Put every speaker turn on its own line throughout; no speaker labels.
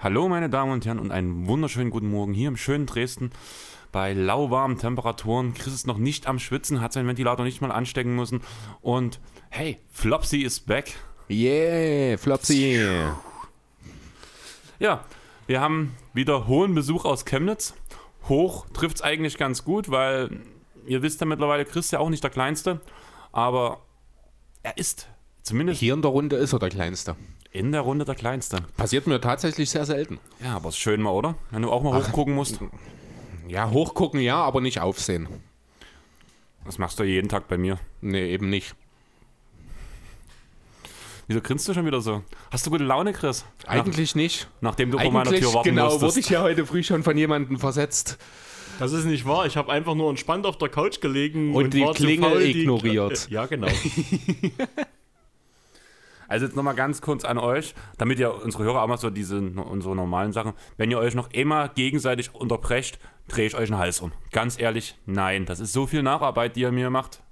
Hallo meine Damen und Herren und einen wunderschönen guten Morgen hier im schönen Dresden bei lauwarmen Temperaturen. Chris ist noch nicht am Schwitzen, hat seinen Ventilator nicht mal anstecken müssen und hey, Flopsy ist back.
Yeah, Flopsy.
Ja, wir haben wieder hohen Besuch aus Chemnitz. Hoch trifft es eigentlich ganz gut, weil ihr wisst ja mittlerweile, Chris ist ja auch nicht der Kleinste, aber er ist zumindest
Hier in der Runde ist er der Kleinste.
in der Runde der Kleinste.
Passiert mir tatsächlich sehr selten.
Ja, aber ist schön mal, oder? Wenn du auch mal hochgucken musst.
Ja, hochgucken ja, aber nicht aufsehen.
Das machst du jeden Tag bei mir.
Nee, eben nicht.
Wieso grinst du schon wieder so? Hast du gute Laune, Chris?
Eigentlich nicht.
Nach, nachdem du vor meiner Tür warten
genau,
musstest.
wurde ich ja heute früh schon von jemandem versetzt.
Das ist nicht wahr. Ich habe einfach nur entspannt auf der Couch gelegen
Und die
war zu
Klingel
faul,
ignoriert.
Ja, genau.
Also jetzt nochmal ganz kurz an euch, damit ihr unsere Hörer auch mal so diese unsere normalen Sachen, wenn ihr euch noch immer gegenseitig unterbrecht, drehe ich euch den Hals um. Ganz ehrlich, nein. Das ist so viel Nacharbeit, die ihr mir macht.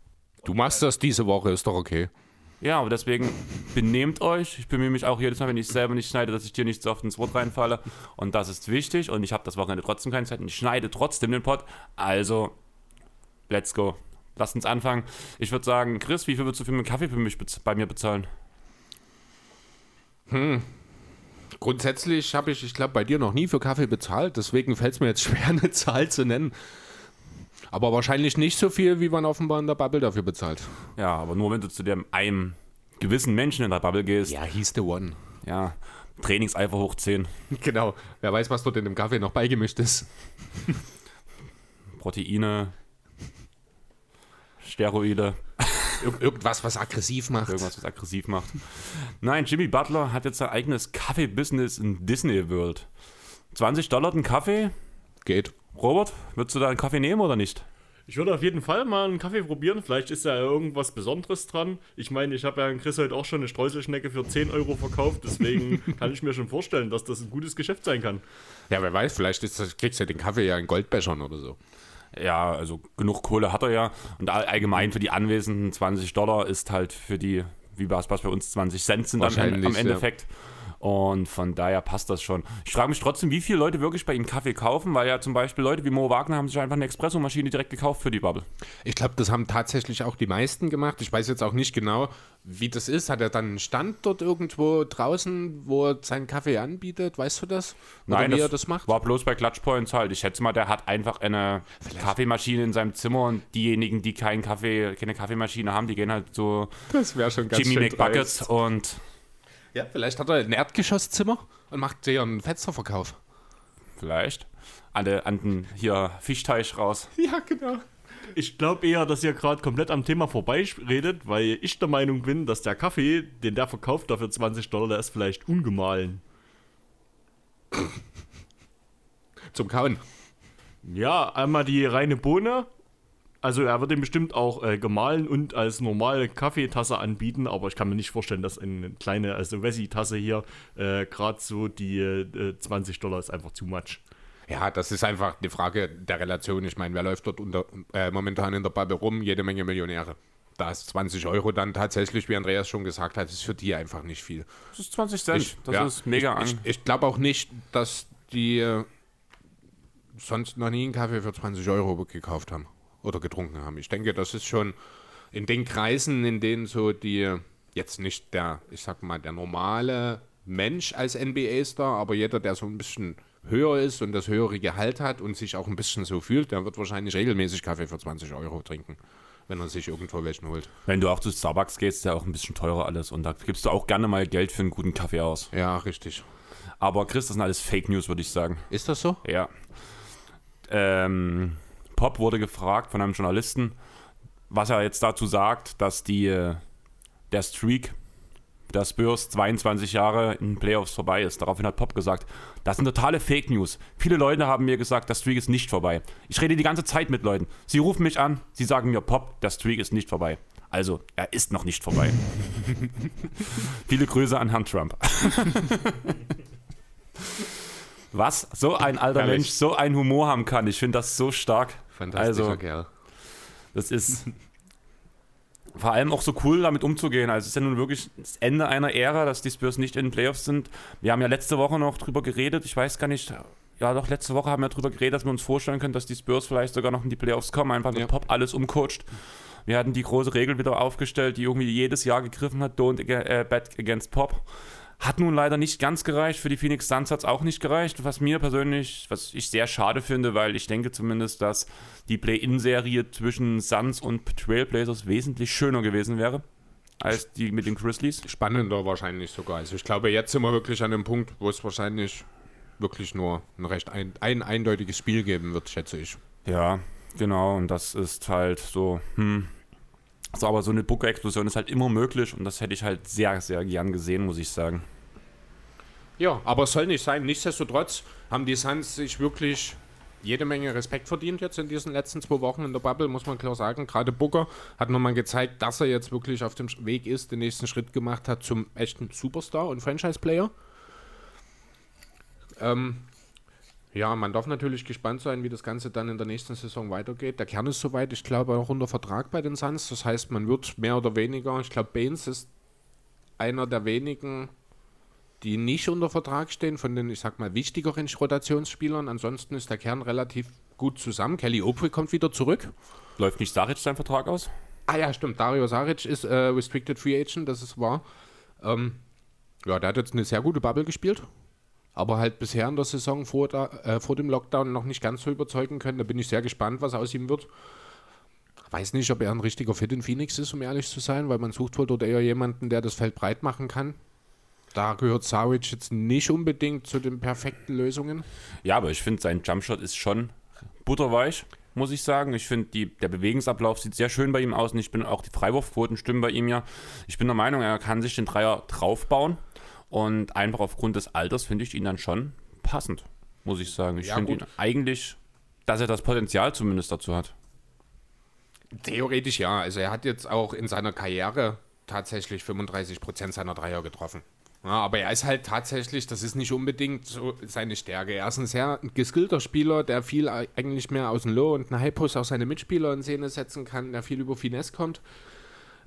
Du machst das diese Woche, ist doch okay.
Ja, aber deswegen benehmt euch. Ich bemühe mich auch jedes Mal, wenn ich selber nicht schneide, dass ich dir nicht so oft ins Wort reinfalle. Und das ist wichtig. Und ich habe das Wochenende trotzdem keine Zeit. Und ich schneide trotzdem den Pod. Also, let's go. Lasst uns anfangen. Ich würde sagen, Chris, wie viel würdest du für einen Kaffee für mich bei mir bezahlen?
Grundsätzlich habe ich, ich glaube, bei dir noch nie für Kaffee bezahlt, deswegen fällt es mir jetzt schwer, eine Zahl zu nennen. Aber wahrscheinlich nicht so viel, wie man offenbar in der Bubble dafür bezahlt.
Ja, aber nur wenn du zu dem einem gewissen Menschen in der Bubble gehst.
Ja, hieß the one.
Ja, Trainingseifer hoch 10,
Genau. Wer weiß, was dort in dem Kaffee noch beigemischt ist.
Proteine, Steroide,
Ir irgendwas, was aggressiv macht.
irgendwas, was aggressiv macht. Nein, Jimmy Butler hat jetzt sein eigenes Kaffee-Business in Disney World. 20 Dollar ein Kaffee.
Geht.
Robert, würdest du da einen Kaffee nehmen oder nicht?
Ich würde auf jeden Fall mal einen Kaffee probieren. Vielleicht ist ja irgendwas Besonderes dran. Ich meine, ich habe ja an Chris heute auch schon eine Streuselschnecke für 10 Euro verkauft. Deswegen kann ich mir schon vorstellen, dass das ein gutes Geschäft sein kann.
Ja, wer weiß, vielleicht ist das, kriegst du den Kaffee ja in Goldbechern oder so.
Ja, also genug Kohle hat er ja. Und all- allgemein für die Anwesenden 20 Dollar ist halt für die, wie war es bei uns, 20 Cent sind dann am,
Wahrscheinlich,
am
ja.
Und von daher passt das schon. Ich frage mich trotzdem, wie viele Leute wirklich bei ihm Kaffee kaufen, weil ja zum Beispiel Leute wie Mo Wagner haben sich einfach eine Espressomaschine direkt gekauft für die Bubble.
Ich glaube, das haben tatsächlich auch die meisten gemacht. Ich weiß jetzt auch nicht genau, wie das ist. Hat er dann einen Stand dort irgendwo draußen, wo er seinen Kaffee anbietet? Weißt du das? Oder wie er das macht?
war bloß bei Clutchpoints halt. Ich schätze mal, der hat einfach eine Kaffeemaschine in seinem Zimmer und diejenigen, die keinen Kaffee, keine Kaffeemaschine haben, die gehen halt so
Das schon ganz
Jimmy McBuckets und
Ja, vielleicht hat er ein Erdgeschosszimmer und macht hier einen Fensterverkauf.
vielleicht an, der, an den hier Fischteich raus.
Ja, genau.
Ich glaube eher, dass ihr gerade komplett am Thema vorbeiredet, weil ich der Meinung bin, dass der Kaffee, den der verkauft, dafür 20 Dollar, der ist vielleicht ungemahlen.
Zum Kauen.
Ja, einmal die reine Bohne. Also er wird den bestimmt auch äh, gemahlen und als normale Kaffeetasse anbieten, aber ich kann mir nicht vorstellen, dass eine kleine, also Wessi-Tasse hier äh, gerade so die äh, 20 Dollar ist einfach too much.
Ja, das ist einfach eine Frage der Relation. Ich meine, wer läuft dort unter, äh, momentan in der Bubble rum? Jede Menge Millionäre. Da ist 20 Euro dann tatsächlich, wie Andreas schon gesagt hat, ist für die einfach nicht viel.
Das ist 20 Cent.
Ich-
das
ja,
ist mega
Ich,
an.
ich, ich glaube auch nicht, dass die äh, sonst noch nie einen Kaffee für 20 Euro gekauft haben oder getrunken haben. Ich denke, das ist schon in den Kreisen, in denen so die, jetzt nicht der, ich sag mal, der normale Mensch als NBA-Star, aber jeder, der so ein bisschen höher ist und das höhere Gehalt hat und sich auch ein bisschen so fühlt, der wird wahrscheinlich regelmäßig Kaffee für 20 Euro trinken, wenn er sich irgendwo welchen holt.
Wenn du auch zu Starbucks gehst, ist ja auch ein bisschen teurer alles. Und da gibst du auch gerne mal Geld für einen guten Kaffee aus.
Ja, richtig.
Aber Chris, das sind alles Fake News, würde ich sagen.
Ist das so?
Ja. Ähm, Pop wurde gefragt von einem Journalisten, was er jetzt dazu sagt, dass die, äh, der Streak der Spurs 22 Jahre in den Playoffs vorbei ist. Daraufhin hat Pop gesagt, das sind totale Fake News. Viele Leute haben mir gesagt, der Streak ist nicht vorbei. Ich rede die ganze Zeit mit Leuten. Sie rufen mich an, sie sagen mir, Pop, der Streak ist nicht vorbei. Also, er ist noch nicht vorbei. Viele Grüße an Herrn Trump. Was so ein alter
Herrlich.
Mensch so einen Humor haben kann. Ich finde das so stark.
Fantastischer
Also,
Kerl.
das ist vor allem auch so cool, damit umzugehen. Also es ist ja nun wirklich das Ende einer Ära, dass die Spurs nicht in den Playoffs sind. Wir haben ja letzte Woche noch drüber geredet. Ich weiß gar nicht. Ja, doch, letzte Woche haben wir drüber geredet, dass wir uns vorstellen können, dass die Spurs vielleicht sogar noch in die Playoffs kommen, einfach mit
Ja.
Pop alles umcoacht. Wir hatten die große Regel wieder aufgestellt, die irgendwie jedes Jahr gegriffen hat, don't äh, bet against Pop. Hat nun leider nicht ganz gereicht, für die Phoenix Suns hat es auch nicht gereicht, was mir persönlich, was ich sehr schade finde, weil ich denke zumindest, dass die Play-In-Serie zwischen Suns und Trailblazers wesentlich schöner gewesen wäre, als die mit den Grizzlies.
Spannender wahrscheinlich sogar. Also ich glaube, jetzt sind wir wirklich an dem Punkt, wo es wahrscheinlich wirklich nur ein recht ein, ein eindeutiges Spiel geben wird, schätze ich.
Ja, genau, und das ist halt so, hm. So, aber so eine Booker-Explosion ist halt immer möglich und das hätte ich halt sehr, sehr gern gesehen, muss ich sagen.
Ja, aber es soll nicht sein. Nichtsdestotrotz haben die Suns sich wirklich jede Menge Respekt verdient jetzt in diesen letzten zwei Wochen in der Bubble, muss man klar sagen. Gerade Booker hat nochmal gezeigt, dass er jetzt wirklich auf dem Weg ist, den nächsten Schritt gemacht hat zum echten Superstar und Franchise-Player. Ähm, ja, man darf natürlich gespannt sein, wie das Ganze dann in der nächsten Saison weitergeht. Der Kern ist soweit, ich glaube, auch unter Vertrag bei den Suns. Das heißt, man wird mehr oder weniger, ich glaube, Baines ist einer der wenigen die nicht unter Vertrag stehen, von den, ich sag mal, wichtigeren Rotationsspielern. Ansonsten ist der Kern relativ gut zusammen. Kelly Oubre kommt wieder zurück.
Läuft nicht Saric sein Vertrag aus?
Ah ja, stimmt. Dario Saric ist äh, Restricted Free Agent, das ist wahr. Ähm, ja, der hat jetzt eine sehr gute Bubble gespielt. Aber halt bisher in der Saison vor, der, äh, vor dem Lockdown noch nicht ganz so überzeugen können. Da bin ich sehr gespannt, was aus ihm wird. Weiß nicht, ob er ein richtiger Fit in Phoenix ist, um ehrlich zu sein, weil man sucht wohl dort eher jemanden, der das Feld breit machen kann. Da gehört Saric jetzt nicht unbedingt zu den perfekten Lösungen.
Ja, aber ich finde, sein Jumpshot ist schon butterweich, muss ich sagen. Ich finde, der Bewegungsablauf sieht sehr schön bei ihm aus und ich bin auch die Freiwurfquoten stimmen bei ihm ja. Ich bin der Meinung, er kann sich den Dreier draufbauen und einfach aufgrund des Alters finde ich ihn dann schon passend, muss ich sagen. Ich
Ja,
finde ihn eigentlich, dass er das Potenzial zumindest dazu hat.
Theoretisch ja. Also er hat jetzt auch in seiner Karriere tatsächlich 35% seiner Dreier getroffen. Ja, aber er ist halt tatsächlich, das ist nicht unbedingt so seine Stärke. Er ist ein sehr geskillter Spieler, der viel eigentlich mehr aus dem Low und einen High-Post auch seine Mitspieler in Szene setzen kann, der viel über Finesse kommt.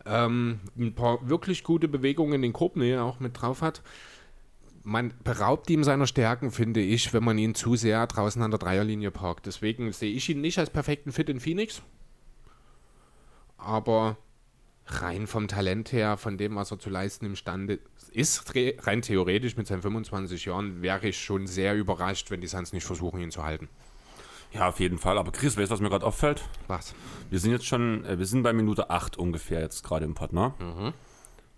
Ähm, ein paar wirklich gute Bewegungen in den Korbnähe auch mit drauf hat. Man beraubt ihm seiner Stärken, finde ich, wenn man ihn zu sehr draußen an der Dreierlinie parkt. Deswegen sehe ich ihn nicht als perfekten Fit in Phoenix aber rein vom Talent her, von dem, was er zu leisten imstande ist, re- rein theoretisch mit seinen 25 Jahren, wäre ich schon sehr überrascht, wenn die Suns nicht versuchen, ihn zu halten.
Ja, auf jeden Fall. Aber Chris, weißt du, was mir gerade auffällt?
Was?
Wir sind jetzt schon, äh, wir sind bei Minute 8 ungefähr jetzt gerade im Pod, ne?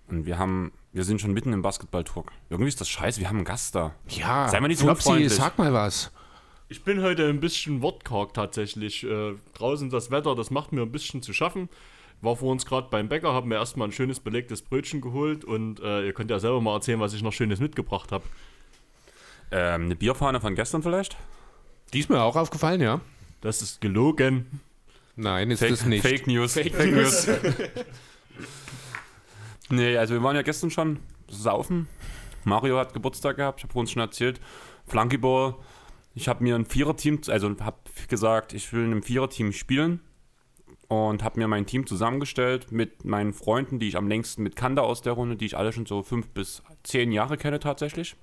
Und wir haben, wir sind schon mitten im Basketball-Talk. Irgendwie ist das scheiße, wir haben einen Gast da.
Ja,
Sei mal nicht so unfreundlich.
sag mal was.
Ich bin heute ein bisschen wortkarg tatsächlich. Äh, draußen das Wetter, das macht mir ein bisschen zu schaffen. War vor uns gerade beim Bäcker, haben mir erstmal ein schönes belegtes Brötchen geholt und äh, ihr könnt ja selber mal erzählen, was ich noch Schönes mitgebracht habe.
Ähm, eine Bierfahne von gestern vielleicht?
Die ist mir auch aufgefallen, ja?
Das ist gelogen.
Nein, ist es nicht.
Fake News.
Fake News.
Nee, also wir waren ja gestern schon saufen. Mario hat Geburtstag gehabt, ich habe uns schon erzählt. Flunkyball. Ich habe mir ein Viererteam, also habe gesagt, ich will in einem Viererteam spielen und habe mir mein Team zusammengestellt mit meinen Freunden, die ich am längsten mit kannte aus der Runde, die ich alle schon so fünf bis zehn Jahre kenne tatsächlich.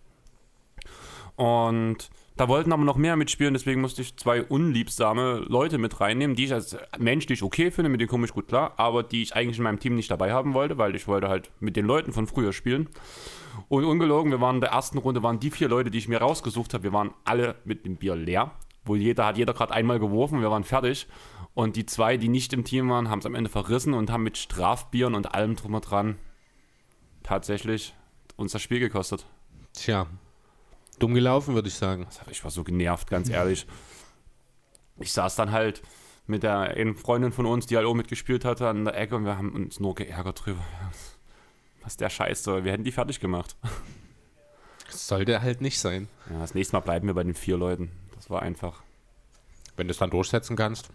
Und da wollten aber noch mehr mitspielen, deswegen musste ich zwei unliebsame Leute mit reinnehmen, die ich als menschlich okay finde, mit denen komme ich gut klar, aber die ich eigentlich in meinem Team nicht dabei haben wollte, weil ich wollte halt mit den Leuten von früher spielen. Und ungelogen, wir waren in der ersten Runde, waren die vier Leute, die ich mir rausgesucht habe, wir waren alle mit dem Bier leer. Wohl jeder hat jeder gerade einmal geworfen, wir waren fertig. Und die zwei, die nicht im Team waren, haben es am Ende verrissen und haben mit Strafbieren und allem drum und dran tatsächlich uns das Spiel gekostet.
Tja, dumm gelaufen, würde ich sagen.
Ich war so genervt, ganz ehrlich. Ich saß dann halt mit der einen Freundin von uns, die halt auch mitgespielt hatte, an der Ecke und wir haben uns nur geärgert drüber. Was der Scheiß soll. Wir hätten die fertig gemacht.
Sollte halt nicht sein.
Ja, das nächste Mal bleiben wir bei den vier Leuten. Das war einfach.
Wenn du es dann durchsetzen kannst.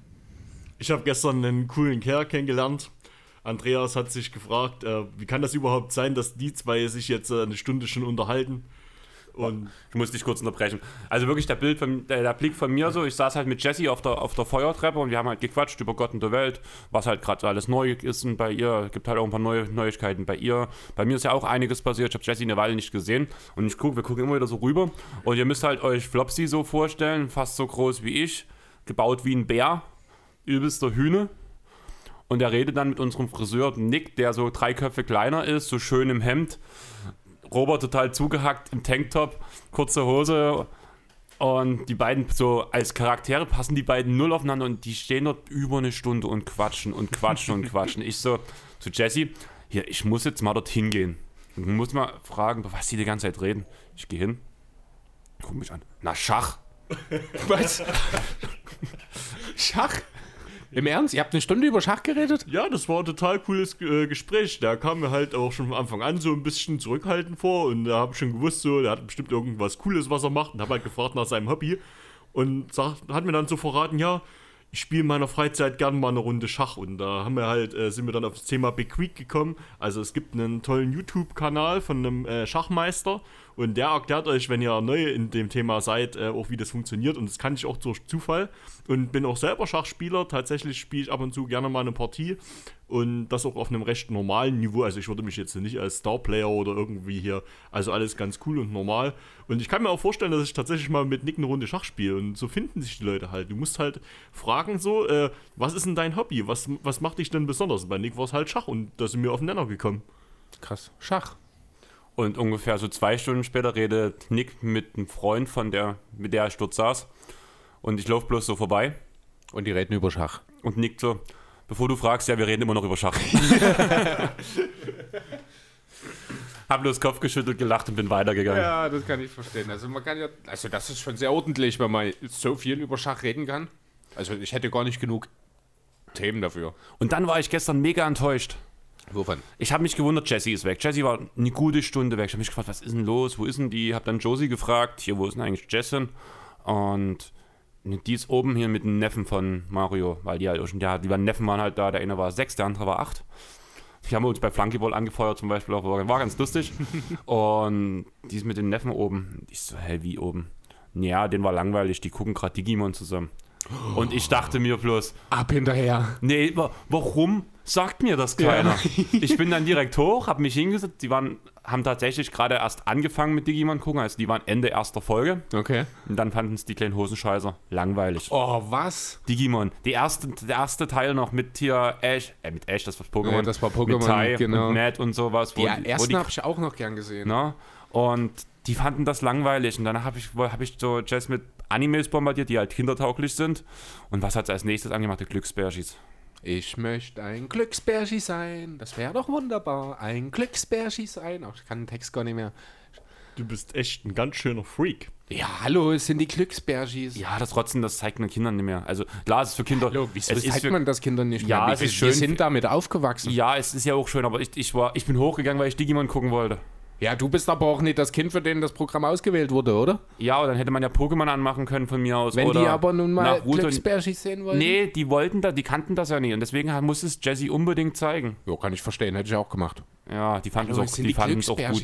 Ich habe gestern einen coolen Kerl kennengelernt. Andreas hat sich gefragt, äh, wie kann das überhaupt sein, dass die zwei sich jetzt äh, eine Stunde schon unterhalten? Und
Ich muss dich kurz unterbrechen. Also wirklich der Bild von, der, der Blick von mir so, ich saß halt mit Jessie auf der, auf der Feuertreppe und wir haben halt gequatscht über Gott und der Welt, was halt gerade alles neu ist und bei ihr gibt halt auch ein paar neue Neuigkeiten bei ihr. Bei mir ist ja auch einiges passiert. Ich habe Jessie eine Weile nicht gesehen und ich gucke, wir gucken immer wieder so rüber und ihr müsst halt euch Flopsy so vorstellen, fast so groß wie ich, gebaut wie ein Bär, übelster Hühne. Und er redet dann mit unserem Friseur Nick, der so drei Köpfe kleiner ist, so schön im Hemd. Robert total zugehackt im Tanktop, kurze Hose. Und die beiden so als Charaktere passen die beiden null aufeinander und die stehen dort über eine Stunde und quatschen und quatschen und quatschen. Ich so zu Jesse, hier, ich muss jetzt mal dorthin gehen. Ich muss mal fragen, was sie die ganze Zeit reden. Ich gehe hin, guck mich an. Na, Schach.
Was? Schach? Im Ernst? Ihr habt eine Stunde über Schach geredet?
ja, das war ein total cooles äh, Gespräch. Da kam mir halt auch schon von Anfang an so ein bisschen zurückhaltend vor und da habe ich schon gewusst, so, der hat bestimmt irgendwas Cooles, was er macht und habe halt gefragt nach seinem Hobby und sagt, hat mir dann so verraten, ja, ich spiele in meiner Freizeit gern mal eine Runde Schach und da haben wir halt, äh, sind wir dann auf das Thema Big Creek gekommen. Also es gibt einen tollen YouTube-Kanal von einem äh, Schachmeister und der erklärt euch, wenn ihr neu in dem Thema seid, äh, auch wie das funktioniert und das kann ich auch durch Zufall und bin auch selber Schachspieler. Tatsächlich spiele ich ab und zu gerne mal eine Partie und das auch auf einem recht normalen Niveau. Also ich würde mich jetzt nicht als Starplayer oder irgendwie hier, also alles ganz cool und normal. Und ich kann mir auch vorstellen, dass ich tatsächlich mal mit Nick eine Runde Schach spiele und so finden sich die Leute halt. Du musst halt fragen so, äh, was ist denn dein Hobby? Was, was macht dich denn besonders? Bei Nick war es halt Schach und da sind wir auf den Nenner gekommen.
Krass. Schach.
Und ungefähr so zwei Stunden später redet Nick mit einem Freund, von der, mit der ich dort saß. Und ich laufe bloß so vorbei.
Und die reden über Schach.
Und Nick so, bevor du fragst, ja, wir reden immer noch über Schach. Hab bloß Kopf geschüttelt, gelacht und bin weitergegangen.
Ja, das kann ich verstehen. Also man kann ja, also das ist schon sehr ordentlich, wenn man so viel über Schach reden kann. Also ich hätte gar nicht genug Themen dafür.
Und dann war ich gestern mega enttäuscht.
Wovon?
Ich habe mich gewundert, Jessie ist weg. Jessie war eine gute Stunde weg. Ich habe mich gefragt, was ist denn los? Wo ist denn die? Habe dann Josie gefragt, hier, wo ist denn eigentlich Jessin? Und die ist oben hier mit dem Neffen von Mario, weil die halt auch schon, ja, die beiden Neffen waren halt da. Der eine war sechs, der andere war acht. Die haben uns bei Flunkyball angefeuert zum Beispiel, auch, war, war ganz lustig. Und die ist mit den Neffen oben. Ich so, hä, wie oben? Ja, den war langweilig, die gucken gerade Digimon zusammen. Und ich dachte mir bloß,
Ab hinterher.
Nee, wa- warum sagt mir das keiner? ich bin dann direkt hoch, habe mich hingesetzt. Die waren, haben tatsächlich gerade erst angefangen mit Digimon gucken, also die waren Ende erster Folge.
Okay.
Und dann fanden es die kleinen Hosenscheißer langweilig.
Oh, was?
Digimon, die erste, der erste Teil noch mit hier Ash, äh, mit Ash, das war Pokémon.
Ja, das war Pokémon,
mit Tai
genau.
und Matt und sowas. Wo
Die
die,
ersten habe ich auch noch gern gesehen.
ne? Und die fanden das langweilig. Und dann habe ich, hab ich so Jess mit Animes bombardiert, die halt kindertauglich sind. Und was hat sie als nächstes angemacht? Die Glücksbärschis.
Ich möchte ein Glücksbärschi sein. Das wäre doch wunderbar. Ein Glücksbärschi sein. Ach, ich kann den Text gar nicht mehr.
Du bist echt ein ganz schöner Freak.
Ja, hallo, es sind die Glücksbärschis.
Ja, das Rotzen, das zeigt man Kindern nicht mehr. Also klar, es ist für Kinder.
Hallo, wieso
es ist
zeigt
für,
man das Kindern nicht
Ja,
mehr?
es
Wir-
ist schön
Wir sind damit aufgewachsen.
Ja, es ist ja auch schön, aber ich, ich, war, ich bin hochgegangen, weil ich Digimon gucken wollte.
Ja, du bist aber auch nicht das Kind, für den das Programm ausgewählt wurde, oder?
Ja, aber dann hätte man ja Pokémon anmachen können von mir aus.
Wenn
oder
die aber nun mal. Glücksbärschis sehen wollen.
Nee, die wollten da, die kannten das ja nie. Und deswegen muss es Jesse unbedingt zeigen.
Ja, kann ich verstehen, hätte ich auch gemacht.
Ja, die fanden es auch, die fanden es auch gut.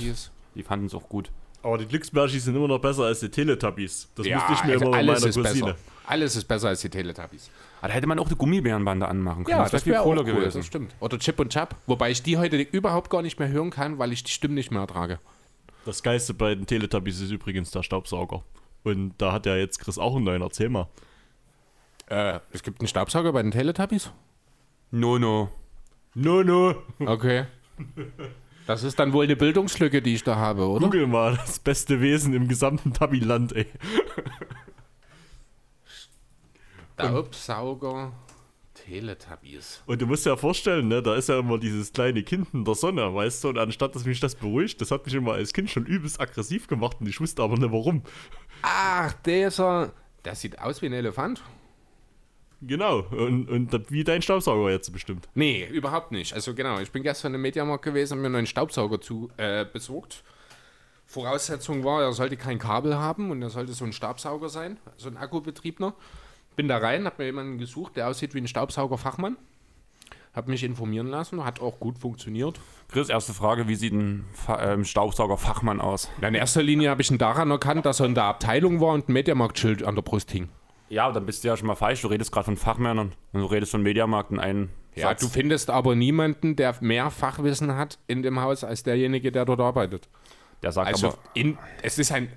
Die fanden es auch gut.
Aber die Glücksbärschis sind immer noch besser als die Teletubbies. Das
Ja,
musste ich mir
also
immer bei meiner Cousine.
besser. Alles ist besser als die Teletubbies.
Aber da hätte man auch die Gummibärenbande anmachen können.
Ja,
das
das
wäre
wäre
viel
auch
cooler
cool,
gewesen.
das stimmt. Oder Chip und Chap, wobei ich die heute überhaupt gar nicht mehr hören kann, weil ich die Stimmen nicht mehr ertrage.
Das Geilste bei den Teletubbies ist übrigens der Staubsauger. Und da hat ja jetzt Chris auch einen neuen. Erzähl mal.
Äh, es gibt einen Staubsauger bei den Teletubbies?
No, no.
No, no.
Okay. Das ist dann wohl eine Bildungslücke, die ich da habe, oder?
Google mal, das beste Wesen im gesamten Tabi-Land, ey.
Staubsauger Teletubbies.
Und du musst dir ja vorstellen, ne, da ist ja immer dieses kleine Kind in der Sonne, weißt du, und anstatt dass mich das beruhigt, das hat mich immer als Kind schon übelst aggressiv gemacht und ich wusste aber nicht warum.
Ach, dieser. Der sieht aus wie ein Elefant.
Genau, und, und wie dein Staubsauger jetzt bestimmt.
Nee, überhaupt nicht. Also genau, ich bin gestern im Mediamarkt gewesen und mir einen neuen Staubsauger zu, äh, besorgt. Voraussetzung war, er sollte kein Kabel haben und er sollte so ein Staubsauger sein, so ein Akkubetriebner. Bin da rein, hab mir jemanden gesucht, der aussieht wie ein Staubsaugerfachmann. habe mich informieren lassen, hat auch gut funktioniert.
Chris, erste Frage, wie sieht ein Fa ähm, Staubsaugerfachmann aus?
In erster Linie habe ich ihn daran erkannt, dass er in der Abteilung war und ein Mediamarkt-Schild an der Brust hing.
Ja, dann bist du ja schon mal falsch. Du redest gerade von Fachmännern und du redest von Mediamarkt in einen
Ja,
Satz.
du findest aber niemanden, der mehr Fachwissen hat in dem Haus als derjenige, der dort arbeitet.
Der sagt
Also
aber,
in, es ist ein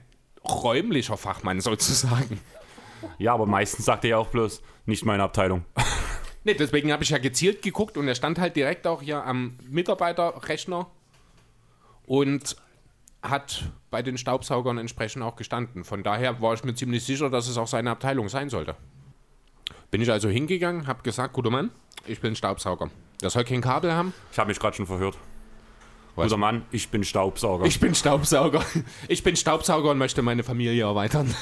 räumlicher Fachmann sozusagen.
Ja, aber meistens sagt er ja auch bloß, nicht meine Abteilung.
Nee, deswegen habe ich ja gezielt geguckt und er stand halt direkt auch hier am Mitarbeiterrechner und hat bei den Staubsaugern entsprechend auch gestanden. Von daher war ich mir ziemlich sicher, dass es auch seine Abteilung sein sollte. Bin ich also hingegangen, habe gesagt, guter Mann, ich bin Staubsauger. Der soll kein Kabel haben.
Ich habe mich gerade schon verhört.
Was?
Guter Mann, ich bin Staubsauger.
Ich bin Staubsauger. Ich bin Staubsauger und möchte meine Familie erweitern.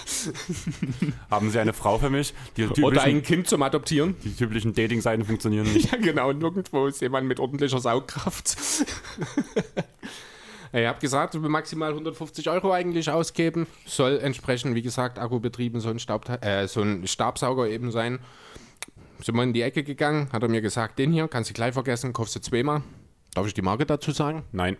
Haben Sie eine Frau für mich? Die
Oder ein Kind zum Adoptieren.
die typischen Dating-Seiten funktionieren nicht.
Ja, genau. Nirgendwo ist jemand mit ordentlicher Saugkraft. Ich habe gesagt, maximal 150 Euro eigentlich ausgeben. Soll entsprechend, wie gesagt, akkubetrieben so ein, äh, so ein Staubsauger eben sein. Sind wir in die Ecke gegangen, hat er mir gesagt, den hier kannst du gleich vergessen, kaufst du zweimal. Darf ich die Marke dazu sagen?
Nein.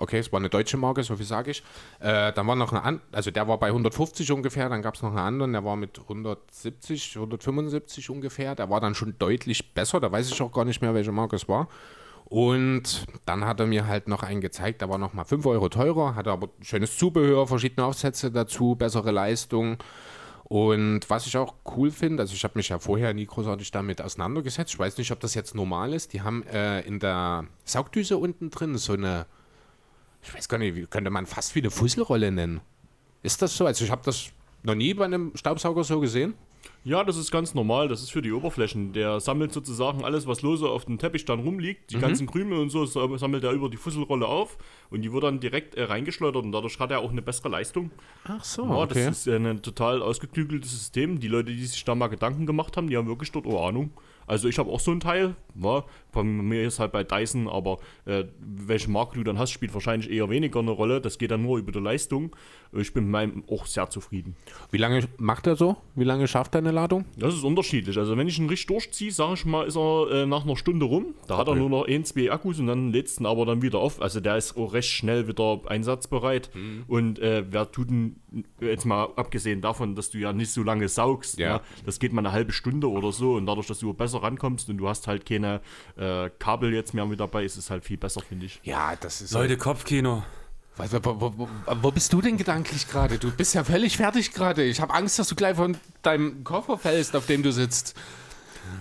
Okay, es war eine deutsche Marke, so viel sage ich. Äh, dann war noch eine an also der war bei 150 ungefähr, dann gab es noch einen anderen, der war mit 170, 175 ungefähr. Der war dann schon deutlich besser, da weiß ich auch gar nicht mehr, welche Marke es war. Und dann hat er mir halt noch einen gezeigt, der war nochmal 5 Euro teurer, hatte aber schönes Zubehör, verschiedene Aufsätze dazu, bessere Leistung. Und was ich auch cool finde, also ich habe mich ja vorher nie großartig damit auseinandergesetzt, ich weiß nicht, ob das jetzt normal ist, die haben äh, in der Saugdüse unten drin so eine, ich weiß gar nicht, wie könnte man fast wie eine Fusselrolle nennen. Ist das so? Also ich habe das noch nie bei einem Staubsauger so gesehen.
Ja, das ist ganz normal. Das ist für die Oberflächen. Der sammelt sozusagen alles, was lose auf dem Teppich dann rumliegt. Die
Mhm.
ganzen Krümel und so sa- sammelt er über die Fusselrolle auf und die wird dann direkt äh, reingeschleudert und dadurch hat er auch eine bessere Leistung.
Ach so,
Ja, das ist ein total ausgeklügeltes System. Die Leute, die sich da mal Gedanken gemacht haben, die haben wirklich dort auch Ahnung. Also ich habe auch so ein Teil. Ja, bei mir ist halt bei Dyson, aber äh, welche Marke du dann hast, spielt wahrscheinlich eher weniger eine Rolle. Das geht dann nur über die Leistung. Ich bin mit meinem auch sehr zufrieden.
Wie lange macht er so? Wie lange schafft er eine Ladung?
Das ist unterschiedlich. Also wenn ich ihn richtig durchziehe, sage ich mal, ist er äh, nach einer Stunde rum. Da hat er
Okay.
nur noch ein, zwei Akkus und dann lädt es ihn aber dann wieder auf. Also der ist auch recht schnell wieder einsatzbereit.
Mhm.
Und äh, wer tut ihn, jetzt mal abgesehen davon, dass du ja nicht so lange saugst,
Ja.
ja. das geht mal eine halbe Stunde oder so und dadurch, dass du besser rankommst und du hast halt keine äh, Kabel jetzt mehr mit dabei, ist es halt viel besser, finde ich.
Ja, das ist.
Leute, Kopfkino.
Was, wo, wo, wo, wo bist du denn gedanklich gerade? Du bist ja völlig fertig gerade. Ich habe Angst, dass du gleich von deinem Koffer fällst, auf dem du sitzt.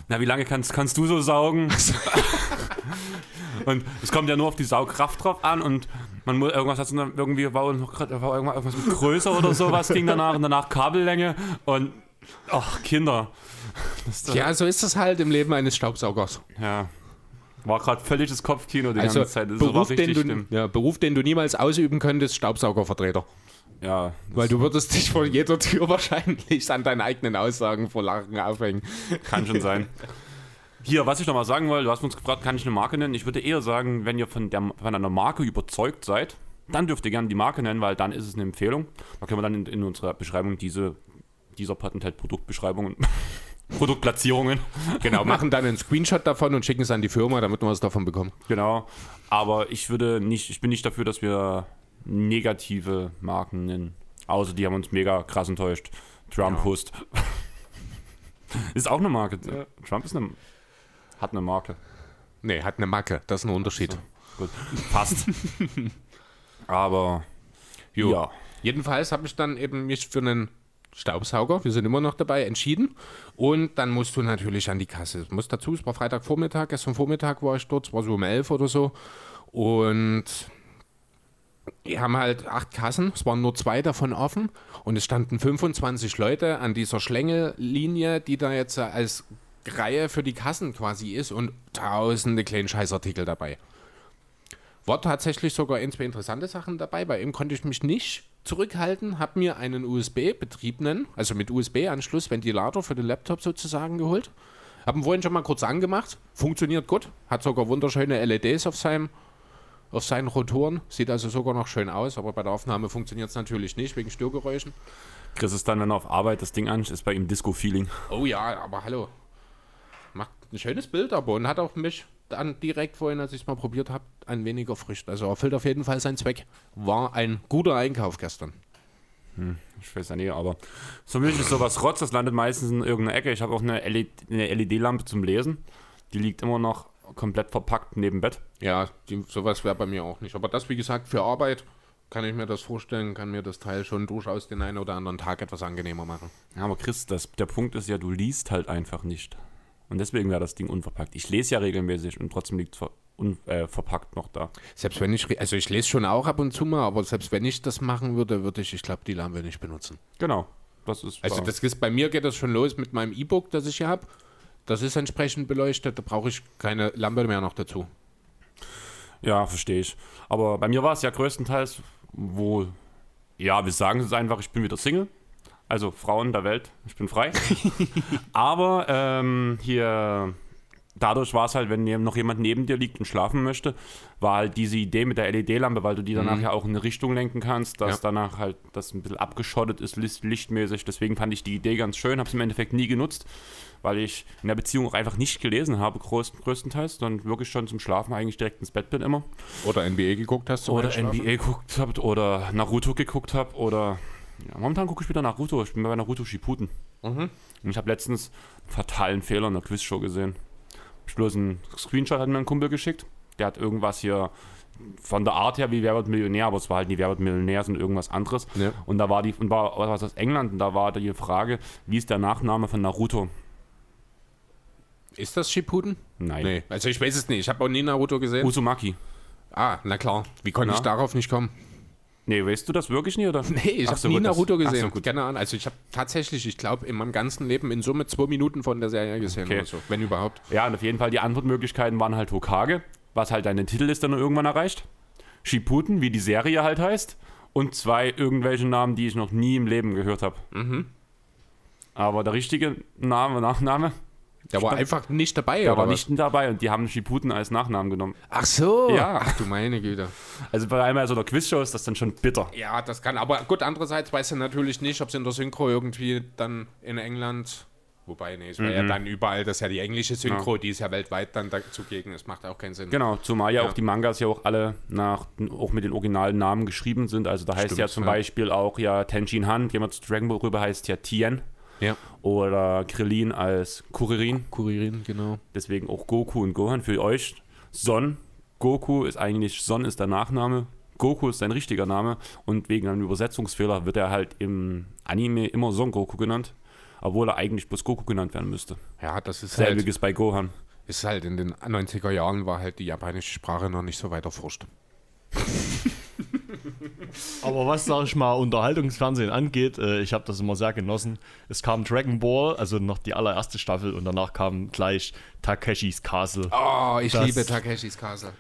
Na, wie lange kannst, kannst du so saugen? und es kommt ja nur auf die Saugkraft drauf an und man muss irgendwas hat irgendwie war, noch war irgendwas, mit größer oder sowas ging danach und danach Kabellänge und ach Kinder. Das, ist,
Ja, so ist es halt im Leben eines Staubsaugers.
ja. War gerade völliges Kopfkino die
Also
ganze Zeit. Das
Beruf, den du,
schlimm.
ja, Beruf, den du niemals ausüben könntest, Staubsaugervertreter.
Ja,
Weil du würdest dich vor jeder Tür wahrscheinlich an deinen eigenen Aussagen vor Lachen aufhängen.
Kann schon sein. Hier, was ich noch mal sagen wollte, du hast uns gefragt, kann ich eine Marke nennen? Ich würde eher sagen, wenn ihr von, der, von einer Marke überzeugt seid, dann dürft ihr gerne die Marke nennen, weil dann ist es eine Empfehlung. Da können wir dann in, in unserer Beschreibung diese, dieser Patented Produktbeschreibungen, Produktplatzierungen,
Genau, machen dann einen Screenshot davon und schicken es an die Firma, damit wir was davon bekommen.
genau. Aber ich würde nicht, ich bin nicht dafür, dass wir negative Marken nennen. Außer die haben uns mega krass enttäuscht. Trump
Ja.
Hust. ist auch eine Marke. Trump ist eine, hat eine Marke.
Nee, hat eine Macke, das ist ein Unterschied.
Gut, passt. Aber
Jo.
ja,
Jedenfalls habe ich dann eben mich für einen Staubsauger, wir sind immer noch dabei, entschieden. Und dann musst du natürlich an die Kasse. Ich muss dazu, es war Freitagvormittag, gestern Vormittag war ich dort, es war so um 11 oder so. Und wir haben halt acht Kassen, es waren nur zwei davon offen. Und es standen 25 Leute an dieser Schlängellinie, die da jetzt als Reihe für die Kassen quasi ist und tausende kleine Scheißartikel dabei. War tatsächlich sogar ein, zwei interessante Sachen dabei. Bei ihm konnte ich mich nicht zurückhalten, habe mir einen USB-betriebenen, also mit USB-Anschluss, Ventilator für den Laptop sozusagen geholt. Habe ihn vorhin schon mal kurz angemacht. Funktioniert gut. Hat sogar wunderschöne LEDs auf, seinem, auf seinen Rotoren. Sieht also sogar noch schön aus, aber bei der Aufnahme funktioniert es natürlich nicht, wegen Störgeräuschen.
Chris ist dann, wenn er auf Arbeit das Ding an ist bei ihm Disco-Feeling.
Oh ja, aber hallo. macht ein schönes Bild, aber und hat auch mich dann direkt vorhin, als ich es mal probiert habe, ein wenig erfrischt. Also erfüllt auf jeden Fall seinen Zweck. War ein guter Einkauf gestern.
Ich weiß ja nicht, aber so wirklich ist sowas Rotz, das landet meistens in irgendeiner Ecke. Ich habe auch eine LED-Lampe zum Lesen. Die liegt immer noch komplett verpackt neben Bett.
Ja, die, sowas wäre bei mir auch nicht. Aber das, wie gesagt, für Arbeit kann ich mir das vorstellen, kann mir das Teil schon durchaus den einen oder anderen Tag etwas angenehmer machen.
Ja, aber Chris, das, der Punkt ist ja, du liest halt einfach nicht. Und deswegen wäre das Ding unverpackt. Ich lese ja regelmäßig und trotzdem liegt es ver äh, verpackt noch da.
Selbst wenn ich, also ich lese schon auch ab und zu mal, aber selbst wenn ich das machen würde, würde ich, ich glaube, die Lampe nicht benutzen.
Genau. Das ist
Also das ist, bei mir geht das schon los mit meinem E-Book, das ich hier habe. Das ist entsprechend beleuchtet, da brauche ich keine Lampe mehr noch dazu.
Ja, verstehe ich. Aber bei mir war es ja größtenteils, wo, ja, wir sagen es einfach, ich bin wieder Single. Also Frauen der Welt, ich bin frei. Aber ähm, hier, dadurch war es halt, wenn noch jemand neben dir liegt und schlafen möchte, war halt diese Idee mit der LED-Lampe, weil du die danach ja auch in eine Richtung lenken kannst, dass
Ja.
danach halt das ein bisschen abgeschottet ist, licht- lichtmäßig. Deswegen fand ich die Idee ganz schön, habe es im Endeffekt nie genutzt, weil ich in der Beziehung auch einfach nicht gelesen habe, groß, größtenteils, sondern wirklich schon zum Schlafen eigentlich direkt ins Bett bin immer.
Oder NBA geguckt hast
Oder? NBA geguckt habt oder Naruto geguckt habt oder ja, momentan gucke ich wieder Naruto. Ich bin bei Naruto Shippuden.
Mhm.
Und ich habe letztens einen fatalen Fehler in der Quizshow gesehen. Ich bloß einen Screenshot hat mir ein Kumpel geschickt. Der hat irgendwas hier von der Art her wie Wer wird Millionär, aber es war halt nie Wer wird Millionär, sondern irgendwas anderes.
Ja.
Und da war die, und war was aus England und da war die Frage, wie ist der Nachname von Naruto?
Ist das Shippuden?
Nein.
Nee, also ich weiß es nicht. Ich habe auch nie Naruto gesehen.
Uzumaki.
ah, na klar. Wie konnte
Na?
ich darauf nicht kommen?
Nee, weißt du das wirklich nicht, oder?
Nee, ich habe
so,
nie
gut, das-
Naruto
so,
gesehen.
gut.
Keine Ahnung. Also ich habe tatsächlich, ich glaube, in meinem ganzen Leben in Summe zwei Minuten von der Serie gesehen
Okay.
oder so. Wenn überhaupt.
Ja, und auf jeden Fall die Antwortmöglichkeiten waren halt Hokage, was halt deine Titelliste dann irgendwann erreicht. Shippuden, wie die Serie halt heißt. Und zwei irgendwelche Namen, die ich noch nie im Leben gehört habe. Aber der richtige Name, Nachname,
Der war einfach nicht dabei,
der war
was?
nicht dabei und die haben Shippuden als Nachnamen genommen.
Ach so.
Ja.
Ach du meine Güte.
Also bei einmal so einer Quizshow ist das dann schon bitter.
Ja, das kann. Aber gut, andererseits weiß er natürlich nicht, ob es in der Synchro irgendwie dann in England. Wobei, nee, es wäre ja dann überall, das ist ja die englische Synchro, die ist ja weltweit dann dazugegen. Das macht auch keinen Sinn.
Genau, zumal ja,
Ja.
auch die Mangas ja auch alle nach, auch mit den originalen Namen geschrieben sind. Also da heißt
Stimmt,
ja zum
ja.
Beispiel auch ja Tenshin Han, jemand zu Dragon Ball rüber heißt ja Tien.
Ja.
Oder Krillin als Kuririn.
Kuririn, genau.
Deswegen auch Goku und Gohan für euch. Son. Goku ist eigentlich, Son ist der Nachname. Goku ist sein richtiger Name. Und wegen einem Übersetzungsfehler wird er halt im Anime immer Son Goku genannt. Obwohl er eigentlich bloß Goku genannt werden müsste.
Ja, das ist halt,
Selbiges bei Gohan.
ist halt in den 90er Jahren war halt die japanische Sprache noch nicht so weit erforscht.
Aber was, sag ich mal, Unterhaltungsfernsehen angeht, äh, ich habe das immer sehr genossen. Es kam Dragon Ball, also noch die allererste Staffel, und danach kam gleich Takeshis Castle.
Oh, ich
Das-
liebe Takeshis Castle.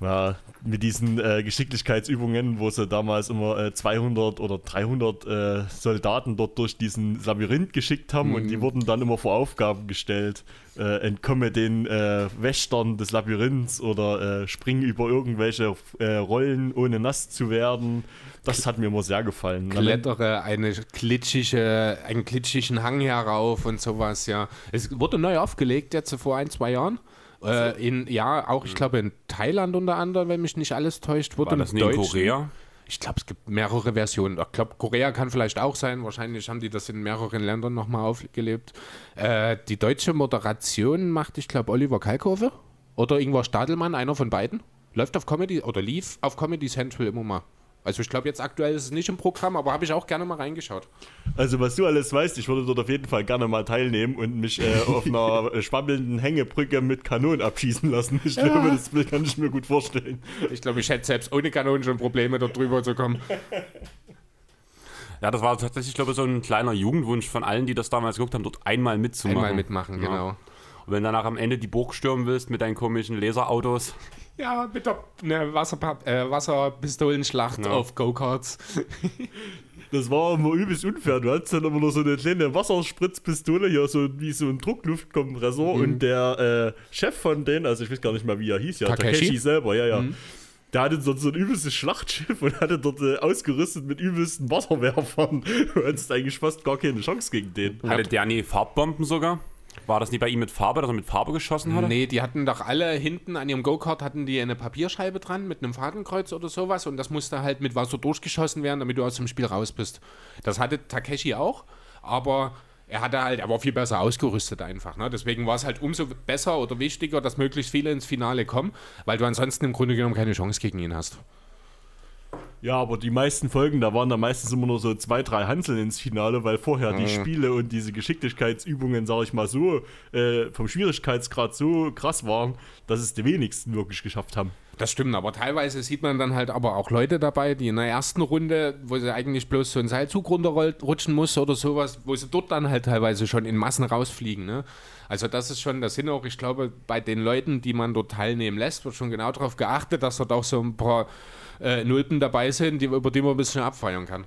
Ja, mit diesen äh, Geschicklichkeitsübungen, wo sie damals immer äh, 200 oder 300 äh, Soldaten dort durch diesen Labyrinth geschickt haben und die wurden dann immer vor Aufgaben gestellt. Äh, entkomme den äh, Wächtern des Labyrinths oder äh, spring über irgendwelche äh, Rollen, ohne nass zu werden. Das hat mir immer sehr gefallen.
Klettere eine glitschige, einen glitschigen Hang herauf und sowas, ja. Es wurde neu aufgelegt jetzt vor ein, zwei Jahren. Äh, in, ja, auch ich glaube in Thailand unter anderem, wenn mich nicht alles täuscht, wurde
War das nicht in Korea?
Ich glaube, es gibt mehrere Versionen. Ich glaube, Korea kann vielleicht auch sein. Wahrscheinlich haben die das in mehreren Ländern nochmal aufgelebt. Äh, die deutsche Moderation macht, ich glaube, Oliver Kalkofe oder Ingvar Stadelmann, einer von beiden. Läuft auf Comedy oder lief auf Comedy Central immer mal. Also ich glaube, jetzt aktuell ist es nicht im Programm, aber habe ich auch gerne mal reingeschaut.
Also was du alles weißt, ich würde dort auf jeden Fall gerne mal teilnehmen und mich äh, auf einer schwabbelnden Hängebrücke mit Kanonen abschießen lassen. Ich glaube, das kann ich mir gut vorstellen.
Ich glaube, ich hätte selbst ohne Kanonen schon Probleme, dort drüber zu kommen.
Ja, das war tatsächlich, glaube ich, so ein kleiner Jugendwunsch von allen, die das damals geguckt haben, dort einmal mitzumachen.
Einmal mitmachen,
Ja.
genau.
Und wenn danach am Ende die Burg stürmen willst mit deinen komischen Laserautos,
Ja, mit der ne, Wasserpa äh, Wasserpistolenschlacht
Ja.
auf Go-Karts.
Das war immer übelst unfair. Du hattest dann immer noch so eine kleine Wasserspritzpistole hier, so wie so ein Druckluftkompressor. Und der äh, Chef von denen, also ich weiß gar nicht mal, wie er hieß, ja,
Takeshi?
Takeshi, selber, ja, ja. Der hatte dort so ein übelstes Schlachtschiff und hatte dort äh, ausgerüstet mit übelsten Wasserwerfern. Du hattest eigentlich fast gar keine Chance gegen den.
hatte der nie Farbbomben sogar? War das nicht bei ihm mit Farbe, dass er mit Farbe geschossen hatte?
Nee, die hatten doch alle hinten an ihrem Go-Kart hatten die eine Papierscheibe dran mit einem Fadenkreuz oder sowas und das musste halt mit Wasser durchgeschossen werden, damit du aus dem Spiel raus bist. Das hatte Takeshi auch, aber er hatte halt, er war viel besser ausgerüstet einfach. Ne? Deswegen war es halt umso besser oder wichtiger, dass möglichst viele ins Finale kommen, weil du ansonsten im Grunde genommen keine Chance gegen ihn hast.
Ja, aber die meisten Folgen, da waren da meistens immer nur so zwei, drei Hanseln ins Finale, weil vorher die Spiele und diese Geschicklichkeitsübungen, sag ich mal so, äh, vom Schwierigkeitsgrad so krass waren, dass es die wenigsten wirklich geschafft haben.
Das stimmt, aber teilweise sieht man dann halt aber auch Leute dabei, die in der ersten Runde, wo sie eigentlich bloß so einen Seilzug runterrutschen muss oder sowas, wo sie dort dann halt teilweise schon in Massen rausfliegen. Ne? Also das ist schon das Sinn auch, ich glaube, bei den Leuten, die man dort teilnehmen lässt, wird schon genau darauf geachtet, dass dort auch so ein paar äh, Nulpen dabei sind, die, über die man ein bisschen abfeiern kann.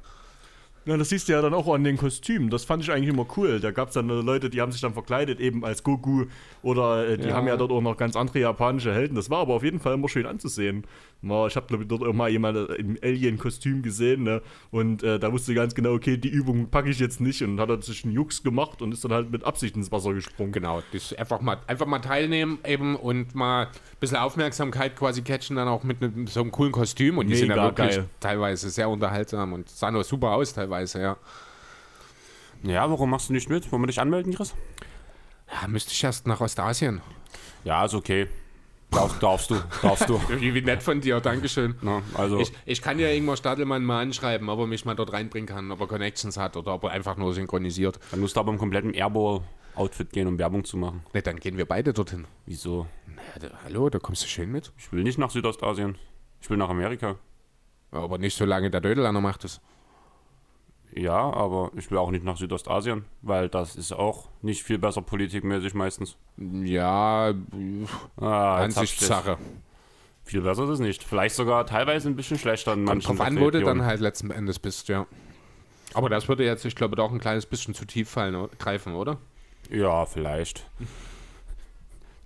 Ja, das siehst du ja dann auch an den Kostümen. Das fand ich eigentlich immer cool. Da gab es dann Leute, die haben sich dann verkleidet, eben als Goku. Oder äh, die
Ja.
haben ja dort auch noch ganz andere japanische Helden. Das war aber auf jeden Fall immer schön anzusehen. Mal, ich habe, glaube ich, dort auch mal jemanden im Alien-Kostüm gesehen. Ne? Und äh, da wusste ganz genau, okay, die Übung packe ich jetzt nicht. Und hat er sich einen Jux gemacht und ist dann halt mit Absicht ins Wasser gesprungen.
Genau, das einfach mal, einfach mal teilnehmen eben und mal ein bisschen Aufmerksamkeit quasi catchen, dann auch mit einem, so einem coolen Kostüm. Und die sind ja
Mega
wirklich
geil.
teilweise sehr unterhaltsam und sahen auch super aus teilweise, ja.
Ja, warum machst du nicht mit? Wollen wir dich anmelden, Chris?
Ja, müsste ich erst nach Ostasien.
Ja, ist okay. Darf, darfst du, darfst du.
Wie, nett von dir, Dankeschön.
Na, also,
Ich, ich kann ja Ingmar Stadelmann mal anschreiben, ob er mich mal dort reinbringen kann, ob er Connections hat oder ob er einfach nur synchronisiert.
dann musst du aber im kompletten Airbow-Outfit gehen, um Werbung zu machen.
Ne, dann gehen wir beide dorthin.
Wieso?
Ja, da, hallo, da kommst du schön mit.
Ich will nicht nach Südostasien. Ich will nach Amerika.
Aber nicht so lange der Dödel einer macht es.
Ja, aber ich will auch nicht nach Südostasien, weil das ist auch nicht viel besser politikmäßig meistens.
Ja,
Ah,
Ansichtssache.
Viel besser ist es nicht. Vielleicht sogar teilweise ein bisschen schlechter in
Kommt
manchen
drauf an, wo du dann halt letzten Endes bist, ja. Aber das würde jetzt, ich glaube, doch ein kleines bisschen zu tief fallen, greifen, oder?
Ja, vielleicht.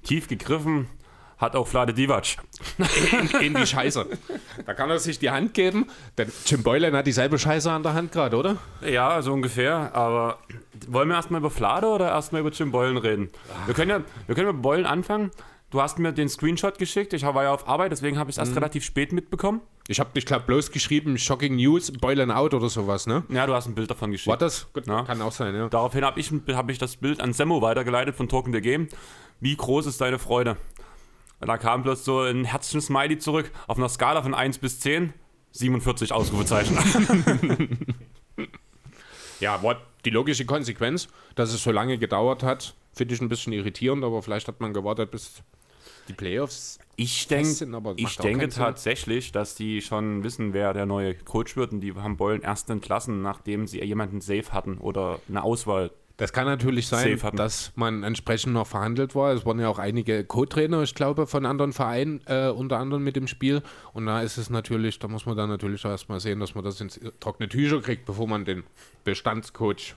Tief gegriffen hat auch Vlade Divac.
In, in die Scheiße. Da kann er sich die Hand geben, denn Jim Boylan hat dieselbe Scheiße an der Hand gerade, oder?
Ja, so ungefähr. Aber wollen wir erstmal über Flade oder erstmal über Jim Boylan reden? Wir können ja wir können mit Boylan anfangen. Du hast mir den Screenshot geschickt. Ich war ja auf Arbeit, deswegen habe ich es erst relativ spät mitbekommen.
Ich habe, ich glaube, bloß geschrieben, Shocking News, Boylan out oder sowas, ne?
Ja, du hast ein Bild davon geschickt.
War das? Gut,
Ja.
kann auch sein, ja.
Daraufhin habe ich, hab ich das Bild an Semmo weitergeleitet von Talking the Game. Wie groß ist deine Freude? Und da kam bloß so ein herzchen Smiley zurück. Auf einer Skala von 1 bis 10, 47 Ausrufezeichen.
Ja, die logische Konsequenz, dass es so lange gedauert hat, finde ich ein bisschen irritierend, aber vielleicht hat man gewartet, bis die Playoffs.
Ich, denk,
sind, aber
ich denke
Sinn.
tatsächlich, dass die schon wissen, wer der neue Coach wird. Und die haben Beulen erst entlassen, nachdem sie jemanden safe hatten oder eine Auswahl.
Das kann natürlich sein, dass man entsprechend noch verhandelt war. Es waren ja auch einige Co-Trainer, ich glaube, von anderen Vereinen, äh, unter anderem mit dem Spiel. Und da ist es natürlich, da muss man dann natürlich erstmal sehen, dass man das ins trockene Tücher kriegt, bevor man den Bestandscoach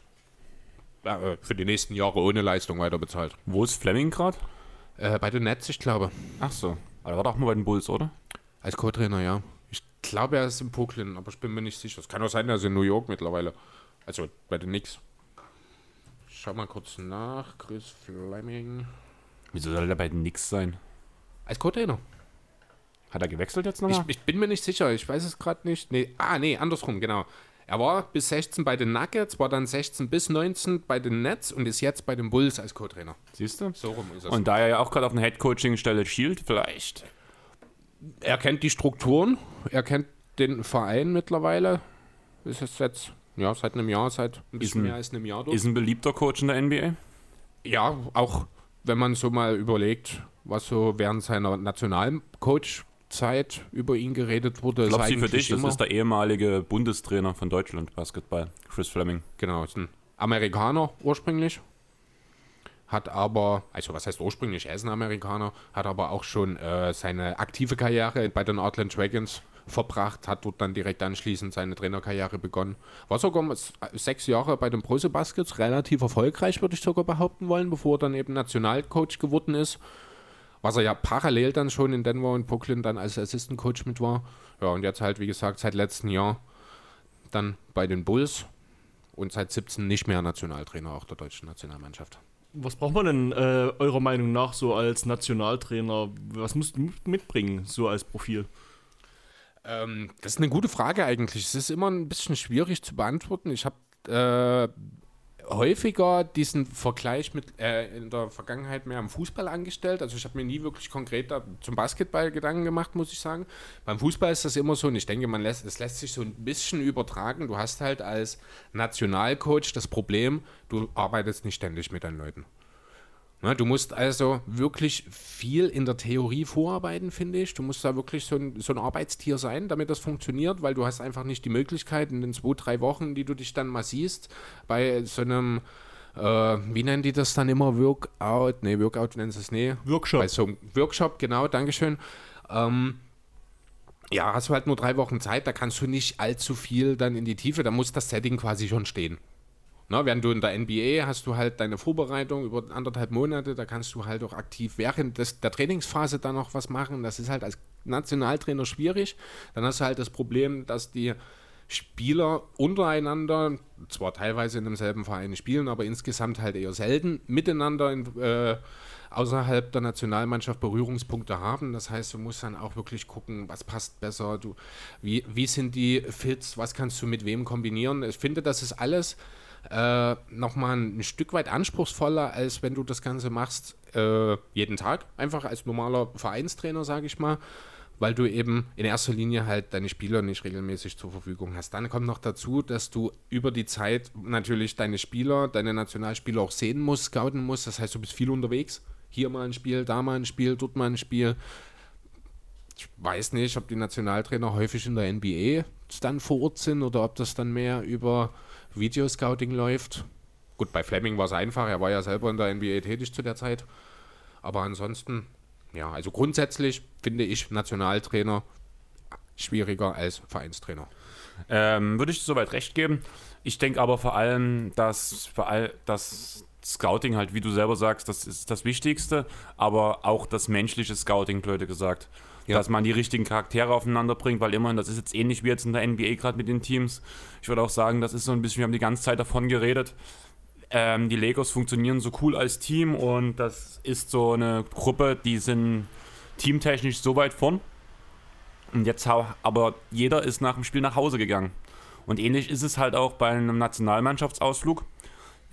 äh, für die nächsten Jahre ohne Leistung weiter bezahlt.
Wo ist Fleming gerade?
Äh, bei den Nets, ich glaube.
Ach so. Aber er war doch mal bei den Bulls, oder?
Als Co-Trainer, ja. Ich glaube, er ist in Brooklyn, aber ich bin mir nicht sicher. Es kann auch sein, er ist in New York mittlerweile. Also bei den Knicks. Ich Schau mal kurz nach. Chris Fleming.
Wieso soll er bei den Knicks sein?
Als Co-Trainer.
Hat er gewechselt jetzt
Ich,
nochmal?
ich bin mir nicht sicher, ich weiß es gerade nicht. Nee, ah, nee, andersrum, genau. Er war bis 16 bei den Nuggets, war dann 16 bis 19 bei den Nets und ist jetzt bei den Bulls als Co-Trainer.
Siehst du?
So rum ist es.
Und da er ja auch gerade auf einer Head-Coaching-Stelle schielt, vielleicht.
er kennt die Strukturen, er kennt den Verein mittlerweile. Ist es jetzt, ja, seit einem Jahr, seit ein bisschen
ein-
mehr als einem Jahr dort.
Ist ein beliebter Coach in der NBA?
Ja, auch wenn man so mal überlegt, was so während seiner Nationalcoach-Zeit über ihn geredet wurde.
Glaubst du für dich, das ist der ehemalige Bundestrainer von Deutschland, Basketball, Chris Fleming.
Genau, ist ein Amerikaner ursprünglich. Hat aber, also was heißt ursprünglich, er ist ein Amerikaner, hat aber auch schon äh, seine aktive Karriere bei den Outland Dragons verbracht, hat dort dann direkt anschließend seine Trainerkarriere begonnen. War sogar s- sechs Jahre bei den Brose Baskets, relativ erfolgreich, würde ich sogar behaupten wollen, bevor er dann eben Nationalcoach geworden ist. Was er ja parallel dann schon in Denver und Brooklyn dann als Assistant Coach mit war. Ja, und jetzt halt, wie gesagt, seit letztem Jahr dann bei den Bulls und seit 17 nicht mehr Nationaltrainer auch der deutschen Nationalmannschaft.
Was braucht man denn äh, eurer Meinung nach so als Nationaltrainer? Was musst du mitbringen, so als Profil?
Ähm, das ist eine gute Frage eigentlich. Es ist immer ein bisschen schwierig zu beantworten. Ich habe äh, häufiger diesen Vergleich mit äh, in der Vergangenheit mehr am Fußball angestellt. Also ich habe mir nie wirklich konkret zum Basketball Gedanken gemacht, muss ich sagen. Beim Fußball ist das immer so und ich denke, man lässt, es lässt sich so ein bisschen übertragen. Du hast halt als Nationalcoach das Problem, du arbeitest nicht ständig mit deinen Leuten. Ne, du musst also wirklich viel in der Theorie vorarbeiten, finde ich. Du musst da wirklich so ein, so ein Arbeitstier sein, damit das funktioniert, weil du hast einfach nicht die Möglichkeit in den zwei, drei Wochen, die du dich dann mal siehst, bei so einem, äh, wie nennen die das dann immer, Workout, nee, Workout nennen sie es nee.
Workshop.
Bei so einem Workshop, genau, Dankeschön. Ähm, ja, hast du halt nur drei Wochen Zeit, da kannst du nicht allzu viel dann in die Tiefe, da muss das Setting quasi schon stehen. Na, während du in der NBA hast du halt deine Vorbereitung über anderthalb Monate, da kannst du halt auch aktiv während des, der Trainingsphase dann noch was machen. Das ist halt als Nationaltrainer schwierig. Dann hast du halt das Problem, dass die Spieler untereinander, zwar teilweise in demselben Verein spielen, aber insgesamt halt eher selten miteinander in, äh, außerhalb der Nationalmannschaft Berührungspunkte haben. Das heißt, du musst dann auch wirklich gucken, was passt besser, du, wie, wie sind die Fits, was kannst du mit wem kombinieren. Ich finde, das ist alles äh, nochmal ein Stück weit anspruchsvoller, als wenn du das Ganze machst äh, jeden Tag, einfach als normaler Vereinstrainer, sage ich mal, weil du eben in erster Linie halt deine Spieler nicht regelmäßig zur Verfügung hast. Dann kommt noch dazu, dass du über die Zeit natürlich deine Spieler, deine Nationalspieler auch sehen musst, scouten musst. Das heißt, du bist viel unterwegs. Hier mal ein Spiel, da mal ein Spiel, dort mal ein Spiel. Ich weiß nicht, ob die Nationaltrainer häufig in der NBA dann vor Ort sind oder ob das dann mehr über Videoscouting läuft. Gut, bei Fleming war es einfach, er war ja selber in der NBA tätig zu der Zeit. Aber ansonsten, ja, also grundsätzlich finde ich Nationaltrainer schwieriger als Vereinstrainer.
Ähm, würde ich soweit recht geben. Ich denke aber vor allem, dass vor all, das Scouting halt, wie du selber sagst, das ist das Wichtigste, aber auch das menschliche Scouting, blöde gesagt. Ja. Dass man die richtigen Charaktere aufeinander bringt, weil immerhin, das ist jetzt ähnlich wie jetzt in der NBA gerade mit den Teams. Ich würde auch sagen, das ist so ein bisschen, wir haben die ganze Zeit davon geredet. Ähm, die Lakers funktionieren so cool als Team und das ist so eine Gruppe, die sind teamtechnisch so weit vorn. Und jetzt aber jeder ist nach dem Spiel nach Hause gegangen. Und ähnlich ist es halt auch bei einem Nationalmannschaftsausflug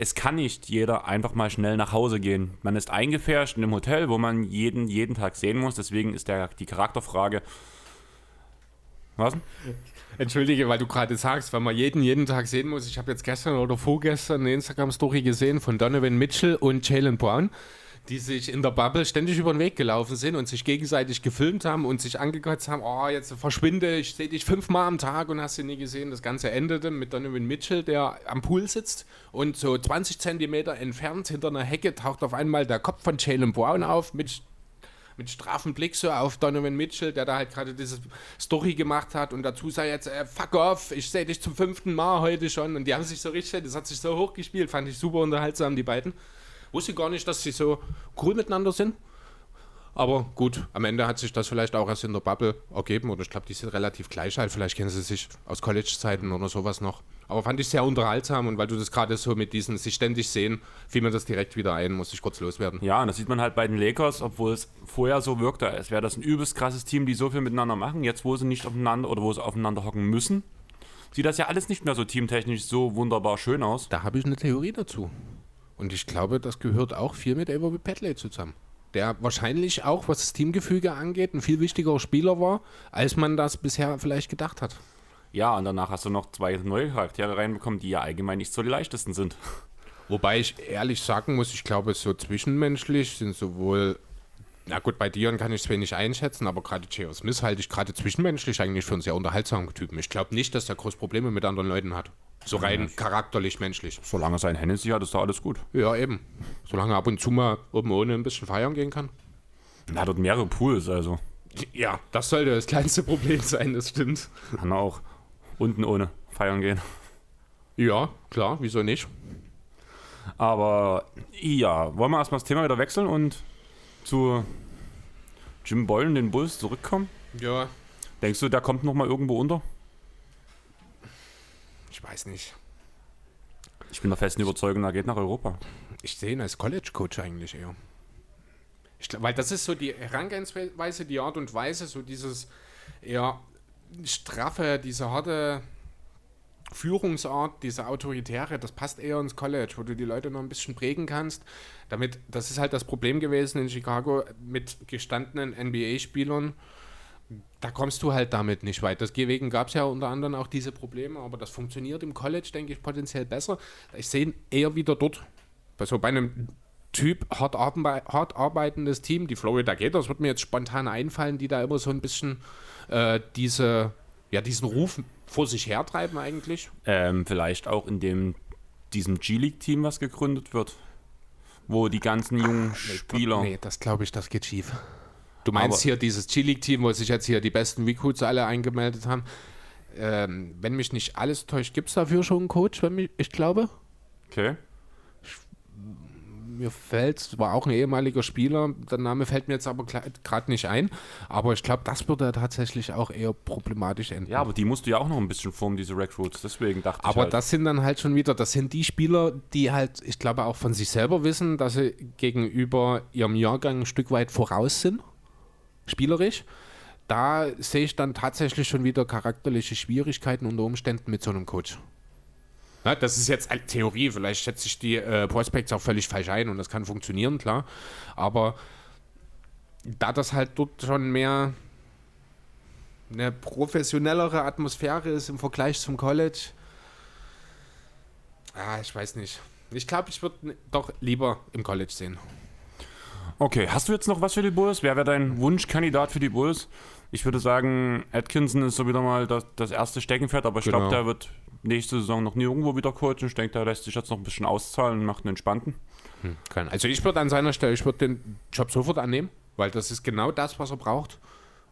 es kann nicht jeder einfach mal schnell nach Hause gehen. Man ist eingefärscht in einem Hotel, wo man jeden, jeden Tag sehen muss. Deswegen ist der, die Charakterfrage.
Was? Entschuldige, weil du gerade sagst, weil man jeden jeden Tag sehen muss. Ich habe jetzt gestern oder vorgestern eine Instagram-Story gesehen von Donovan Mitchell und Jalen Brown die sich in der Bubble ständig über den Weg gelaufen sind und sich gegenseitig gefilmt haben und sich angekotzt haben, oh, jetzt verschwinde, ich sehe dich fünfmal am Tag und hast du nie gesehen. Das Ganze endete mit Donovan Mitchell, der am Pool sitzt und so 20 Zentimeter entfernt hinter einer Hecke taucht auf einmal der Kopf von Jalen Brown auf mit mit straffen Blick so auf Donovan Mitchell, der da halt gerade diese Story gemacht hat und dazu sei jetzt, äh, fuck off, ich sehe dich zum fünften Mal heute schon und die haben sich so richtig, das hat sich so hochgespielt, fand ich super unterhaltsam, die beiden. Wusste gar nicht, dass sie so cool miteinander sind. Aber gut, am Ende hat sich das vielleicht auch erst in der Bubble ergeben. Oder ich glaube, die sind relativ gleich halt. Vielleicht kennen sie sich aus College-Zeiten oder sowas noch. Aber fand ich sehr unterhaltsam und weil du das gerade so mit diesen sich ständig sehen, fiel mir das direkt wieder ein, muss ich kurz loswerden.
Ja, und das sieht man halt bei den Lakers, obwohl es vorher so wirkte, als wäre das ein übelst krasses Team, die so viel miteinander machen. Jetzt, wo sie nicht aufeinander oder wo sie aufeinander hocken müssen, sieht das ja alles nicht mehr so teamtechnisch so wunderbar schön aus.
Da habe ich eine Theorie dazu. Und ich glaube, das gehört auch viel mit Avery Petley zusammen. Der wahrscheinlich auch, was das Teamgefüge angeht, ein viel wichtigerer Spieler war, als man das bisher vielleicht gedacht hat.
Ja, und danach hast du noch zwei neue Charaktere reinbekommen, die ja allgemein nicht so die leichtesten sind.
Wobei ich ehrlich sagen muss, ich glaube, so zwischenmenschlich sind sowohl, na gut, bei Dion kann ich es wenig einschätzen, aber gerade J.O. Smith halte ich gerade zwischenmenschlich eigentlich für einen sehr unterhaltsamen Typen. Ich glaube nicht, dass er groß Probleme mit anderen Leuten hat. So rein ja. charakterlich, menschlich.
Solange sein Hennessy hat, ist da alles gut.
Ja, eben. Solange er ab und zu mal oben ohne ein bisschen feiern gehen kann.
Er hat dort mehrere Pools, also.
Ja, das sollte das kleinste Problem sein, das stimmt.
Kann er auch unten ohne feiern gehen.
Ja, klar, wieso nicht?
Aber ja, wollen wir erstmal das Thema wieder wechseln und zu Jim Boylan, den Bulls, zurückkommen?
Ja.
Denkst du, der kommt nochmal irgendwo unter?
Ich weiß nicht.
Ich bin der festen Überzeugung, er geht nach Europa.
Ich sehe ihn als College-Coach eigentlich eher. Glaub, weil das ist so die Herangehensweise, die Art und Weise, so dieses eher straffe, diese harte Führungsart, diese autoritäre, das passt eher ins College, wo du die Leute noch ein bisschen prägen kannst. Damit, das ist halt das Problem gewesen in Chicago mit gestandenen NBA-Spielern. Da kommst du halt damit nicht weit. Deswegen gab es ja unter anderem auch diese Probleme, aber das funktioniert im College, denke ich, potenziell besser. Ich sehe ihn eher wieder dort. Bei so bei einem Typ hart, arbe hart arbeitendes Team, die Florida Gators, wird mir jetzt spontan einfallen, die da immer so ein bisschen äh, diese, ja, diesen Ruf vor sich hertreiben eigentlich.
Ähm, vielleicht auch in dem, diesem G-League-Team, was gegründet wird, wo die ganzen jungen Spieler.
Nee, das glaube ich, das geht schief. Du meinst Aber hier dieses G-League-Team, wo sich jetzt hier die besten Recruits alle eingemeldet haben. Ähm, wenn mich nicht alles täuscht, gibt es dafür schon einen Coach, wenn mich, ich glaube.
Okay
mir fällt, war auch ein ehemaliger Spieler, der Name fällt mir jetzt aber gerade nicht ein, aber ich glaube, das würde tatsächlich auch eher problematisch enden.
Ja, aber die musst du ja auch noch ein bisschen formen, diese Recruits, deswegen dachte
aber
ich. Aber
halt. das sind dann halt schon wieder, das sind die Spieler, die halt, ich glaube, auch von sich selber wissen, dass sie gegenüber ihrem Jahrgang ein Stück weit voraus sind, spielerisch da sehe ich dann tatsächlich schon wieder charakterliche Schwierigkeiten unter Umständen mit so einem Coach. Na, das ist jetzt Theorie, vielleicht schätze ich die äh, Prospects auch völlig falsch ein und das kann funktionieren, klar. Aber da das halt dort schon mehr eine professionellere Atmosphäre ist im Vergleich zum College, ah, ich weiß nicht. Ich glaube, ich würde doch lieber im College sehen.
Okay, hast du jetzt noch was für die Bulls? Wer wäre dein Wunschkandidat für die Bulls? Ich würde sagen, Atkinson ist so wieder mal das, das erste Steckenpferd, aber ich genau. glaube, der wird nächste Saison noch nirgendwo wieder coachen. Ich denke, der lässt sich jetzt noch ein bisschen auszahlen und macht einen entspannten.
Hm. Also ich würde an seiner Stelle, ich würde den Job sofort annehmen, weil das ist genau das, was er braucht.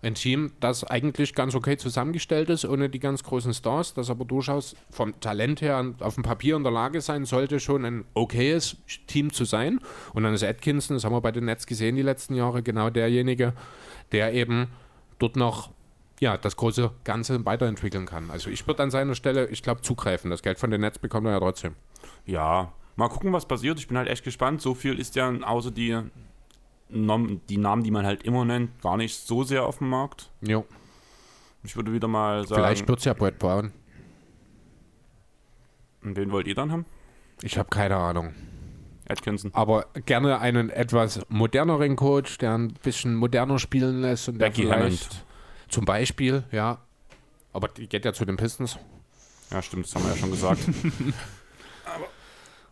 Ein Team, das eigentlich ganz okay zusammengestellt ist, ohne die ganz großen Stars, das aber durchaus vom Talent her auf dem Papier in der Lage sein sollte, schon ein okayes Team zu sein. Und dann ist Atkinson, das haben wir bei den Nets gesehen die letzten Jahre, genau derjenige, der eben dort noch ja, das große Ganze weiterentwickeln kann. Also ich würde an seiner Stelle, ich glaube, zugreifen. Das Geld von den Netz bekommt er ja trotzdem.
Ja, mal gucken, was passiert. Ich bin halt echt gespannt. So viel ist ja außer die, die Namen, die man halt immer nennt, gar nicht so sehr auf dem Markt.
Jo.
Ich würde wieder mal sagen.
Vielleicht wird es ja Brett Brown.
Und wen wollt ihr dann haben?
Ich habe keine Ahnung.
Atkinson.
Aber gerne einen etwas moderneren Coach, der ein bisschen moderner spielen lässt und
Becky der vielleicht Hammond.
Zum Beispiel, ja. Aber die geht ja zu den Pistons.
Ja, stimmt, das haben wir ja schon gesagt. Aber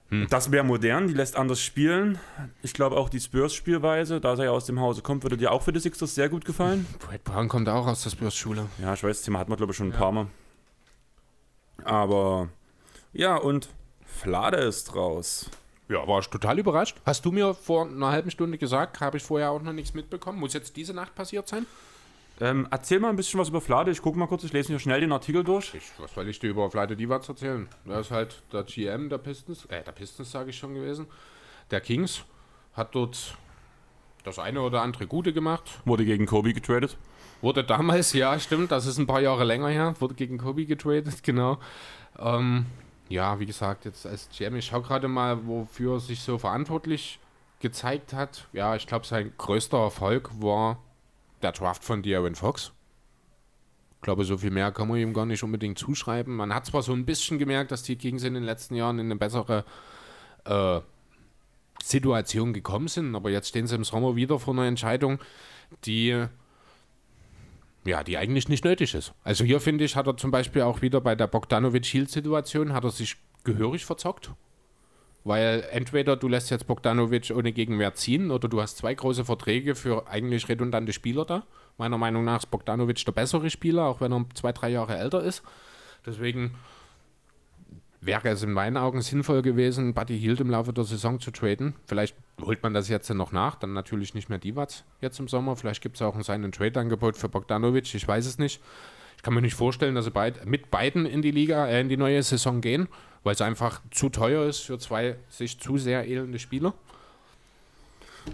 hm. das wäre modern, die lässt anders spielen. Ich glaube auch die Spurs-Spielweise, da er ja aus dem Hause kommt, würde dir auch für die Sixers sehr gut gefallen.
Brad Brown kommt auch aus der Spurs-Schule.
Ja, ich weiß, das Thema hatten wir, glaube ich, schon ein ja. paar Mal. Aber ja, und Flade ist raus.
Ja, war ich total überrascht. Hast du mir vor einer halben Stunde gesagt, habe ich vorher auch noch nichts mitbekommen. Muss jetzt diese Nacht passiert sein?
Ähm, erzähl mal ein bisschen was über Flade. Ich gucke mal kurz, ich lese mir schnell den Artikel durch.
Ich, was soll ich dir über Flade Divac erzählen? Er ist halt der GM der Pistons, äh, der Pistons sage ich schon gewesen. Der Kings hat dort das eine oder andere Gute gemacht.
Wurde gegen Kobe getradet.
Wurde damals, ja, stimmt, das ist ein paar Jahre länger her. Wurde gegen Kobe getradet, genau. Ähm, ja, wie gesagt, jetzt als GM, ich schaue gerade mal, wofür er sich so verantwortlich gezeigt hat. Ja, ich glaube, sein größter Erfolg war der Draft von De'Aaron Fox. Ich glaube, so viel mehr kann man ihm gar nicht unbedingt zuschreiben. Man hat zwar so ein bisschen gemerkt, dass die Kings in den letzten Jahren in eine bessere äh, Situation gekommen sind, aber jetzt stehen sie im Sommer wieder vor einer Entscheidung, die ja, die eigentlich nicht nötig ist. Also hier finde ich, hat er zum Beispiel auch wieder bei der Bogdanovic-Hield-Situation, hat er sich gehörig verzockt. Weil entweder du lässt jetzt Bogdanovic ohne Gegenwehr ziehen oder du hast zwei große Verträge für eigentlich redundante Spieler da. Meiner Meinung nach ist Bogdanovic der bessere Spieler, auch wenn er zwei, drei Jahre älter ist. Deswegen wäre es in meinen Augen sinnvoll gewesen, Buddy Hield im Laufe der Saison zu traden. Vielleicht holt man das jetzt noch nach, dann natürlich nicht mehr Divac jetzt im Sommer. Vielleicht gibt es auch ein Trade-Angebot für Bogdanovic, ich weiß es nicht. Ich kann mir nicht vorstellen, dass sie beid, mit beiden in die Liga, äh, in die neue Saison gehen weil es einfach zu teuer ist für zwei sich zu sehr elende Spieler.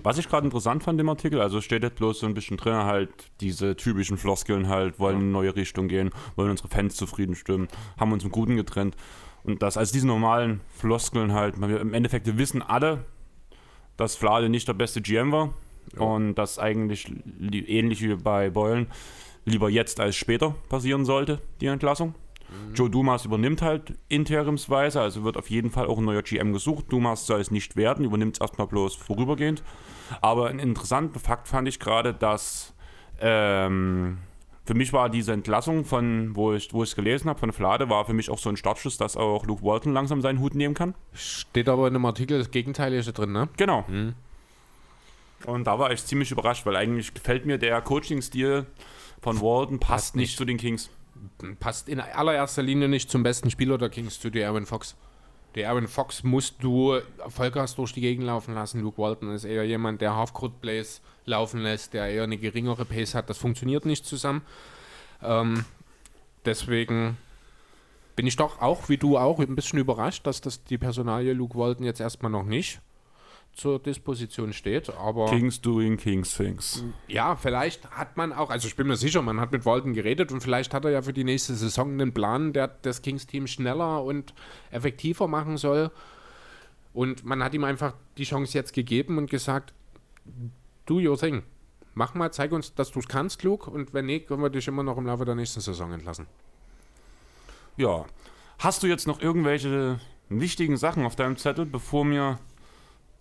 Was ich gerade interessant fand im Artikel, also steht jetzt bloß so ein bisschen drin, halt diese typischen Floskeln halt, wollen in eine neue Richtung gehen, wollen unsere Fans zufrieden stimmen, haben uns im Guten getrennt. Und das als diese normalen Floskeln halt. Im Endeffekt, wir wissen alle, dass Flade nicht der beste GM war. Und das eigentlich li- ähnlich wie bei Beulen lieber jetzt als später passieren sollte, die Entlassung. Joe Dumas übernimmt halt interimsweise, also wird auf jeden Fall auch ein neuer GM gesucht. Dumas soll es nicht werden, übernimmt es erstmal bloß vorübergehend. Aber ein interessanter Fakt fand ich gerade, dass ähm, für mich war diese Entlassung von, wo ich es gelesen habe, von Flade, war für mich auch so ein Startschuss, dass auch Luke Walton langsam seinen Hut nehmen kann.
Steht aber in einem Artikel das Gegenteilige drin, ne?
Genau. Und da war ich ziemlich überrascht, weil eigentlich gefällt mir der Coaching-Stil von Walton, passt,
Passt
nicht
nicht.
zu den Kings.
Passt in allererster Linie nicht zum besten Spieler der Kings, zu Aaron Fox. Der Aaron Fox musst du Vollgas durch die Gegend laufen lassen. Luke Walton ist eher jemand, der Half-Court-Plays laufen lässt, der eher eine geringere Pace hat. Das funktioniert nicht zusammen. Ähm, deswegen bin ich doch auch, wie du auch, ein bisschen überrascht, dass das die Personalie Luke Walton jetzt erstmal noch nicht zur Disposition steht. Aber
Kings doing Kings things.
ja, vielleicht hat man auch, also ich bin mir sicher, man hat mit Walton geredet und vielleicht hat er ja für die nächste Saison einen Plan, der das Kings-Team schneller und effektiver machen soll. Und man hat ihm einfach die Chance jetzt gegeben und gesagt, do your thing. Mach mal, zeig uns, dass du es kannst, Luke. Und wenn nicht, können wir dich immer noch im Laufe der nächsten Saison entlassen.
Ja. Hast du jetzt noch irgendwelche wichtigen Sachen auf deinem Zettel, bevor wir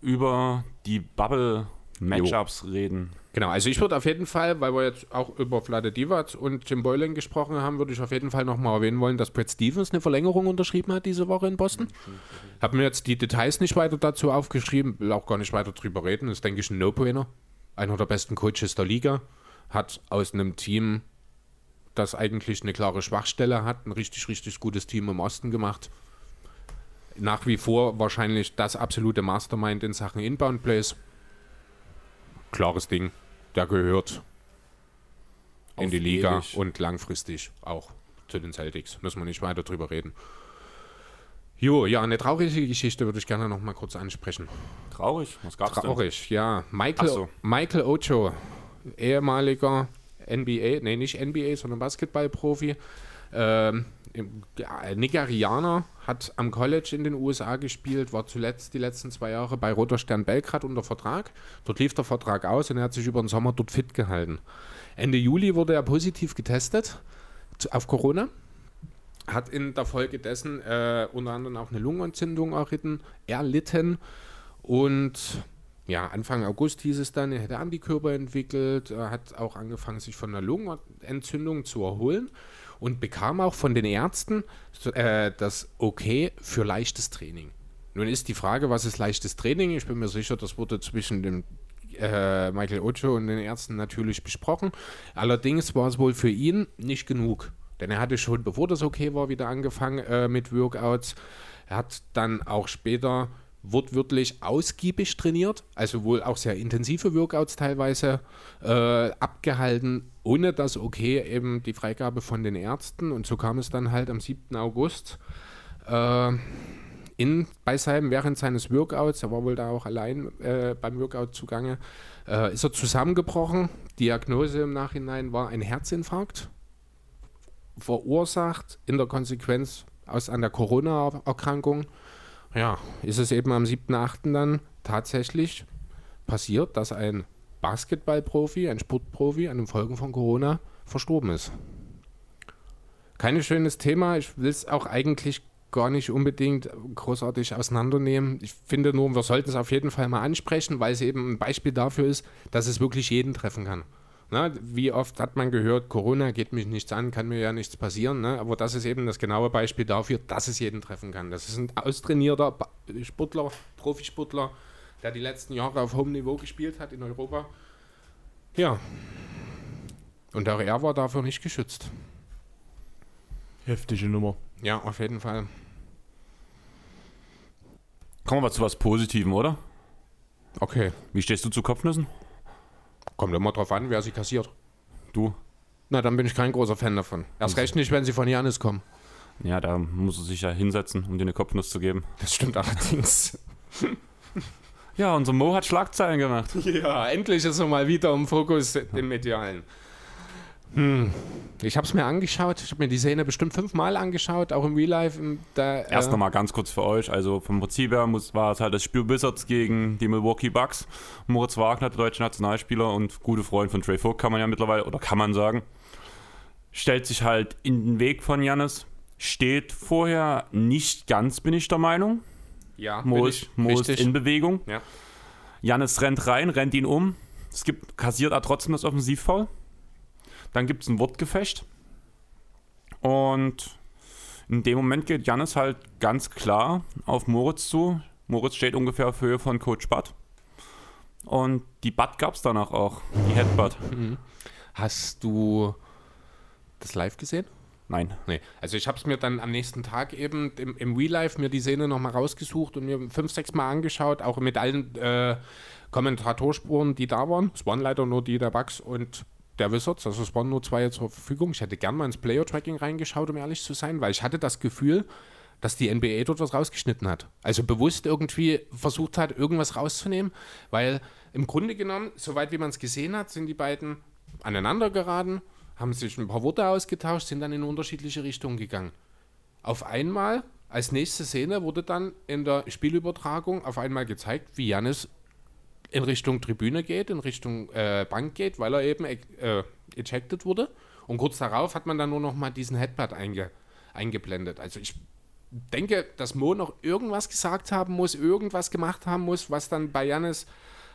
über die Bubble-Matchups reden?
Genau, also ich würde auf jeden Fall, weil wir jetzt auch über Vlade Divac und Jim Boylan gesprochen haben, würde ich auf jeden Fall nochmal erwähnen wollen, dass Brad Stevens eine Verlängerung unterschrieben hat diese Woche in Boston. Habe mir jetzt die Details nicht weiter dazu aufgeschrieben, will auch gar nicht weiter drüber reden. Ist, denke ich, ein No-Brainer. Einer der besten Coaches der Liga. Hat aus einem Team, das eigentlich eine klare Schwachstelle hat, ein richtig, richtig gutes Team im Osten gemacht. Nach wie vor wahrscheinlich das absolute Mastermind in Sachen Inbound Plays. Klares Ding. Der gehört in
Auf
die Liga
ewig.
und langfristig auch zu den Celtics. Müssen wir nicht weiter drüber reden. Jo, ja, eine traurige Geschichte würde ich gerne noch mal kurz ansprechen.
Traurig? Was gab's denn?
Traurig, ja. Michael,
so.
Michael Ocho, ehemaliger NBA, nee, nicht NBA, sondern Basketballprofi. Ähm, Nigerianer, hat am College in den USA gespielt, war zuletzt die letzten zwei Jahre bei Roter Stern Belgrad unter Vertrag. Dort lief der Vertrag aus und er hat sich über den Sommer dort fit gehalten. Ende Juli wurde er positiv getestet auf Corona hat in der Folge dessen äh, unter anderem auch eine Lungenentzündung erlitten, erlitten und ja, Anfang August hieß es dann, er hätte Antikörper entwickelt, er hat auch angefangen, sich von einer Lungenentzündung zu erholen und bekam auch von den Ärzten äh, das Okay für leichtes Training. Nun ist die Frage, was ist leichtes Training? Ich bin mir sicher, das wurde zwischen dem äh, Michael Ocho und den Ärzten natürlich besprochen. Allerdings war es wohl für ihn nicht genug. Denn er hatte schon, bevor das okay war, wieder angefangen äh, mit Workouts. Er hat dann auch später wortwörtlich ausgiebig trainiert, also wohl auch sehr intensive Workouts teilweise äh, abgehalten, ohne das okay eben die Freigabe von den Ärzten. Und so kam es dann halt am 7. August äh, in, bei seinem, während seines Workouts, er war wohl da auch allein äh, beim Workout zugange, äh, ist er zusammengebrochen. Diagnose im Nachhinein war ein Herzinfarkt, verursacht in der Konsequenz aus einer Corona-Erkrankung. Ja, ist es eben am 7.8. dann tatsächlich passiert, dass ein Basketballprofi, ein Sportprofi an den Folgen von Corona verstorben ist. Kein schönes Thema. Ich will es auch eigentlich gar nicht unbedingt großartig auseinandernehmen. Ich finde nur, wir sollten es auf jeden Fall mal ansprechen, weil es eben ein Beispiel dafür ist, dass es wirklich jeden treffen kann. Na, wie oft hat man gehört, Corona geht mich nichts an, kann mir ja nichts passieren. Ne? Aber das ist eben das genaue Beispiel dafür, dass es jeden treffen kann. Das ist ein austrainierter Sportler, Profisportler, der die letzten Jahre auf hohem Niveau gespielt hat in Europa. Ja. Und auch er war dafür nicht geschützt.
Heftige Nummer.
Ja, auf jeden Fall.
Kommen wir zu was Positivem, oder?
Okay.
Wie stehst du zu Kopfnüssen?
Kommt immer drauf an, wer sie kassiert.
Du?
Na, dann bin ich kein großer Fan davon. Erst recht nicht, wenn sie von Janis kommen.
Ja, da muss er sich ja hinsetzen, um dir eine Kopfnuss zu geben.
Das stimmt allerdings.
Ja, unser Mo hat Schlagzeilen gemacht.
ja, endlich ist er mal wieder im Fokus im Medialen. Ich habe es mir angeschaut. Ich habe mir die Szene bestimmt fünfmal angeschaut, auch im Real Life. Da, äh,
Erst nochmal ganz kurz für euch. Also vom Prinzip her muss, war es halt das Spiel Wizards gegen die Milwaukee Bucks. Moritz Wagner, der deutsche Nationalspieler und gute Freund von Trey Vogt, kann man ja mittlerweile, oder kann man sagen, stellt sich halt in den Weg von Jannis. Steht vorher nicht ganz, bin ich der Meinung.
ja,
Mo ist, in Bewegung.
Ja.
Jannis rennt rein, rennt ihn um. Es gibt, kassiert er trotzdem das Offensivfoul. Dann gibt es ein Wortgefecht. Und in dem Moment geht Jannis halt ganz klar auf Moritz zu. Moritz steht ungefähr auf Höhe von Coach Butt. Und die Butt gab es danach auch. Die Headbutt.
Hast du das live gesehen?
Nein.
Nee. Also ich habe es mir dann am nächsten Tag eben im, im Real Life mir die Szene nochmal rausgesucht und mir fünf, sechs Mal angeschaut, auch mit allen äh, Kommentatorspuren, die da waren. Es waren leider nur die der Bugs und der Wizards, also es waren nur zwei zur Verfügung. Ich hätte gern mal ins Player-Tracking reingeschaut, um ehrlich zu sein, weil ich hatte das Gefühl, dass die NBA dort was rausgeschnitten hat. Also bewusst irgendwie versucht hat, irgendwas rauszunehmen, weil im Grunde genommen, soweit wie man es gesehen hat, sind die beiden aneinander geraten, haben sich ein paar Worte ausgetauscht, sind dann in unterschiedliche Richtungen gegangen. Auf einmal, als nächste Szene, wurde dann in der Spielübertragung auf einmal gezeigt, wie Janis in Richtung Tribüne geht, in Richtung äh, Bank geht, weil er eben äh, ejected wurde. Und kurz darauf hat man dann nur noch mal diesen Headbutt einge, eingeblendet. Also ich denke, dass Mo noch irgendwas gesagt haben muss, irgendwas gemacht haben muss, was dann bei Janis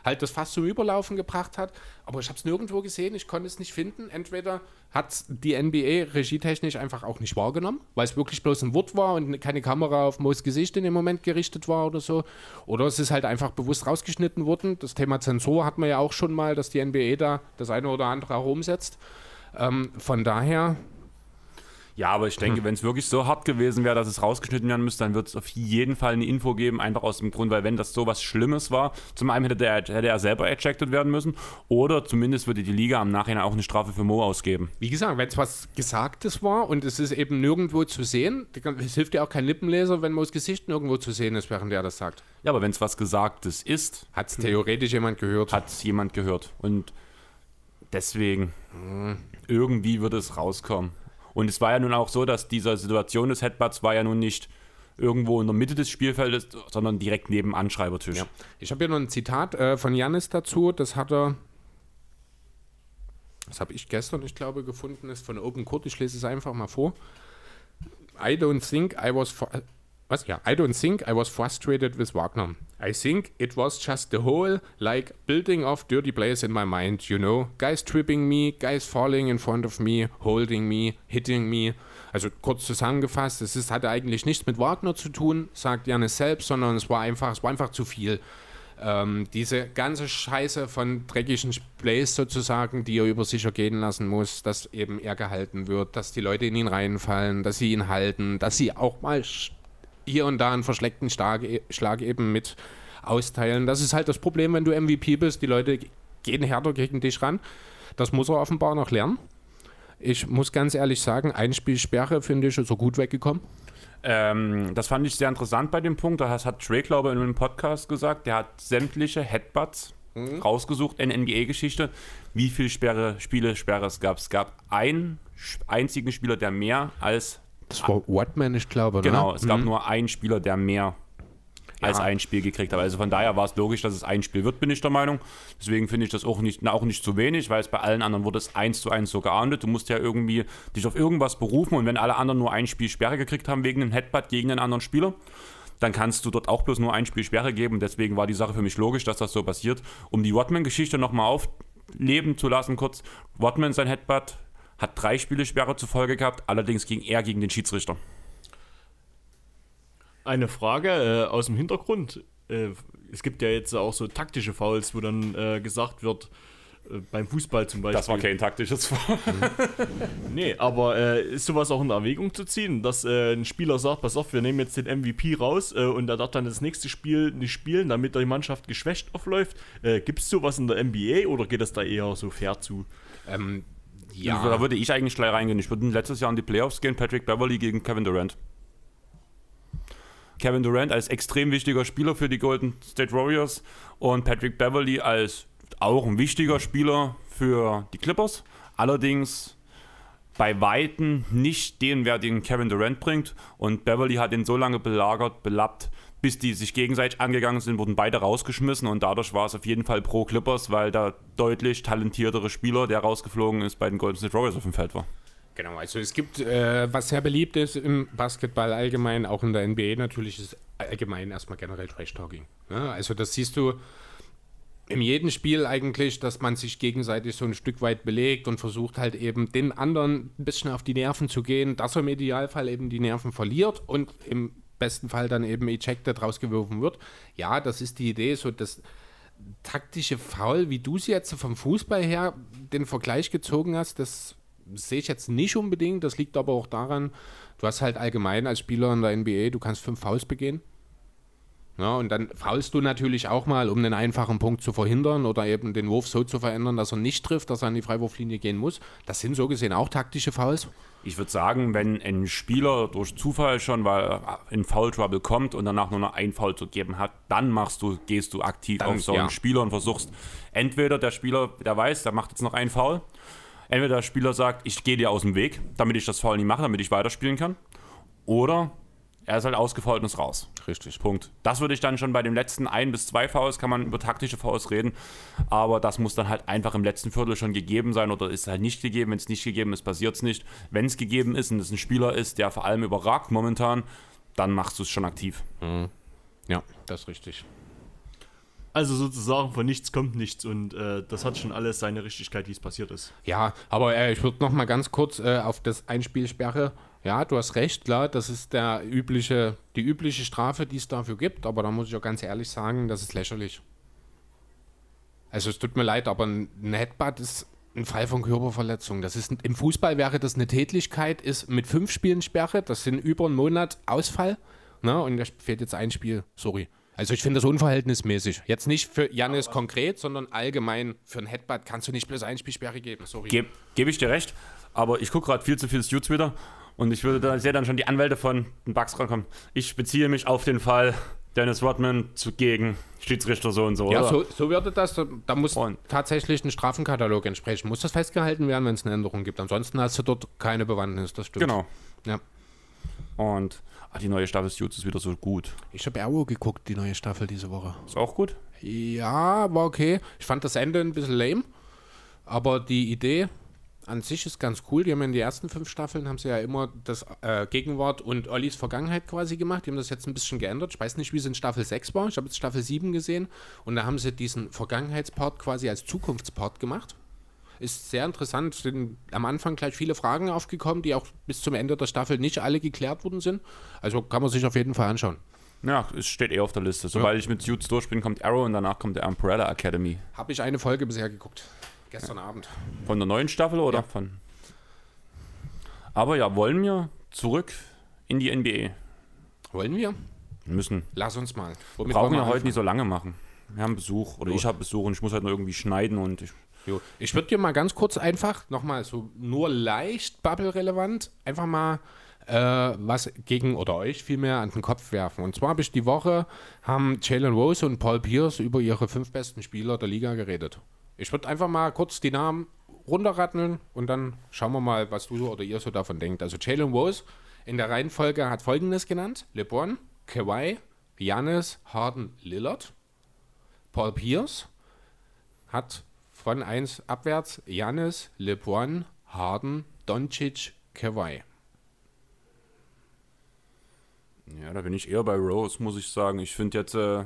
halt das fast zum Überlaufen gebracht hat. Aber ich habe es nirgendwo gesehen, ich konnte es nicht finden. Entweder hat die NBA regietechnisch einfach auch nicht wahrgenommen, weil es wirklich bloß ein Wort war und keine Kamera auf Mo's Gesicht in dem Moment gerichtet war oder so. Oder es ist halt einfach bewusst rausgeschnitten worden. Das Thema Zensur hat man ja auch schon mal, dass die NBA da das eine oder andere auch umsetzt. Ähm, von daher,
Ja, aber ich denke, wenn es wirklich so hart gewesen wäre, dass es rausgeschnitten werden müsste, dann wird es auf jeden Fall eine Info geben, einfach aus dem Grund, weil wenn das so was Schlimmes war, zum einen hätte, der, hätte er selber ejected werden müssen oder zumindest würde die Liga am Nachhinein auch eine Strafe für Mo ausgeben.
wie gesagt, wenn es was Gesagtes war und es ist eben nirgendwo zu sehen, es hilft ja auch kein Lippenleser, wenn Mo's Gesicht nirgendwo zu sehen ist, während er das sagt.
Ja, aber wenn es was Gesagtes ist,
Hat es theoretisch jemand gehört?
hat es jemand gehört. Und deswegen, irgendwie wird es rauskommen. Und es war ja nun auch so, dass diese Situation des Headbutts war ja nun nicht irgendwo in der Mitte des Spielfeldes, sondern direkt neben Anschreibertisch.
Ja. Ich habe hier noch ein Zitat äh, von Janis dazu. Das hat er. Das habe ich gestern, ich glaube, gefunden, ist von Open Court. Ich lese es einfach mal vor. I don't think I was. Was? Ja, I don't think I was frustrated with Wagner. I think it was just the whole, like, building of dirty plays in my mind, you know? Guys tripping me, guys falling in front of me, holding me, hitting me. Also kurz zusammengefasst, es ist, hatte eigentlich nichts mit Wagner zu tun, sagt Janis selbst, sondern es war einfach, es war einfach zu viel. Ähm, diese ganze Scheiße von dreckigen Plays sozusagen, die er über sich ergehen lassen muss, dass eben er gehalten wird, dass die Leute in ihn reinfallen, dass sie ihn halten, dass sie auch mal hier und da einen verschleckten Schlag, Schlag eben mit austeilen. Das ist halt das Problem, wenn du MVP bist. Die Leute gehen härter gegen dich ran. Das muss er offenbar noch lernen. Ich muss ganz ehrlich sagen, Einspielsperre finde ich ist er gut weggekommen.
Ähm, das fand ich sehr interessant bei dem Punkt. Das hat Trey, glaube ich, in einem Podcast gesagt. Der hat sämtliche Headbutts rausgesucht in NBA-Geschichte. Wie viele Sperre, Spiele Sperre es gab. Es gab einen einzigen Spieler, der mehr als.
Das war Watman, ich glaube.
Genau,
ne?
es gab nur einen Spieler, der mehr als
Ja.
ein Spiel gekriegt hat. Also von daher war es logisch, dass es ein Spiel wird, bin ich der Meinung. Deswegen finde ich das auch nicht, auch nicht zu wenig, weil es bei allen anderen wurde es eins zu eins so geahndet. Du musst ja irgendwie dich auf irgendwas berufen und wenn alle anderen nur ein Spiel Sperre gekriegt haben wegen einem Headbutt gegen einen anderen Spieler, dann kannst du dort auch bloß nur ein Spiel Sperre geben. Deswegen war die Sache für mich logisch, dass das so passiert. Um die Watman-Geschichte nochmal aufleben zu lassen, kurz. Watman, sein Headbutt, hat drei Spiele Sperre zur Folge gehabt, allerdings ging er gegen den Schiedsrichter.
Eine Frage äh, aus dem Hintergrund. Äh, es gibt ja jetzt auch so taktische Fouls, wo dann äh, gesagt wird, äh, beim Fußball zum Beispiel.
Das war kein taktisches Foul.
Nee, aber äh, ist sowas auch in Erwägung zu ziehen, dass äh, ein Spieler sagt, pass auf, wir nehmen jetzt den MVP raus äh, und er darf dann das nächste Spiel nicht spielen, damit die Mannschaft geschwächt aufläuft. Äh, Gibt es sowas in der NBA oder geht das da eher so fair zu?
Ähm,
Ja. Da würde ich eigentlich gleich reingehen. Ich würde letztes Jahr in die Playoffs gehen, Patrick Beverly gegen Kevin Durant. Kevin Durant als extrem wichtiger Spieler für die Golden State Warriors und Patrick Beverly als auch ein wichtiger Spieler für die Clippers. Allerdings bei Weitem nicht den Wert, den Kevin Durant bringt. Und Beverly hat ihn so lange belagert, belappt, bis die sich gegenseitig angegangen sind, wurden beide rausgeschmissen und dadurch war es auf jeden Fall pro Clippers, weil da deutlich talentiertere Spieler, der rausgeflogen ist, bei den Golden State Warriors auf dem Feld war.
Genau, also es gibt, äh, was sehr beliebt ist im Basketball allgemein, auch in der NBA natürlich, ist allgemein erstmal generell Trash-Talking. Ja, also das siehst du in jedem Spiel eigentlich, dass man sich gegenseitig so ein Stück weit belegt und versucht halt eben den anderen ein bisschen auf die Nerven zu gehen, dass er im Idealfall eben die Nerven verliert und im besten Fall dann eben ejected rausgeworfen wird. Ja, das ist die Idee, so das taktische Foul, wie du es jetzt vom Fußball her den Vergleich gezogen hast, das sehe ich jetzt nicht unbedingt. Das liegt aber auch daran, du hast halt allgemein als Spieler in der NBA, du kannst fünf Fouls begehen. Ja, und dann faulst du natürlich auch mal, um einen einfachen Punkt zu verhindern oder eben den Wurf so zu verändern, dass er nicht trifft, dass er an die Freiwurflinie gehen muss. Das sind so gesehen auch taktische Fouls.
Ich würde sagen, wenn ein Spieler durch Zufall schon weil in Foul Trouble kommt und danach nur noch ein Foul zu geben hat, dann machst du, gehst du aktiv
Dann,
auf so einen
ja.
Spieler und versuchst entweder der Spieler, der weiß, der macht jetzt noch einen Foul, entweder der Spieler sagt, ich gehe dir aus dem Weg, damit ich das Foul nicht mache, damit ich weiterspielen kann, oder er ist halt ausgefault und ist raus.
Richtig.
Punkt. Das würde ich dann schon bei den letzten ein bis zwei Fouls, kann man über taktische Fouls reden, aber das muss dann halt einfach im letzten Viertel schon gegeben sein oder ist halt nicht gegeben. Wenn es nicht gegeben ist, passiert es nicht. Wenn es gegeben ist und es ein Spieler ist, der vor allem überragt momentan, dann machst du es schon aktiv.
Ja, das ist richtig.
Also sozusagen von nichts kommt nichts und äh, das hat schon alles seine Richtigkeit, wie es passiert ist.
Ja, aber äh, ich würde noch mal ganz kurz äh, auf das Einspielsperre. Ja, du hast recht, klar, das ist der übliche, die übliche Strafe, die es dafür gibt, aber da muss ich auch ganz ehrlich sagen, das ist lächerlich. Also es tut mir leid, aber ein Headbutt ist ein Fall von Körperverletzung. Das ist im Fußball wäre das eine Tätlichkeit, ist mit fünf Spielen Sperre, das sind über einen Monat Ausfall. Ne? Und da fehlt jetzt ein Spiel, sorry. Also ich finde das unverhältnismäßig. Jetzt nicht für Janis konkret, sondern allgemein für ein Headbutt kannst du nicht bloß ein Spielsperre geben, sorry.
Gebe geb ich dir recht, aber ich gucke gerade viel zu viel Suits wieder und ich würde da, sehe dann schon die Anwälte von den Bugs rankommen. Ich beziehe mich auf den Fall Dennis Rodman zu, gegen Schiedsrichter so und so.
Ja,
oder?
so, so würde das, da muss
Und-
tatsächlich ein Strafenkatalog entsprechen. Muss das festgehalten werden, wenn es eine Änderung gibt. Ansonsten hast du dort keine Bewandtnis, das stimmt.
Genau.
Ja.
Und ah, die neue Staffel Suits ist wieder so gut.
Ich habe Arrow geguckt, die neue Staffel diese Woche.
Ist auch gut.
Ja, war okay. Ich fand das Ende ein bisschen lame, aber die Idee an sich ist ganz cool. Die haben in den ersten fünf Staffeln haben sie ja immer das äh, Gegenwart und Ollis Vergangenheit quasi gemacht. Die haben das jetzt ein bisschen geändert. Ich weiß nicht, wie es in Staffel 6 war. Ich habe jetzt Staffel 7 gesehen und da haben sie diesen Vergangenheitspart quasi als Zukunftspart gemacht. Ist sehr interessant. Sind am Anfang gleich viele Fragen aufgekommen, die auch bis zum Ende der Staffel nicht alle geklärt worden sind. Also kann man sich auf jeden Fall anschauen.
Ja, es steht eh auf der Liste. Sobald ich mit Suits durch bin, kommt Arrow und danach kommt der Umbrella Academy.
Habe ich eine Folge bisher geguckt. Gestern Abend.
Von der neuen Staffel oder
Ja.
von. Aber ja, wollen wir zurück in die NBA?
Wollen wir?
Wir müssen.
Lass uns mal.
Wir
Womit
brauchen ja
wir
heute nicht so lange machen. Wir haben Besuch oder
Jo.
ich habe Besuch und ich muss halt noch irgendwie schneiden und ich,
Jo. Ich würde dir mal ganz kurz einfach, nochmal so nur leicht Bubble-relevant, einfach mal äh, was gegen oder euch vielmehr an den Kopf werfen. Und zwar habe ich die Woche, haben Jalen Rose und Paul Pierce über ihre fünf besten Spieler der Liga geredet. Ich würde einfach mal kurz die Namen runterratteln und dann schauen wir mal, was du oder ihr so davon denkt. Also Jalen Rose in der Reihenfolge hat folgendes genannt: LeBron, Kawhi, Giannis, Harden, Lillard. Paul Pierce hat von 1 abwärts Janis, LeBron, Harden, Doncic, Kawhi.
ja, da bin ich eher bei Rose, muss ich sagen. Ich finde jetzt äh,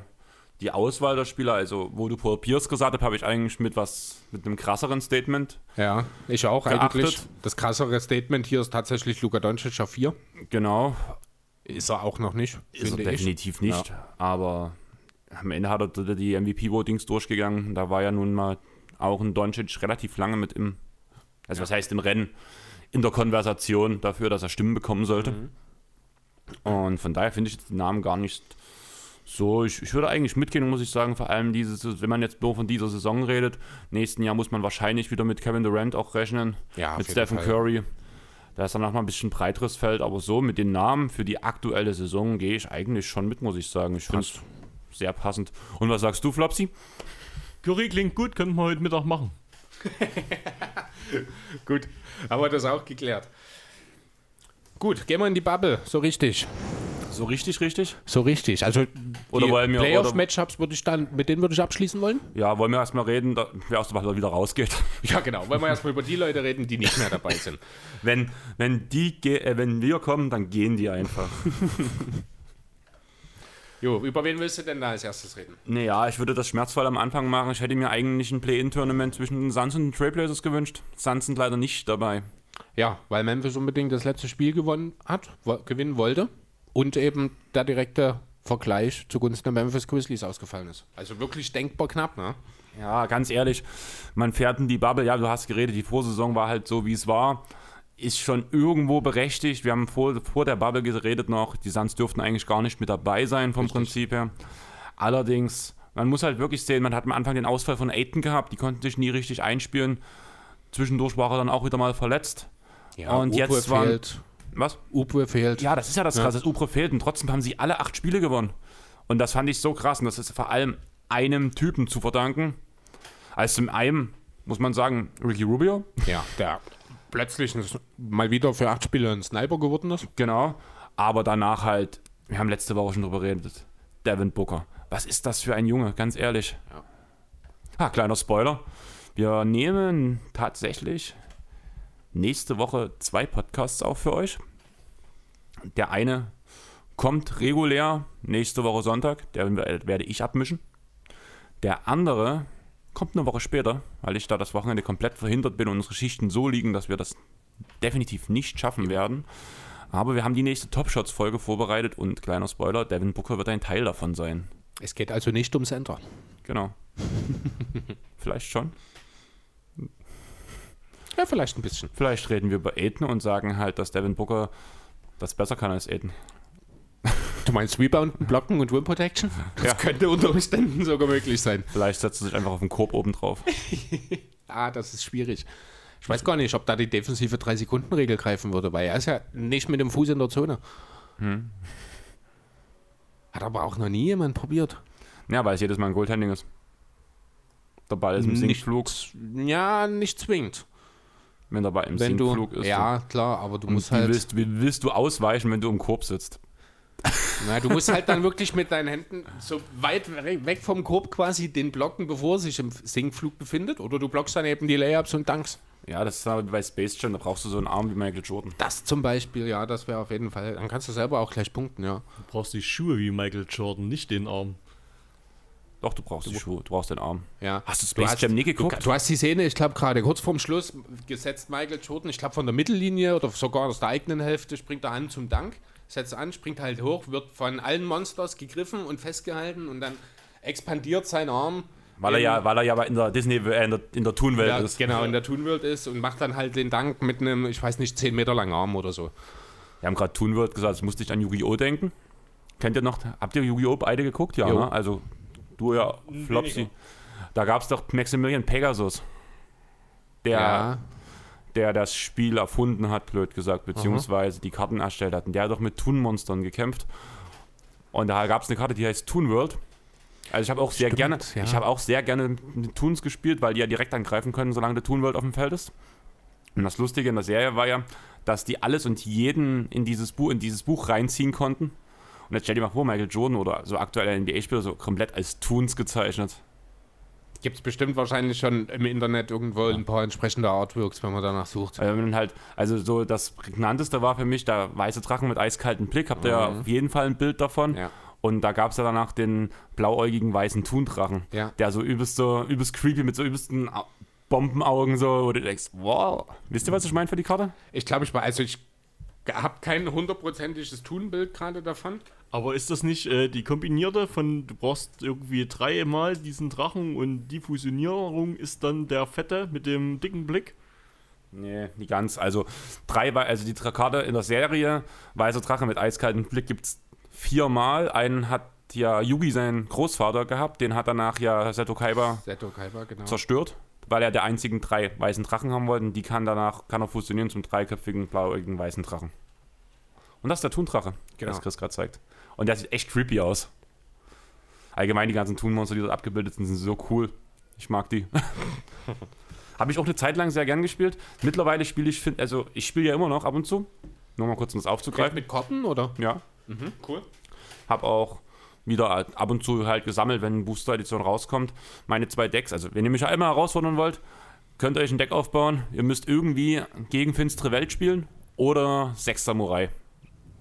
die Auswahl der Spieler, also wo du Paul Pierce gesagt hast, habe ich eigentlich mit was, mit einem krasseren Statement.
Ja, ich auch
Geachtet.
eigentlich. Das krassere Statement hier ist tatsächlich Luka Doncic auf 4.
Genau,
Ist er auch noch nicht,
ist er
finde ich.
definitiv nicht. Aber am Ende hat er die MVP-Votings durchgegangen. Da war ja nun mal auch ein Doncic relativ lange mit im, also was heißt im Rennen, in der Konversation dafür, dass er Stimmen bekommen sollte.
Mhm.
Und von daher finde ich jetzt den Namen gar nicht so. Ich, ich würde eigentlich mitgehen, muss ich sagen, vor allem dieses, wenn man jetzt nur von dieser Saison redet. Nächsten Jahr muss man wahrscheinlich wieder mit Kevin Durant auch rechnen,
Ja,
mit Stephen
Fall.
Curry. Da ist dann noch mal ein bisschen breiteres Feld, aber so mit den Namen für die aktuelle Saison gehe ich eigentlich schon mit, muss ich sagen. Ich finde es sehr passend. Und was sagst du, Flopsy?
Curry klingt gut, könnten wir heute Mittag machen.
Gut, haben wir das auch geklärt. Gut, gehen wir in die Bubble, so richtig.
So richtig, richtig?
So richtig. Also
Oder
die
wollen wir-
Playoff-Matchups würde ich dann, mit denen würde ich abschließen wollen?
Ja, wollen wir erstmal reden, da- wer aus der Bubble wieder rausgeht.
Ja, genau. Wollen wir erstmal über die Leute reden, die nicht mehr dabei sind.
Wenn, wenn, die, äh, wenn wir kommen, dann gehen die einfach.
Jo, über wen willst du denn da als erstes reden?
Naja, ich würde das schmerzvoll am Anfang machen. Ich hätte mir eigentlich ein Play-In-Tournament zwischen den Suns und den Trailblazers gewünscht. Suns sind leider nicht dabei.
Ja, weil Memphis unbedingt das letzte Spiel gewonnen hat, gewinnen wollte und eben der direkte Vergleich zugunsten der Memphis Grizzlies ausgefallen ist. Also wirklich denkbar knapp, ne?
Ja, ganz ehrlich, man fährt in die Bubble. Ja, du hast geredet, die Vorsaison war halt so, wie es war. Ist schon irgendwo berechtigt. Wir haben vor, vor der Bubble geredet noch, die Suns dürften eigentlich gar nicht mit dabei sein vom Prinzip her. Allerdings, man muss halt wirklich sehen, man hat am Anfang den Ausfall von Aiton gehabt, die konnten sich nie richtig einspielen. Zwischendurch war er dann auch wieder mal verletzt. Und jetzt waren-
fehlt.
Was?
Upwe fehlt.
Ja, das ist ja das
Ja.
Krasse. Das Upro fehlt und trotzdem haben sie alle acht Spiele gewonnen. Und das fand ich so krass. Und das ist vor allem einem Typen zu verdanken. Als zum einen, muss man sagen, Ricky Rubio.
Ja, der plötzlich mal wieder für acht Spiele ein Sniper geworden ist.
Genau. Aber danach halt, wir haben letzte Woche schon drüber geredet, Devin Booker. Was ist das für ein Junge, ganz ehrlich.
Ja.
Ah, kleiner Spoiler. Wir nehmen tatsächlich nächste Woche zwei Podcasts auf für euch. Der eine kommt regulär nächste Woche Sonntag, der werde ich abmischen. Der andere kommt eine Woche später, weil ich da das Wochenende komplett verhindert bin und unsere Schichten so liegen, dass wir das definitiv nicht schaffen werden. Aber wir haben die nächste Top Shots Folge vorbereitet und kleiner Spoiler, Devin Booker wird ein Teil davon sein.
Es geht also nicht ums Center.
Genau. Vielleicht schon.
Ja, vielleicht ein bisschen.
Vielleicht reden wir über Aiden und sagen halt, dass Devin Booker das besser kann als Aiden.
Du meinst Rebound, Blocken und Rim Protection? Das
Ja.
könnte unter Umständen sogar möglich sein.
Vielleicht setzt er sich einfach auf den Korb oben drauf.
Ah, das ist schwierig. Ich weiß gar nicht, ob da die defensive 3-Sekunden-Regel greifen würde, weil er ist ja nicht mit dem Fuß in der Zone. Hat aber auch noch nie jemand probiert.
Ja, weil es jedes Mal ein Goaltending ist. Der Ball ist im
Nicht-
Sinkflug,
Ja, nicht zwingend.
Wenn der Ball im
Wenn du,
Sinkflug ist.
ja, klar, aber du musst
wie,
halt,
willst, wie willst du ausweichen, wenn du im Korb sitzt?
na, du musst halt dann wirklich mit deinen Händen so weit we- weg vom Korb quasi den blocken, bevor er sich im Sinkflug befindet. Oder du blockst dann eben die Layups und Dunks.
Ja, das ist aber bei Space Jam, da brauchst du so einen Arm wie Michael Jordan.
Das zum Beispiel, ja, das wäre auf jeden Fall. Dann kannst du selber auch gleich punkten, ja.
Du brauchst die Schuhe wie Michael Jordan, nicht den Arm.
Doch, du brauchst die Schuhe, du brauchst den Arm.
ja.
Hast du Space Jam nie
Du,
geguckt?
du hast die Szene, ich glaube, gerade kurz vorm Schluss gesetzt Michael Jordan, ich glaube, von der Mittellinie oder sogar aus der eigenen Hälfte springt er an zum Dank, setzt an, springt halt hoch, wird von allen Monsters gegriffen und festgehalten und dann expandiert sein Arm.
Weil er ja, weil er ja in der Disney, äh, in der, in der Toon-Welt
ja,
ist.
genau, in der Toonworld ist und macht dann halt den Dank mit einem, ich weiß nicht, 10 Meter langen Arm oder so.
Wir haben gerade Toon World gesagt, ich musste ich an Yu-Gi-Oh! denken. Kennt ihr noch, habt ihr Yu-Gi-Oh! beide geguckt? Ja, ne? Also du ja, Flopsy. Da gab es doch Maximilian Pegasus. Der,
Ja,
der das Spiel erfunden hat, blöd gesagt, beziehungsweise die Karten erstellt hat. Und der hat doch mit Toon-Monstern gekämpft. Und da gab es eine Karte, die heißt Toon World. Also ich habe auch sehr
Stimmt,
gerne,
ja.
ich habe auch sehr gerne mit Toons gespielt, weil die ja direkt angreifen können, solange der Toon World auf dem Feld ist. Und das Lustige in der Serie war ja, dass die alles und jeden in dieses Buch, in dieses Buch reinziehen konnten. Und jetzt stell dir mal vor, Michael Jordan oder so aktuelle NBA-Spieler so komplett als Toons gezeichnet.
gibt es bestimmt wahrscheinlich schon im Internet irgendwo ein paar entsprechende Artworks, wenn man danach sucht.
Also, halt, also so das prägnanteste war für mich der weiße Drachen mit eiskaltem Blick. Habt ihr ja auf jeden Fall ein Bild davon.
Mhm. Ja.
Und da gab es ja danach den blauäugigen weißen Thundrachen,
Ja.
der so übelst so übelst creepy mit so übelsten Au- Bombenaugen so, wo du denkst, wow. Wisst ihr, was ich meine für die Karte?
Ich glaube, ich war, also ich habe kein hundertprozentiges Tunbild gerade davon.
Aber ist das nicht äh, die kombinierte von, du brauchst irgendwie dreimal diesen Drachen und die Fusionierung ist dann der fette mit dem dicken Blick?
Nee, nicht ganz. Also drei, also die Karte in der Serie, weißer Drache mit eiskaltem Blick gibt es viermal. Einen hat ja Yugi, sein Großvater, gehabt, den hat danach ja Seto Kaiba
Seto Kaiba, genau.
zerstört, weil er der einzigen drei weißen Drachen haben wollte. Und die kann danach kann er fusionieren zum dreiköpfigen blauäugigen weißen Drachen. Und das ist der Thundrache,
Genau.
das Chris gerade zeigt. Und der sieht echt creepy aus. Allgemein die ganzen Thunmonster, die dort abgebildet sind, sind so cool. Ich mag die. Habe ich auch eine Zeit lang sehr gern gespielt. Mittlerweile spiele ich, also ich spiele ja immer noch ab und zu. Nur mal kurz um das aufzugreifen.
Mit Karten oder?
Ja.
Cool.
Habe auch wieder ab und zu halt gesammelt, wenn eine Booster-Edition rauskommt. Meine zwei Decks, also wenn ihr mich einmal herausfordern wollt, könnt ihr euch ein Deck aufbauen. Ihr müsst irgendwie gegen Finstere Welt spielen oder Sechs Samurai.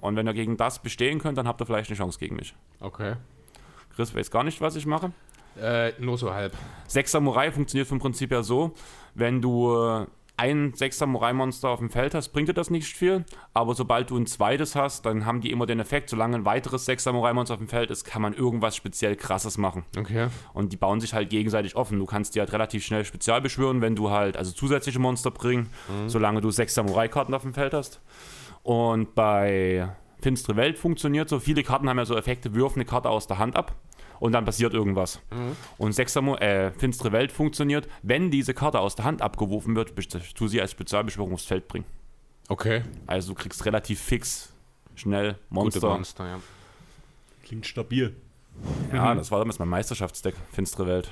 Und wenn ihr gegen das bestehen könnt, dann habt ihr vielleicht eine Chance gegen mich.
Okay.
Chris weiß gar nicht, was ich mache.
Äh, nur so halb.
Sechs Samurai funktioniert vom Prinzip her so, wenn du äh, ein Sechs Samurai-Monster auf dem Feld hast, bringt dir das nicht viel. Aber sobald du ein zweites hast, dann haben die immer den Effekt, solange ein weiteres Sechs Samurai-Monster auf dem Feld ist, kann man irgendwas speziell krasses machen.
Okay.
Und die bauen sich halt gegenseitig offen. Du kannst die halt relativ schnell spezial beschwören, wenn du halt also zusätzliche Monster bringen, solange du sechs Samurai-Karten auf dem Feld hast. Und bei Finstere Welt funktioniert so, viele Karten haben ja so Effekte, wirf eine Karte aus der Hand ab und dann passiert irgendwas. Und sechs Samu äh, Finstere Welt funktioniert, wenn diese Karte aus der Hand abgeworfen wird, tu sie als Spezialbeschwörung aufs Feld bringen.
Okay.
Also du kriegst relativ fix, schnell
Gute
Monster.
Monster, ja.
Klingt stabil.
Ja, das war damals mein Meisterschaftsdeck, Finstere Welt.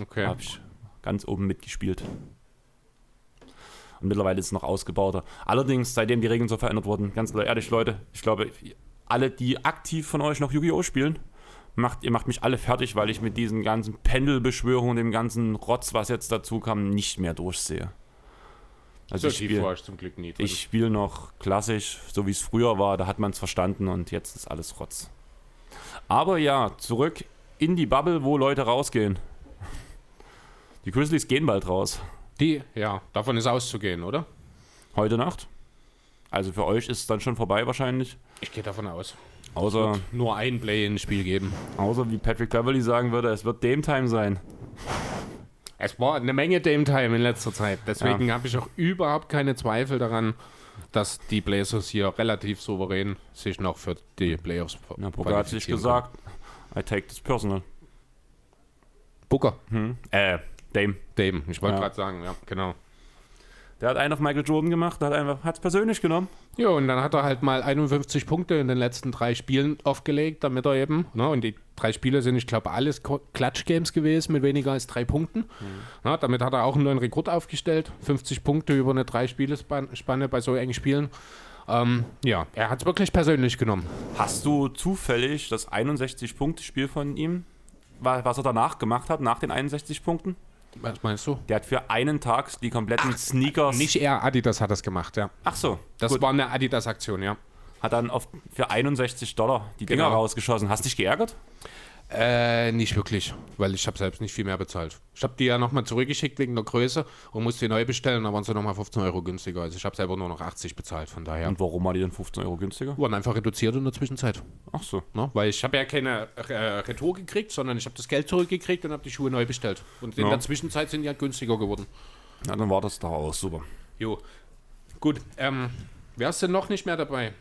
Okay.
Habe ich ganz oben mitgespielt. Und mittlerweile ist es noch ausgebauter. Allerdings, seitdem die Regeln so verändert wurden, ganz ehrlich, Leute, ich glaube, alle, die aktiv von euch noch Yu-Gi-Oh! spielen, macht, ihr macht mich alle fertig, weil ich mit diesen ganzen Pendelbeschwörungen, dem ganzen Rotz, was jetzt dazu kam, nicht mehr durchsehe. Also ich
so tief
spiele
ich zum Glück nie.
ich spiel noch klassisch, so wie es früher war, da hat man es verstanden und jetzt ist alles Rotz. Aber ja, zurück in die Bubble, wo Leute rausgehen. Die Grizzlies gehen bald raus.
Die, ja, davon ist auszugehen, oder?
Heute Nacht. Also für euch ist es dann schon vorbei wahrscheinlich.
Ich gehe davon aus.
Außer,
Nur ein Play-in-Spiel geben.
außer wie Patrick Beverly sagen würde, es wird Dame Time sein.
Es war eine Menge Dame Time in letzter Zeit. Deswegen habe ich auch überhaupt keine Zweifel daran, dass die Blazers hier relativ souverän sich noch für die Playoffs
Ja, Booker hat sich gesagt, I take this personal.
Booker.
Äh, Dame.
Dame. Ich wollte
Ja.
gerade sagen, ja, genau.
Der hat einen auf Michael Jordan gemacht, der hat einfach, hat's persönlich genommen.
Ja, und dann hat er halt mal 51 Punkte in den letzten drei Spielen aufgelegt, damit er eben, ne, und die drei Spiele sind, ich glaube, alles Klatsch-Games gewesen mit weniger als drei Punkten. Na, damit hat er auch einen neuen Rekord aufgestellt. 50 Punkte über eine Drei-Spiele-Spanne bei so engen Spielen. Ähm, ja, er hat es wirklich persönlich genommen.
Hast du zufällig das 61-Punkte-Spiel von ihm, wa- was er danach gemacht hat, nach den 61 Punkten?
Was meinst du?
Der hat für einen Tag die kompletten Sneakers.
Nicht er, Adidas hat das gemacht, ja.
Ach so.
Das
gut.
war eine Adidas-Aktion, ja.
Hat dann auf, für 61 Dollar die Dinger
Genau.
rausgeschossen. Hast dich geärgert?
Äh, nicht wirklich, weil ich habe selbst nicht viel mehr bezahlt. Ich habe die ja nochmal zurückgeschickt wegen der Größe und musste die neu bestellen, da waren sie nochmal 15 Euro günstiger. Also ich habe selber nur noch 80 bezahlt, von daher.
Und warum war die dann 15 Euro günstiger?
Wurden einfach reduziert in der Zwischenzeit.
Ach so.
Ne? Weil ich habe ja keine äh, Retour gekriegt, sondern ich habe das Geld zurückgekriegt und habe die Schuhe neu bestellt. Und in
Ja.
der Zwischenzeit sind die halt günstiger geworden.
Ja, dann war das doch auch super.
Jo. Gut, ähm, wer ist denn noch nicht mehr dabei?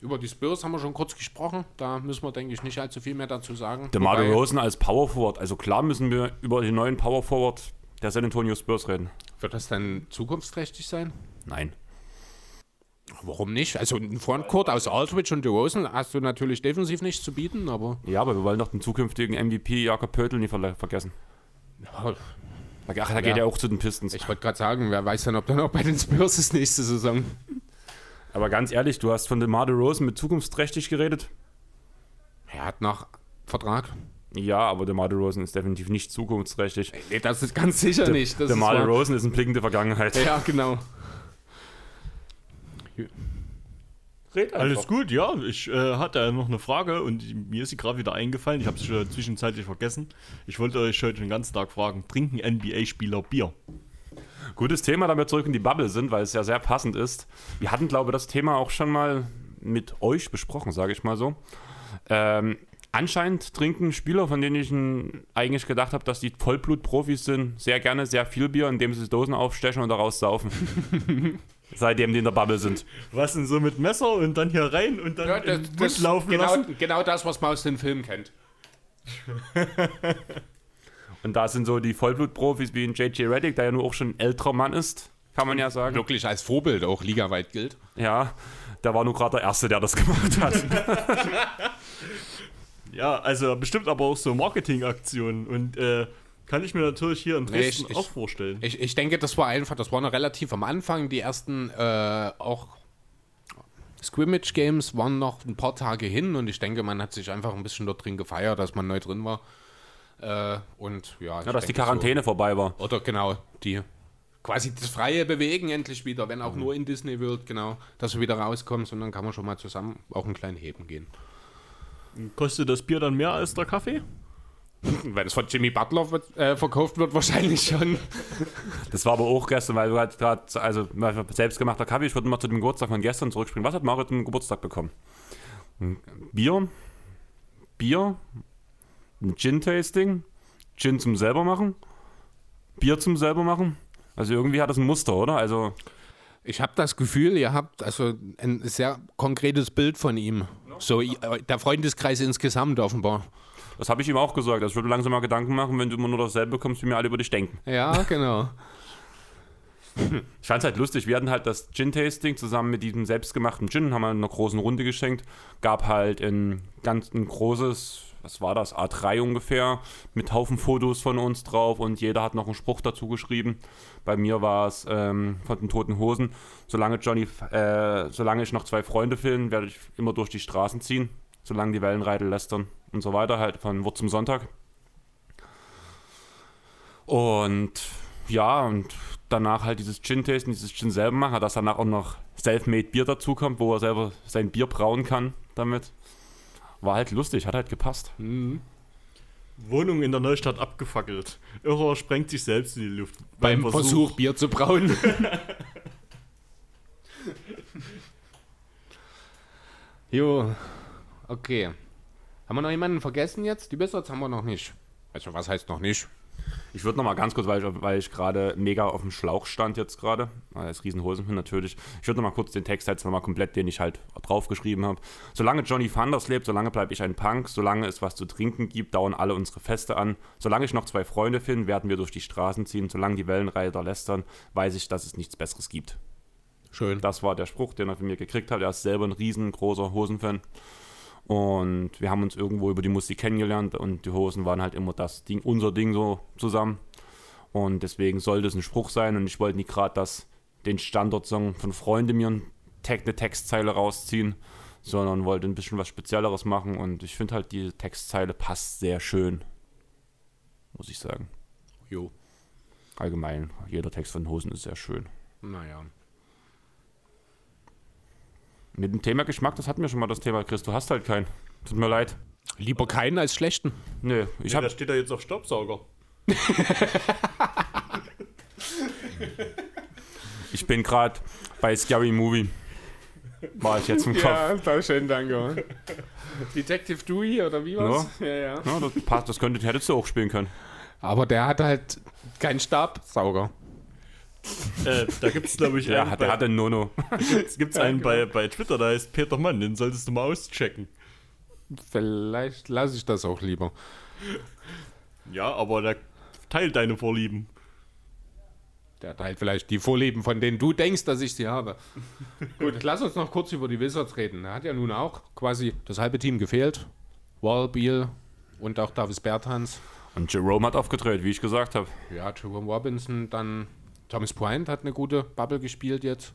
Über die Spurs haben wir schon kurz gesprochen. Da müssen wir, denke ich, nicht allzu viel mehr dazu sagen.
Der Mario Rosen als Power Forward. Also klar müssen wir über den neuen Power Forward der San Antonio Spurs reden.
Wird das dann zukunftsträchtig sein?
Nein.
Warum nicht? Also ein Frontcourt aus Aldridge und DeRozan hast du natürlich defensiv nichts zu bieten, aber
Ja, aber wir wollen doch den zukünftigen MVP Jakob nicht verle- vergessen.
ja,
Ach, da geht
Ja.
er auch zu den Pistons.
ich wollte gerade sagen, wer weiß dann, ob dann auch bei den Spurs ist nächste Saison.
Aber ganz ehrlich, du hast von DeMar DeRozan mit zukunftsträchtig geredet.
Er hat noch Vertrag.
Ja, aber DeMar DeRozan ist definitiv nicht zukunftsträchtig.
Nee, das ist ganz sicher nicht. Das
DeMar
ist.
DeRozan ist eine blinkende Vergangenheit.
Ja, genau.
Red
Alles gut, ja. Ich äh, hatte noch eine Frage und mir ist sie gerade wieder eingefallen. Ich habe schon zwischenzeitlich vergessen. Ich wollte euch heute den ganzen Tag fragen: Trinken NBA-Spieler Bier?
Gutes Thema, da wir zurück in die Bubble sind, weil es ja sehr passend ist. Wir hatten, glaube ich, das Thema auch schon mal mit euch besprochen, sage ich mal so. Ähm, anscheinend trinken Spieler, von denen ich eigentlich gedacht habe, dass die Vollblutprofis sind, sehr gerne sehr viel Bier, indem sie Dosen aufstechen und daraus saufen. Seitdem die in der Bubble sind.
Was denn so mit Messer und dann hier rein und dann
Ja,
in
das,
den Mund
das
laufen
genau,
lassen?
genau das, was man aus den Filmen kennt.
Und da sind so die Vollblutprofis wie ein JJ Reddick, der ja nur auch schon ein älterer Mann ist, kann man ja sagen.
Wirklich als Vorbild auch ligaweit gilt.
Ja, der war nur gerade der Erste, der das gemacht hat.
Ja, also bestimmt aber auch so Marketingaktionen. Und äh, Kann ich mir natürlich hier in
Nee,
Dresden
ich- ich-
auch vorstellen.
Ich, ich denke, das war einfach, das war noch relativ am Anfang. Die ersten äh, auch Scrimmage Games waren noch ein paar Tage hin und ich denke, man hat sich einfach ein bisschen dort drin gefeiert, dass man neu drin war. Äh, und ja,
Ja, dass die Quarantäne vorbei war.
So, oder genau, die quasi das freie Bewegen endlich wieder, wenn
Mhm.
auch nur in Disney World, genau, dass du wieder rauskommst und dann kann man schon mal zusammen auch einen kleinen Heben gehen.
Kostet das Bier dann mehr als der Kaffee?
Wenn es von Jimmy Butler wird, äh, verkauft wird, wahrscheinlich schon.
Das war aber auch gestern, weil du halt gerade, also selbstgemachter Kaffee, ich würde mal zu dem Geburtstag von gestern zurückspringen. Was hat Mario zum Geburtstag bekommen? Bier, Bier, ein Gin-Tasting, Gin zum selber machen, Bier zum selber machen. Also irgendwie hat das ein Muster, oder? Also
Ich habe das Gefühl, ihr habt also ein sehr konkretes Bild von ihm. So äh, der Freundeskreis insgesamt offenbar.
das habe ich ihm auch gesagt. Also ich würde langsam mal Gedanken machen, wenn du immer nur dasselbe bekommst, wie mir alle über dich denken.
Ja, genau.
Ich fand es halt lustig. Wir hatten halt das Gin-Tasting zusammen mit diesem selbstgemachten Gin, haben wir in einer großen Runde geschenkt. Gab halt ein ganz ein großes, was war das, A3 ungefähr, mit Haufen Fotos von uns drauf und jeder hat noch einen Spruch dazu geschrieben. Bei mir war es ähm, von den Toten Hosen. Solange Johnny, äh, solange ich noch zwei Freunde filme, werde ich immer durch die Straßen ziehen. Solange die Wellenreiter lästern und so weiter, halt von Wort zum Sonntag. Und ja, und danach halt dieses Gin-Tasting, dieses Gin selber machen, dass danach auch noch Selfmade Bier dazukommt, wo er selber sein Bier brauen kann damit. War halt lustig, hat halt gepasst.
Wohnung in der Neustadt abgefackelt. Irrer sprengt sich selbst in die Luft.
Beim Versuch, Bier zu brauen. jo, okay. Haben wir noch jemanden vergessen jetzt? Die Wizards haben wir noch nicht. Also was heißt noch nicht?
Ich würde noch mal ganz kurz, weil ich, weil ich gerade mega auf dem Schlauch stand jetzt gerade, als Riesenhosenfan natürlich, ich würde noch mal kurz den Text jetzt noch mal komplett, den ich halt draufgeschrieben habe. Solange Johnny Thunders lebt, solange bleibe ich ein Punk, solange es was zu trinken gibt, dauern alle unsere Feste an. Solange ich noch zwei Freunde finde, werden wir durch die Straßen ziehen. Solange die Wellenreiter lästern, weiß ich, dass es nichts Besseres gibt.
Schön.
Das war der Spruch, den er von mir gekriegt hat. Er ist selber ein riesengroßer Hosenfan. Und wir haben uns irgendwo über die Musik kennengelernt und die Hosen waren halt immer das Ding, unser Ding so zusammen. Und deswegen sollte es ein Spruch sein. Und ich wollte nicht gerade das, den Standardsong von Freunden mir eine Textzeile rausziehen, sondern wollte ein bisschen was Spezielleres machen. Und ich finde halt, die Textzeile passt sehr schön. Muss ich sagen.
Jo.
Allgemein, jeder Text von Hosen ist sehr schön.
Naja.
Mit dem Thema Geschmack, das hatten wir schon mal das Thema, Chris. Du hast halt keinen. Tut mir leid.
Lieber keinen als schlechten.
Nö, ich
Ja,
habe
da steht da jetzt auf Staubsauger.
Ich bin gerade bei Scary Movie. War ich jetzt im Kopf.
da schön, danke. Detective Dewey oder wie
war's?
Ja, ja.
Ja, das passt, das könnte, hättest du auch spielen können.
Aber der hat halt keinen Stabsauger.
Äh, da gibt es, glaube ich,
Ja,
einen
hat, der hatte einen Nono.
gibt's einen bei, bei Twitter, da heißt Peter Mann, den solltest du mal auschecken.
Vielleicht lasse ich das auch lieber.
Ja, aber der teilt deine Vorlieben.
Der halt vielleicht die Vorlieben, von denen du denkst, dass ich sie habe. Gut, lass uns noch kurz über die Wizards reden. Da hat ja nun auch quasi das halbe Team gefehlt. Wall, Beal und auch Davis Bertans.
Und Jerome hat aufgedreht, wie ich gesagt habe.
Ja, Jerome Robinson, dann Thomas Bryant hat eine gute Bubble gespielt jetzt.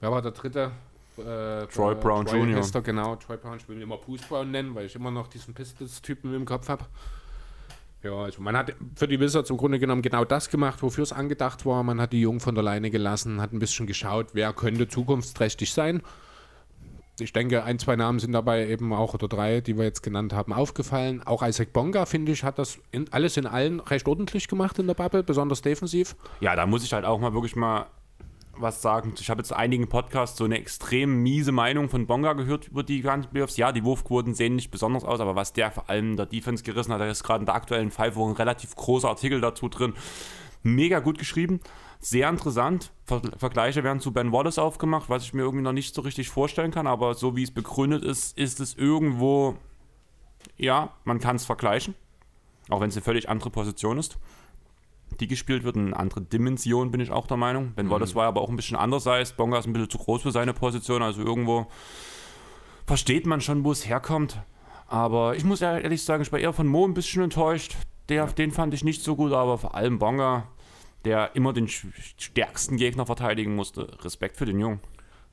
Wer war der dritte? Äh,
Troy
der-
Brown
Troy
Jr..
Hester, genau, Troy Brown. Ich will ihn immer Poose Brown nennen, weil ich immer noch diesen Pistols-Typen im Kopf habe. Ja, also man hat für die Wizards im Grunde genommen genau das gemacht, wofür es angedacht war. Man hat die Jungen von der Leine gelassen, hat ein bisschen geschaut, wer könnte zukunftsträchtig sein. Ich denke, ein, zwei Namen sind dabei eben auch, oder drei, die wir jetzt genannt haben, aufgefallen. Auch Isaac Bonga, finde ich, hat das in, alles in allen recht ordentlich gemacht in der Bubble, besonders defensiv.
Ja, da muss ich halt auch mal wirklich mal was sagen. Ich habe jetzt einigen Podcasts so eine extrem miese Meinung von Bonga gehört über die ganzen Playoffs. Ja, die Wurfquoten sehen nicht besonders aus, aber was der vor allem in der Defense gerissen hat, da ist gerade in der aktuellen Five ein relativ großer Artikel dazu drin. Mega gut geschrieben, sehr interessant. Ver Vergleiche werden zu Ben Wallace aufgemacht, was ich mir irgendwie noch nicht so richtig vorstellen kann, aber so wie es begründet ist, ist es irgendwo, ja, man kann es vergleichen, auch wenn es eine völlig andere Position ist die gespielt wird, eine andere Dimension, bin ich auch der Meinung. Ben Wallace war aber auch ein bisschen anders heißt. Bonga ist ein bisschen zu groß für seine Position, also irgendwo versteht man schon, wo es herkommt. Aber ich muss ja ehrlich sagen, ich war eher von Mo ein bisschen enttäuscht. der, den fand ich nicht so gut, aber vor allem Bonga, der immer den stärksten Gegner verteidigen musste. Respekt für den Jungen.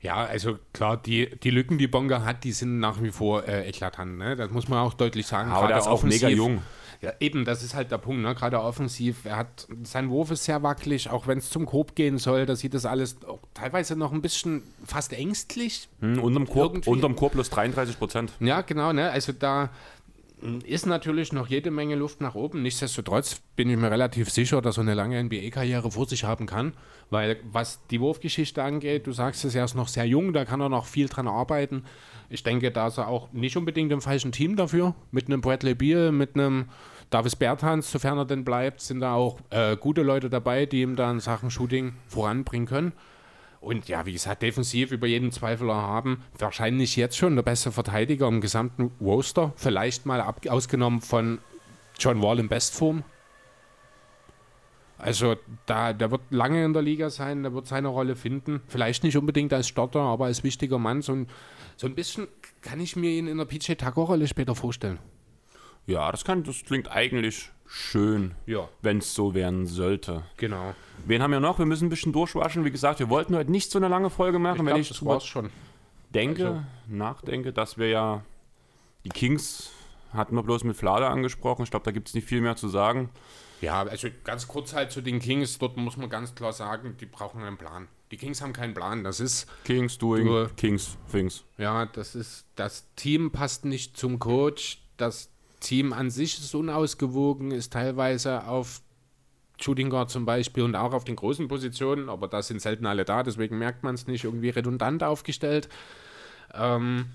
Ja, also klar, die, die Lücken, die Bonga hat, die sind nach wie vor äh, eklatant. Ne? Das muss man auch deutlich sagen.
Aber der ist auch mega jung.
Ja, eben, das ist halt der Punkt. Ne? Gerade offensiv, er hat, sein Wurf ist sehr wackelig, auch wenn es zum Korb gehen soll, da sieht das alles teilweise noch ein bisschen fast ängstlich.
Hm, unterm, Korb, unterm Korb plus 33 Prozent.
Ja, genau, ne? Also da ist natürlich noch jede Menge Luft nach oben. Nichtsdestotrotz bin ich mir relativ sicher, dass er eine lange NBA-Karriere vor sich haben kann. Weil was die Wurfgeschichte angeht, du sagst es, er ist noch sehr jung, da kann er noch viel dran arbeiten. Ich denke, da ist er auch nicht unbedingt im falschen Team dafür. Mit einem Bradley Beal, mit einem Davis Bertans, sofern er denn bleibt, sind da auch äh, gute Leute dabei, die ihm da in Sachen Shooting voranbringen können. Und ja, wie gesagt, defensiv über jeden Zweifel erhaben. Wahrscheinlich jetzt schon der beste Verteidiger im gesamten Roster. Vielleicht mal ab, ausgenommen von John Wall in Bestform. Also da, der wird lange in der Liga sein, der wird seine Rolle finden. Vielleicht nicht unbedingt als Starter, aber als wichtiger Mann. So ein, so ein bisschen kann ich mir ihn in der PJ Tucker-Rolle später vorstellen.
Ja, das, kann, das klingt eigentlich schön,
Ja.
wenn es so werden sollte.
Genau.
Wen haben wir noch? Wir müssen ein bisschen durchwaschen. Wie gesagt, wir wollten heute nicht so eine lange Folge machen,
Ich
wenn
glaube,
ich
das war's schon.
denke,
Also-
nachdenke, dass wir ja die Kings hatten wir bloß mit Flade angesprochen. Ich glaube, da gibt es nicht viel mehr zu sagen.
Ja, also ganz kurz halt zu den Kings. Dort muss man ganz klar sagen, die brauchen einen Plan. Die Kings haben keinen Plan. Das ist,
Kings doing,
Du-
Kings things.
ja, das ist, das Team passt nicht zum Coach. Das Team an sich ist unausgewogen, ist teilweise auf Shooting Guard zum Beispiel und auch auf den großen Positionen, aber da sind selten alle da, deswegen merkt man es nicht irgendwie redundant aufgestellt. Ähm,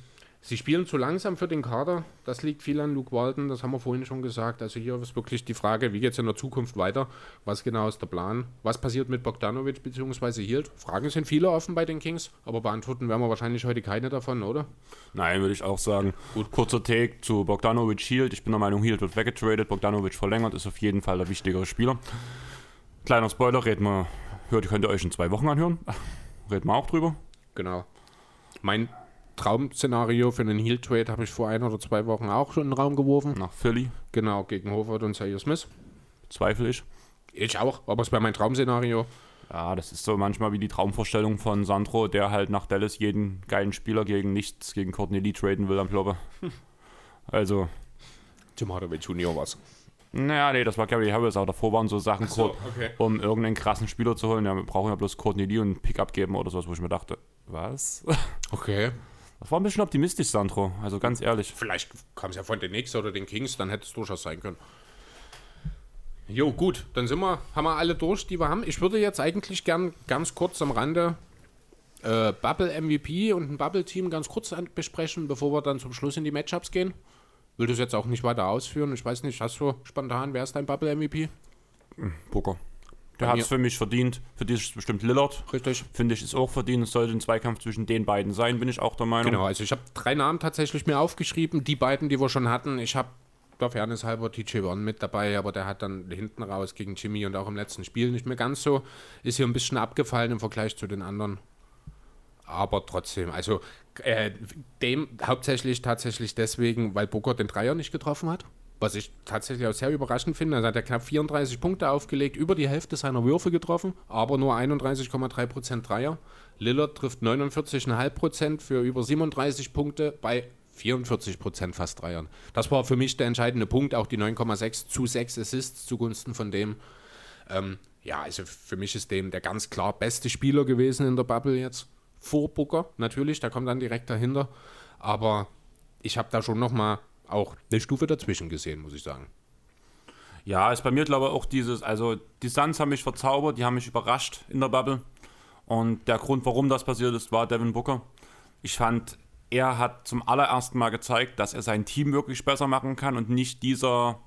sie spielen zu langsam für den Kader. Das liegt viel an Luke Walton, das haben wir vorhin schon gesagt. Also hier ist wirklich die Frage, wie geht es in der Zukunft weiter? Was genau ist der Plan? Was passiert mit Bogdanovic bzw. Hield? Fragen sind viele offen bei den Kings, aber beantworten werden wir wahrscheinlich heute keine davon, oder?
Nein, würde ich auch sagen. Gut, kurzer Take zu Bogdanovic Hield. Ich bin der Meinung, Hield wird weggetradet. Bogdanovic verlängert, ist auf jeden Fall der wichtigere Spieler. Kleiner Spoiler, reden wir, hört, könnt ihr euch in zwei Wochen anhören. Reden wir auch drüber.
Genau. Mein Traum-Szenario für einen Heal-Trade habe ich vor ein oder zwei Wochen auch schon in den Raum geworfen.
Nach Philly,
Genau, gegen Howard und Zaire Smith.
zweifle ich.
Ich auch, aber es wäre mein Traum-Szenario.
Ja, das ist so manchmal wie die Traumvorstellung von Sandro, der halt nach Dallas jeden geilen Spieler gegen nichts, gegen Courtney Lee traden will am Kloppe. Also,
Tim Hardaway Jr. was.
naja, nee, das war Gary Harris, aber davor waren so Sachen,
so, okay.
um irgendeinen krassen Spieler zu holen. Ja, wir brauchen ja bloß Courtney Lee und Pick abgeben oder sowas, wo ich mir dachte, was?
Okay.
Das war ein bisschen optimistisch, Sandro, also ganz ehrlich.
Vielleicht kam es ja von den Knicks oder den Kings, dann hätte es durchaus sein können. Jo, gut, dann sind wir, haben wir alle durch, die wir haben. Ich würde jetzt eigentlich gern ganz kurz am Rande äh, Bubble MVP und ein Bubble-Team ganz kurz besprechen, bevor wir dann zum Schluss in die Matchups gehen. Will das jetzt auch nicht weiter ausführen. Ich weiß nicht, hast du spontan, wer ist dein Bubble-MVP?
Booker. Der hat es für mich verdient. Für dich ist bestimmt Lillard.
Richtig.
Finde ich, ist auch verdient. Es sollte ein Zweikampf zwischen den beiden sein, bin ich auch der Meinung.
Genau, also ich habe drei Namen tatsächlich mir aufgeschrieben, die beiden, die wir schon hatten. Ich habe der Fairness halber TJ Warren mit dabei, aber der hat dann hinten raus gegen Jimmy und auch im letzten Spiel nicht mehr ganz so. Ist hier ein bisschen abgefallen im Vergleich zu den anderen. Aber trotzdem, also äh, dem hauptsächlich tatsächlich deswegen, weil Booker den Dreier nicht getroffen hat. Was ich tatsächlich auch sehr überraschend finde. Also hat er knapp 34 Punkte aufgelegt, über die Hälfte seiner Würfe getroffen, aber nur 31,3% Dreier. Lillard trifft 49,5% für über 37 Punkte bei 44% fast Dreiern. Das war für mich der entscheidende Punkt, auch die 9,6 zu 6 Assists zugunsten von dem. Ähm, ja, also für mich ist dem der ganz klar beste Spieler gewesen in der Bubble jetzt. Vor Booker, natürlich, der kommt dann direkt dahinter. Aber ich habe da schon nochmal auch eine Stufe dazwischen gesehen, muss ich sagen.
Ja, ist bei mir, glaube ich, auch dieses, also die Suns haben mich verzaubert, die haben mich überrascht in der Bubble. Und der Grund, warum das passiert ist, war Devin Booker. Ich fand, er hat zum allerersten Mal gezeigt, dass er sein Team wirklich besser machen kann und nicht dieser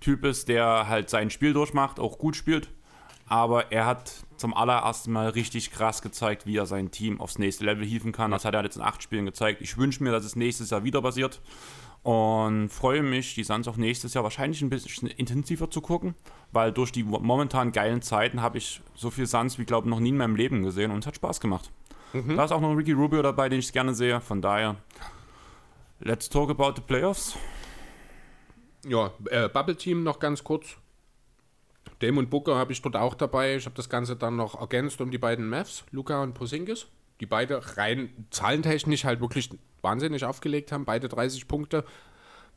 Typ ist, der halt sein Spiel durchmacht, auch gut spielt. Aber er hat zum allerersten Mal richtig krass gezeigt, wie er sein Team aufs nächste Level hieven kann. Das hat er jetzt in acht Spielen gezeigt. Ich wünsche mir, dass es nächstes Jahr wieder passiert. Und freue mich, die Suns auch nächstes Jahr wahrscheinlich ein bisschen intensiver zu gucken, weil durch die momentan geilen Zeiten habe ich so viel Suns wie, glaube ich, noch nie in meinem Leben gesehen und es hat Spaß gemacht. Da ist auch noch Ricky Rubio dabei, den ich gerne sehe. Von daher, let's talk about the playoffs.
Ja, äh, Bubble Team noch ganz kurz. Dame und Booker habe ich dort auch dabei. Ich habe das Ganze dann noch ergänzt um die beiden Mavs, Luca und Posingis, die beide rein zahlentechnisch halt wirklich wahnsinnig aufgelegt haben. Beide 30 Punkte,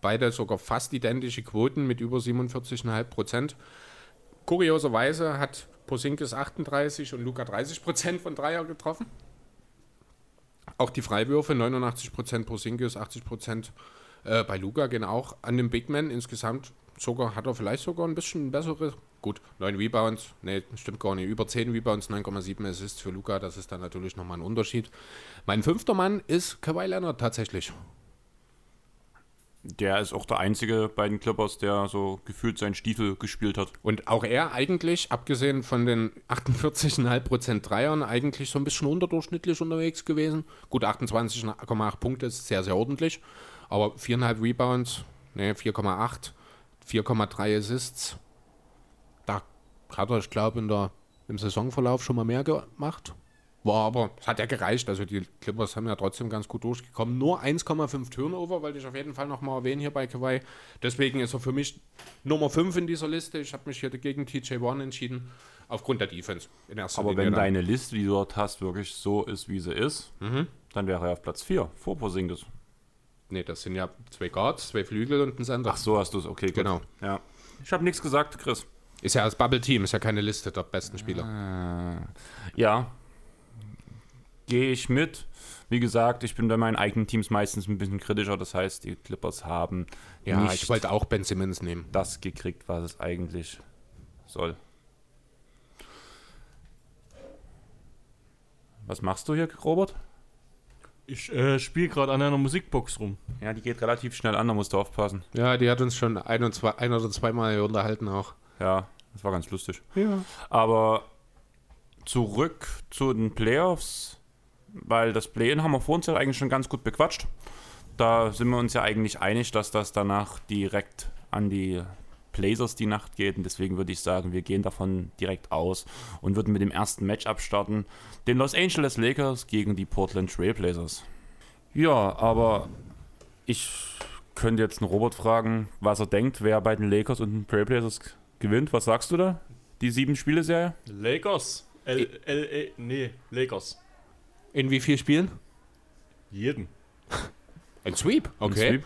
beide sogar fast identische Quoten mit über 47,5 Prozent. Kurioserweise hat Posingis 38 und Luca 30 Prozent von Dreier getroffen. Auch die Freiwürfe 89 Prozent Posingis, 80 Prozent äh, bei Luca gehen auch an den Big Man. Insgesamt sogar hat er vielleicht sogar ein bisschen bessere. Gut, 9 Rebounds, ne, stimmt gar nicht. Über 10 Rebounds, 9,7 Assists für Luca, das ist dann natürlich nochmal ein Unterschied. Mein fünfter Mann ist Kawhi Leonard tatsächlich.
Der ist auch der einzige bei den Clippers, der so gefühlt seinen Stiefel gespielt hat.
Und auch er eigentlich, abgesehen von den 48,5% Dreiern, eigentlich so ein bisschen unterdurchschnittlich unterwegs gewesen. Gut, 28,8 Punkte ist sehr, sehr ordentlich. Aber 4,5 Rebounds, ne, 4,8, 4,3 Assists. Hat er, ich glaube, im Saisonverlauf schon mal mehr gemacht. War aber, es hat ja gereicht. Also die Clippers haben ja trotzdem ganz gut durchgekommen. Nur 1,5 Turnover, wollte ich auf jeden Fall nochmal erwähnen hier bei Kawhi. Deswegen ist er für mich Nummer 5 in dieser Liste. Ich habe mich hier dagegen TJ Warren entschieden, aufgrund der Defense
in Aber Linie wenn dann. deine Liste, die du dort hast, wirklich so ist, wie sie ist, mhm. dann wäre er auf Platz 4 vor Porzingis.
Ne, das sind ja zwei Guards, zwei Flügel und ein Sender.
Ach so hast du es, okay, gut.
Genau.
Ja. Ich habe nichts gesagt, Chris.
Ist ja das Bubble Team, ist ja keine Liste der besten Spieler.
Ah, ja, gehe ich mit. Wie gesagt, ich bin bei meinen eigenen Teams meistens ein bisschen kritischer. Das heißt, die Clippers haben
ja, nicht ich wollte auch Ben Simmons nehmen.
Das gekriegt, was es eigentlich soll. Was machst du hier, Robert?
Ich äh, spiele gerade an einer Musikbox rum.
Ja, die geht relativ schnell an, da musst du aufpassen.
Ja, die hat uns schon ein, und zwei, ein oder zweimal unterhalten auch.
Ja, das war ganz lustig.
Ja.
Aber zurück zu den Playoffs, weil das Play-In haben wir vor uns ja eigentlich schon ganz gut bequatscht. Da sind wir uns ja eigentlich einig, dass das danach direkt an die Blazers die Nacht geht. Und deswegen würde ich sagen, wir gehen davon direkt aus und würden mit dem ersten Matchup starten. Den Los Angeles Lakers gegen die Portland Trail Blazers. Ja, aber ich könnte jetzt einen Robert fragen, was er denkt, wer bei den Lakers und den Trail Blazers gewinnt. Was sagst du da? Die sieben Spiele-Serie?
Lakers. L, L, L, nee, Lakers.
In wie vielen Spielen?
Jeden.
Ein Sweep, okay. Ein Sweep.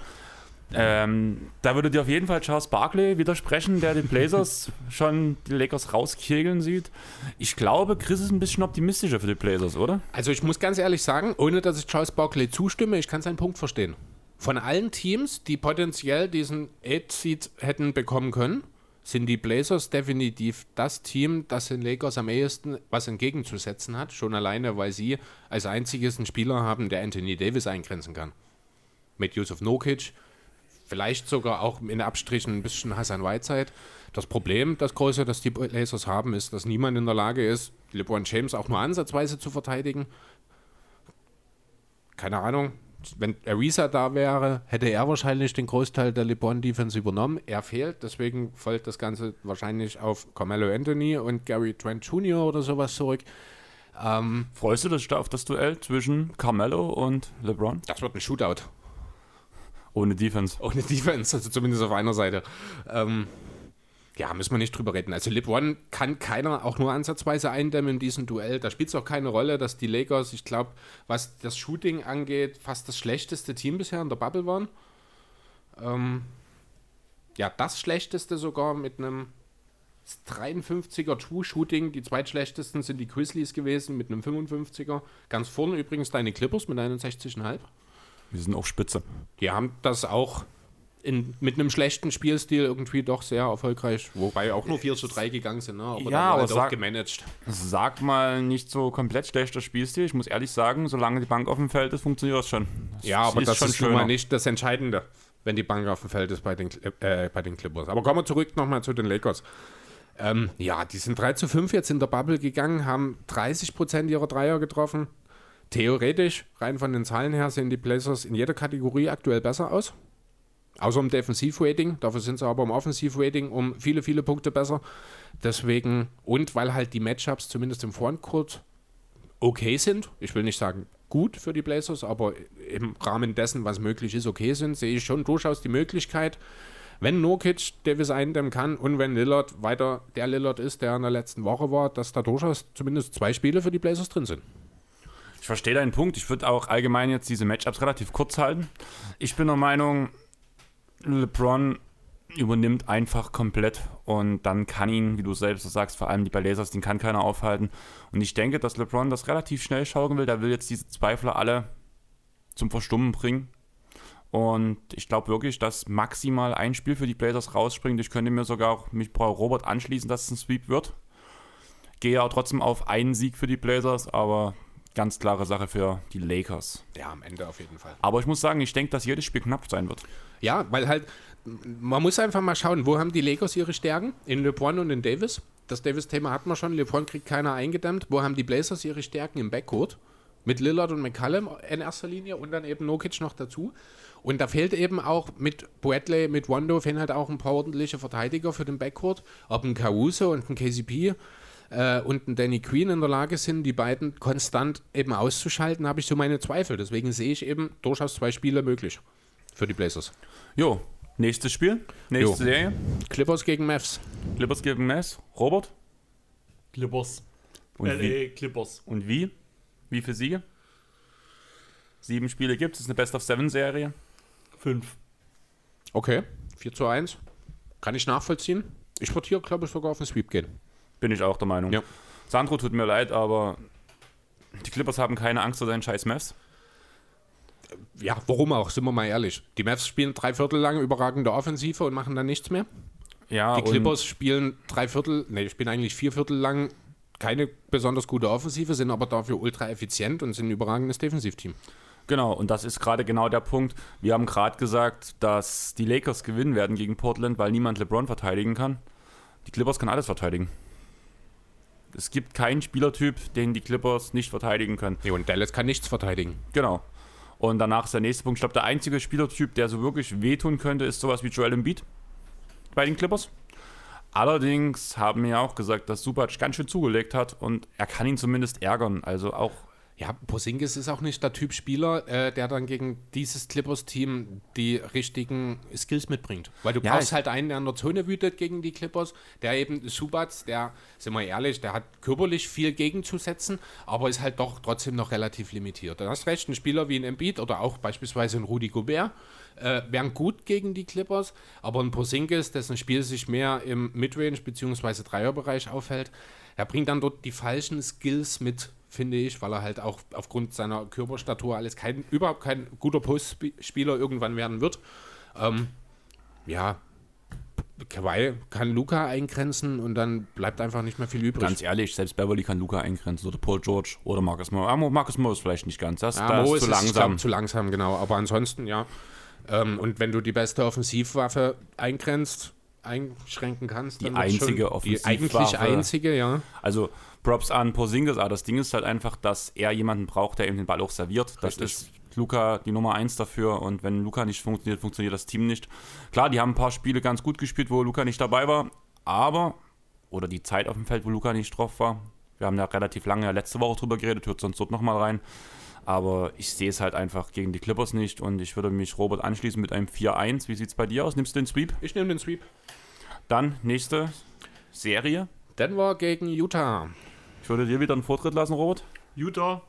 Ähm, da würde dir auf jeden Fall Charles Barkley widersprechen, der den Blazers schon die Lakers rauskegeln sieht. Ich glaube, Chris ist ein bisschen optimistischer für die Blazers, oder?
Also ich muss ganz ehrlich sagen, ohne dass ich Charles Barkley zustimme, ich kann seinen Punkt verstehen. Von allen Teams, die potenziell diesen 8-Seed hätten bekommen können, sind die Blazers definitiv das Team, das den Lakers am ehesten was entgegenzusetzen hat. Schon alleine, weil sie als einziges einen Spieler haben, der Anthony Davis eingrenzen kann. Mit Yusuf Nokic, Vielleicht sogar auch in Abstrichen ein bisschen Hassan Whiteside. Das Problem, das große, das die Blazers haben, ist, dass niemand in der Lage ist, LeBron James auch nur ansatzweise zu verteidigen. Keine Ahnung. Wenn Ariza da wäre, hätte er wahrscheinlich den Großteil der LeBron-Defense übernommen. Er fehlt, deswegen folgt das Ganze wahrscheinlich auf Carmelo Anthony und Gary Trent Jr. oder sowas zurück.
Ähm, Freust du dich auf das Duell zwischen Carmelo und LeBron?
Das wird ein Shootout.
Ohne Defense.
Ohne Defense, also zumindest auf einer Seite. Ähm, ja, müssen wir nicht drüber reden. Also LeBron kann keiner auch nur ansatzweise eindämmen in diesem Duell. Da spielt es auch keine Rolle, dass die Lakers, ich glaube, was das Shooting angeht, fast das schlechteste Team bisher in der Bubble waren. Ähm, ja, das schlechteste sogar mit einem 53er True-Shooting. Die zweitschlechtesten sind die Grizzlies gewesen mit einem 55er. Ganz vorne übrigens deine Clippers mit 61,5.
Wir sind auch spitze.
Die haben das auch in, mit einem schlechten Spielstil irgendwie doch sehr erfolgreich, wobei auch nur 4 zu 3 gegangen sind, ne?
aber ja, aber halt sag, gemanagt. Sag mal nicht so komplett schlechter Spielstil. Ich muss ehrlich sagen, solange die Bank auf dem Feld ist, funktioniert das schon.
Das ja, aber das ist schon mal nicht das Entscheidende, wenn die Bank auf dem Feld ist bei den, äh, bei den Clippers. Aber kommen wir zurück nochmal zu den Lakers. Ähm, ja, die sind 3 zu 5 jetzt in der Bubble gegangen, haben 30 Prozent ihrer Dreier getroffen, Theoretisch, rein von den Zahlen her, sehen die Blazers in jeder Kategorie aktuell besser aus. Außer im Defensivrating. Dafür sind sie aber im Offensivrating um viele, viele Punkte besser. Deswegen, und weil halt die Matchups zumindest im Frontcourt okay sind. Ich will nicht sagen gut für die Blazers, aber im Rahmen dessen, was möglich ist, okay sind, sehe ich schon durchaus die Möglichkeit, wenn Nurkic Davis eindämmen kann und wenn Lillard weiter der Lillard ist, der in der letzten Woche war, dass da durchaus zumindest zwei Spiele für die Blazers drin sind.
Ich verstehe deinen Punkt. Ich würde auch allgemein jetzt diese Matchups relativ kurz halten. Ich bin der Meinung, LeBron übernimmt einfach komplett und dann kann ihn, wie du selbst sagst, vor allem die Blazers, den kann keiner aufhalten. Und ich denke, dass LeBron das relativ schnell schaukeln will. Der will jetzt diese Zweifler alle zum Verstummen bringen. Und ich glaube wirklich, dass maximal ein Spiel für die Blazers rausspringt. Ich könnte mir sogar auch mich bei Robert anschließen, dass es ein Sweep wird. Gehe auch trotzdem auf einen Sieg für die Blazers, aber ganz klare Sache für die Lakers.
Ja, am Ende auf jeden Fall.
Aber ich muss sagen, ich denke, dass jedes Spiel knapp sein wird.
Ja, weil halt, man muss einfach mal schauen, wo haben die Lakers ihre Stärken? In LeBron und in Davis. Das Davis-Thema hatten wir schon. LeBron kriegt keiner eingedämmt. Wo haben die Blazers ihre Stärken im Backcourt? Mit Lillard und McCallum in erster Linie und dann eben Nokic noch dazu. Und da fehlt eben auch mit Bradley, mit Wando, fehlen halt auch ein paar ordentliche Verteidiger für den Backcourt. Ob ein Caruso und ein KCP äh, und ein Danny Queen in der Lage sind, die beiden konstant eben auszuschalten, habe ich so meine Zweifel. Deswegen sehe ich eben durchaus zwei Spiele möglich für die Blazers.
Jo, nächstes Spiel, nächste
Jo.
Serie.
Clippers gegen Mavs.
Clippers gegen Mess. Robert?
Clippers.
Und
LA
wie?
Clippers.
Und wie? Wie viele Siege? Sieben Spiele gibt es, ist eine Best-of-Seven-Serie.
Fünf.
Okay, 4 zu 1. Kann ich nachvollziehen. Ich würde hier, glaube ich, sogar auf den Sweep gehen.
Bin ich auch der Meinung.
Ja.
Sandro, tut mir leid, aber die Clippers haben keine Angst vor seinen scheiß Mavs.
Ja, warum auch, sind wir mal ehrlich. Die Mavs spielen drei Viertel lang überragende Offensive und machen dann nichts mehr.
Ja,
Die Clippers spielen drei Viertel, nee, spielen eigentlich vier Viertel lang keine besonders gute Offensive, sind aber dafür ultra effizient und sind ein überragendes Defensivteam.
Genau, und das ist gerade genau der Punkt. Wir haben gerade gesagt, dass die Lakers gewinnen werden gegen Portland, weil niemand LeBron verteidigen kann. Die Clippers kann alles verteidigen. Es gibt keinen Spielertyp, den die Clippers nicht verteidigen können.
Nee, und Dallas kann nichts verteidigen.
Genau. Und danach ist der nächste Punkt. Ich glaube, der einzige Spielertyp, der so wirklich wehtun könnte, ist sowas wie Joel Embiid bei den Clippers. Allerdings haben wir ja auch gesagt, dass Subac ganz schön zugelegt hat und er kann ihn zumindest ärgern. Also auch
Ja, Porzingis ist auch nicht der Typ Spieler, äh, der dann gegen dieses Clippers-Team die richtigen Skills mitbringt. Weil du
Ja,
brauchst halt einen, der in der Zone wütet gegen die Clippers, der eben Subats, der, sind wir ehrlich, der hat körperlich viel gegenzusetzen, aber ist halt doch trotzdem noch relativ limitiert. Du hast recht, ein Spieler wie ein Embiid oder auch beispielsweise ein Rudy Gobert äh, wären gut gegen die Clippers, aber ein Porzingis, dessen Spiel sich mehr im Midrange- bzw. Dreierbereich aufhält, er bringt dann dort die falschen Skills mit, finde ich, weil er halt auch aufgrund seiner Körperstatur alles kein, überhaupt kein guter Postspieler irgendwann werden wird. Ähm, ja, Kawhi kann Luca eingrenzen und dann bleibt einfach nicht mehr viel übrig.
ganz ehrlich, selbst Beverly kann Luca eingrenzen oder Paul George oder Marcus Mo. Ah, Marcus Mo ist vielleicht nicht ganz. Das,
Ja,
das
Mo
ist zu
ich glaub,
langsam.
zu langsam, genau. Aber ansonsten, ja. Ähm, und wenn du die beste Offensivwaffe eingrenzt, einschränken kannst,
Die
dann wird's
einzige
schon, Die eigentlich
Offensivwaffe.
einzige, ja.
Also Props an Porzingis, aber das Ding ist halt einfach, dass er jemanden braucht, der ihm den Ball auch serviert. Das
Richtig.
ist Luca die Nummer eins dafür und wenn Luca nicht funktioniert, funktioniert das Team nicht. Klar, die haben ein paar Spiele ganz gut gespielt, wo Luca nicht dabei war, aber, oder die Zeit auf dem Feld, wo Luca nicht drauf war. Wir haben da relativ lange letzte Woche drüber geredet, hört sonst dort nochmal rein. Aber ich sehe es halt einfach gegen die Clippers nicht und ich würde mich Robert anschließen mit einem 4-1. Wie sieht es bei dir aus? Nimmst du den Sweep?
Ich nehme den Sweep.
Dann nächste Serie.
Denver gegen Utah.
Ich würde dir wieder einen Vortritt lassen, Robert.
Utah,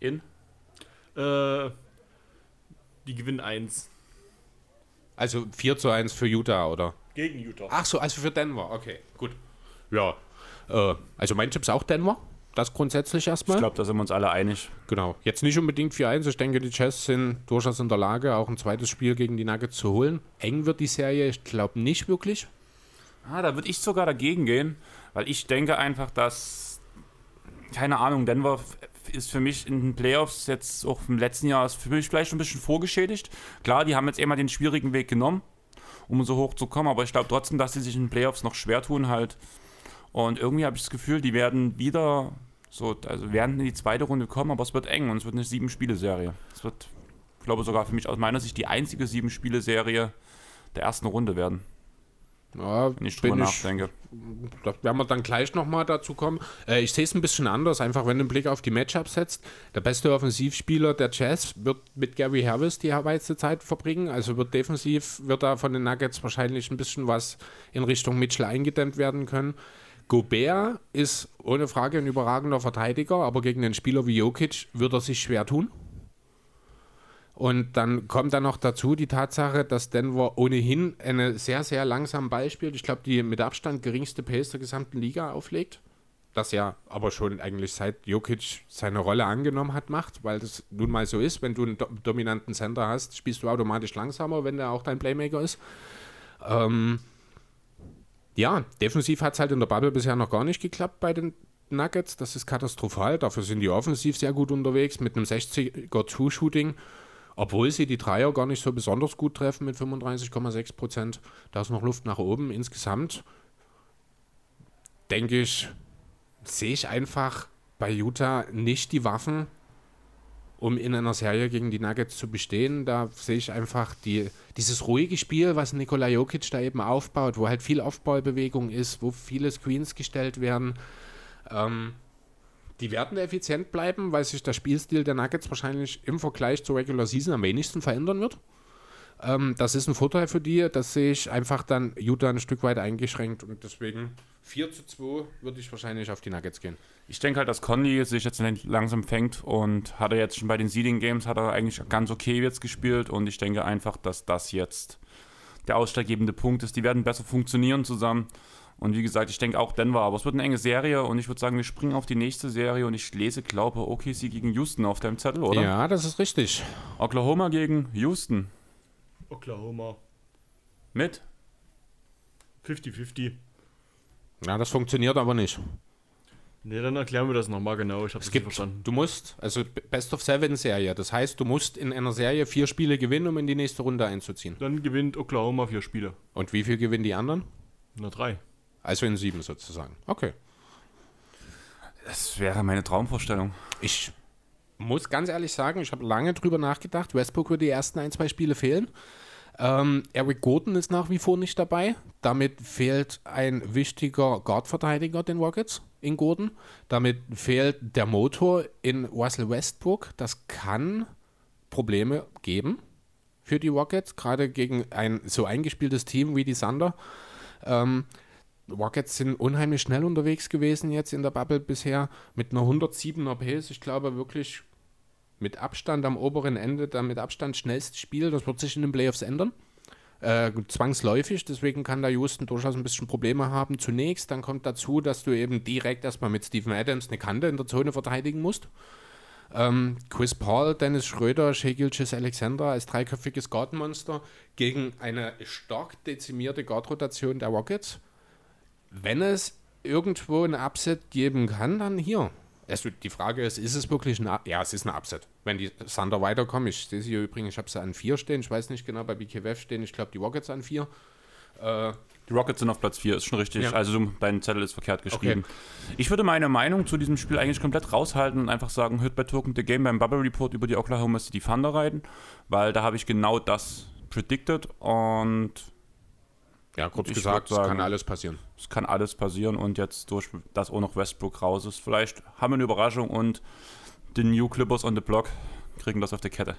In?
äh, die gewinnen 1
Also 4 zu 1 für Utah, oder?
gegen Utah.
Ach so, also für Denver. Okay, gut. Ja. Äh, also mein Tipp ist auch Denver. Das grundsätzlich erstmal.
Ich glaube, da sind wir uns alle einig.
Genau. Jetzt nicht unbedingt 4-1. Ich denke, die Jazz sind durchaus in der Lage, auch ein zweites Spiel gegen die Nuggets zu holen. Eng wird die Serie, ich glaube nicht wirklich.
Ah, da würde ich sogar dagegen gehen, weil ich denke einfach, dass, keine Ahnung, Denver ist für mich in den Playoffs jetzt auch im letzten Jahr ist für mich vielleicht ein bisschen vorgeschädigt. Klar, die haben jetzt immer den schwierigen Weg genommen, um so hoch zu kommen, aber ich glaube trotzdem, dass sie sich in den Playoffs noch schwer tun halt. Und irgendwie habe ich das Gefühl, die werden wieder so, also werden in die zweite Runde kommen, aber es wird eng und es wird eine Sieben-Spiele-Serie. Es wird, ich glaube sogar für mich aus meiner Sicht die einzige Sieben-Spiele-Serie der ersten Runde werden.
Ja,
wenn ich drüber nachdenke.
da werden wir dann gleich nochmal dazu kommen. Äh, ich sehe es ein bisschen anders, einfach wenn du einen Blick auf die Matchups setzt. Der beste Offensivspieler der Jazz wird mit Gary Harris die meiste Zeit verbringen. Also wird defensiv, wird da von den Nuggets wahrscheinlich ein bisschen was in Richtung Mitchell eingedämmt werden können. Gobert ist ohne Frage ein überragender Verteidiger, aber gegen einen Spieler wie Jokic wird er sich schwer tun. Und dann kommt dann noch dazu die Tatsache, dass Denver ohnehin eine sehr, sehr langsam Ball spielt. Ich glaube, die mit Abstand geringste Pace der gesamten Liga auflegt. Das ja aber schon eigentlich seit Jokic seine Rolle angenommen hat, macht, weil das nun mal so ist. Wenn du einen do dominanten Center hast, spielst du automatisch langsamer, wenn der auch dein Playmaker ist. Ähm, ja, defensiv hat es halt in der Bubble bisher noch gar nicht geklappt bei den Nuggets. Das ist katastrophal. Dafür sind die offensiv sehr gut unterwegs mit einem 60er Two-Shooting. Obwohl sie die Dreier gar nicht so besonders gut treffen mit 35,6 Prozent. Da ist noch Luft nach oben. Insgesamt denke ich, sehe ich einfach bei Utah nicht die Waffen, um in einer Serie gegen die Nuggets zu bestehen. Da sehe ich einfach die, dieses ruhige Spiel, was Nikola Jokic da eben aufbaut, wo halt viel Aufbaubewegung ist, wo viele Screens gestellt werden. Ähm, die werden effizient bleiben, weil sich der Spielstil der Nuggets wahrscheinlich im Vergleich zur Regular Season am wenigsten verändern wird. Ähm, das ist ein Vorteil für die. Das sehe ich einfach dann Utah ein Stück weit eingeschränkt und deswegen 4 zu 2 würde ich wahrscheinlich auf die Nuggets gehen.
Ich denke halt, dass Conley sich jetzt langsam fängt und hat er jetzt schon bei den Seeding Games hat er eigentlich ganz okay jetzt gespielt und ich denke einfach, dass das jetzt der ausschlaggebende Punkt ist. Die werden besser funktionieren zusammen. Und wie gesagt, ich denke auch Denver, aber es wird eine enge Serie und ich würde sagen, wir springen auf die nächste Serie und ich lese, glaube OKC gegen Houston auf deinem Zettel, oder?
Ja, das ist richtig.
Oklahoma gegen Houston.
Oklahoma.
Mit?
50-50.
Ja, das funktioniert aber nicht.
Ne, dann erklären wir das nochmal genau. Ich habe es
gibt-
nicht verstanden.
Du musst, also Best of Seven Serie, das heißt, du musst in einer Serie vier Spiele gewinnen, um in die nächste Runde einzuziehen.
Dann gewinnt Oklahoma vier Spiele.
Und wie viel gewinnen die anderen?
Na, drei.
Also in sieben sozusagen. Okay.
Das wäre meine Traumvorstellung.
Ich muss ganz ehrlich sagen, ich habe lange drüber nachgedacht. Westbrook wird die ersten ein, zwei Spiele fehlen. Ähm, Eric Gordon ist nach wie vor nicht dabei. Damit fehlt ein wichtiger Guard-Verteidiger den Rockets in Gordon. Damit fehlt der Motor in Russell Westbrook. Das kann Probleme geben für die Rockets, gerade gegen ein so eingespieltes Team wie die Thunder. Ähm, Rockets sind unheimlich schnell unterwegs gewesen jetzt in der Bubble bisher mit einer 107er Pace. Ich glaube wirklich mit Abstand am oberen Ende, dann mit Abstand schnellstes Spiel. Das wird sich in den Playoffs ändern. Äh, zwangsläufig, deswegen kann da Houston durchaus ein bisschen Probleme haben. Zunächst, dann kommt dazu, dass du eben direkt erstmal mit Steven Adams eine Kante in der Zone verteidigen musst. Ähm, Chris Paul, Dennis Schröder, Shea Alexander als dreiköpfiges Guardmonster gegen eine stark dezimierte Guard-Rotation der Rockets. Wenn es irgendwo ein Upset geben kann, dann hier. Also die Frage ist, ist es wirklich ein Up Ja, es ist ein Upset. Wenn die Thunder weiterkommen, ich sehe sie hier übrigens, ich habe sie an 4 stehen, ich weiß nicht genau, bei BKWF stehen, ich glaube die Rockets an 4. Äh,
Die Rockets sind auf Platz 4, ist schon richtig.
Ja.
Also dein Zettel ist verkehrt geschrieben. Ich würde meine Meinung zu diesem Spiel eigentlich komplett raushalten und einfach sagen, hört bei Token the Game beim Bubble Report über die Oklahoma City Thunder reiten, weil da habe ich genau das predicted und
ja, kurz
Ich
gesagt,
würd
es
sagen-
kann alles passieren.
es kann alles passieren und jetzt durch das auch noch Westbrook raus ist, vielleicht haben wir eine Überraschung und die New Clippers on the Block kriegen das auf der Kette.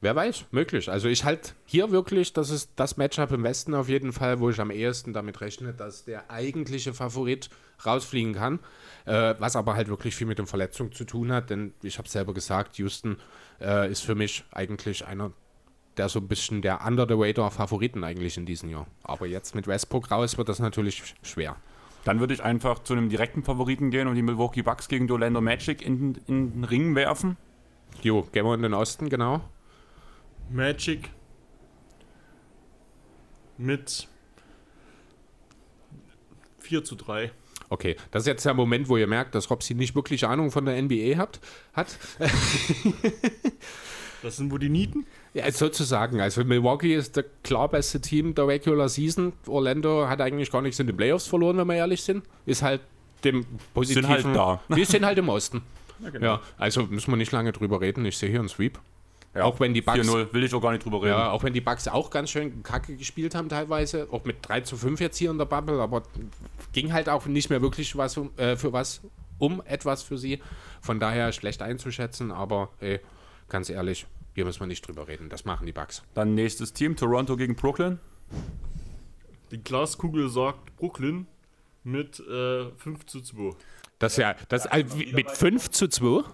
Wer weiß, möglich. Also ich halte hier wirklich, das ist das Matchup im Westen auf jeden Fall, wo ich am ehesten damit rechne, dass der eigentliche Favorit rausfliegen kann. Äh, was aber halt wirklich viel mit den Verletzungen zu tun hat, denn ich habe selber gesagt, Houston äh, ist für mich eigentlich einer der so ein bisschen der Under the Radar Favoriten eigentlich in diesem Jahr. Aber jetzt mit Westbrook raus wird das natürlich sch- schwer.
Dann würde ich einfach zu einem direkten Favoriten gehen und die Milwaukee Bucks gegen die Orlando Magic in, in den Ring werfen.
Jo, gehen wir in den Osten, genau.
Magic mit 4 zu 3.
Okay, das ist jetzt der Moment, wo ihr merkt, dass Robsi nicht wirklich Ahnung von der NBA habt, hat.
Das sind wohl die Nieten.
Ja, sozusagen. Also Milwaukee ist der klar beste Team der Regular Season. Orlando hat eigentlich gar nichts in den Playoffs verloren, wenn wir ehrlich sind. Ist halt dem positiven...
halt da.
Wir sind halt im Osten.
Ja, genau.
Ja, also müssen wir nicht lange drüber reden. Ich sehe hier einen Sweep.
Ja,
Auch wenn die Bucks
4-0, will ich auch gar nicht drüber reden.
Ja, auch wenn die Bucks auch ganz schön kacke gespielt haben teilweise, auch mit 3 zu 5 jetzt hier in der Bubble, aber ging halt auch nicht mehr wirklich was um, äh, für was um etwas für sie. Von daher schlecht einzuschätzen, aber ey, ganz ehrlich, hier müssen wir nicht drüber reden. Das machen die Bucks.
Dann nächstes Team, Toronto gegen Brooklyn.
Die Glaskugel sagt Brooklyn mit äh, 5 zu 2.
Das ja, das äh, mit 5 zu 2?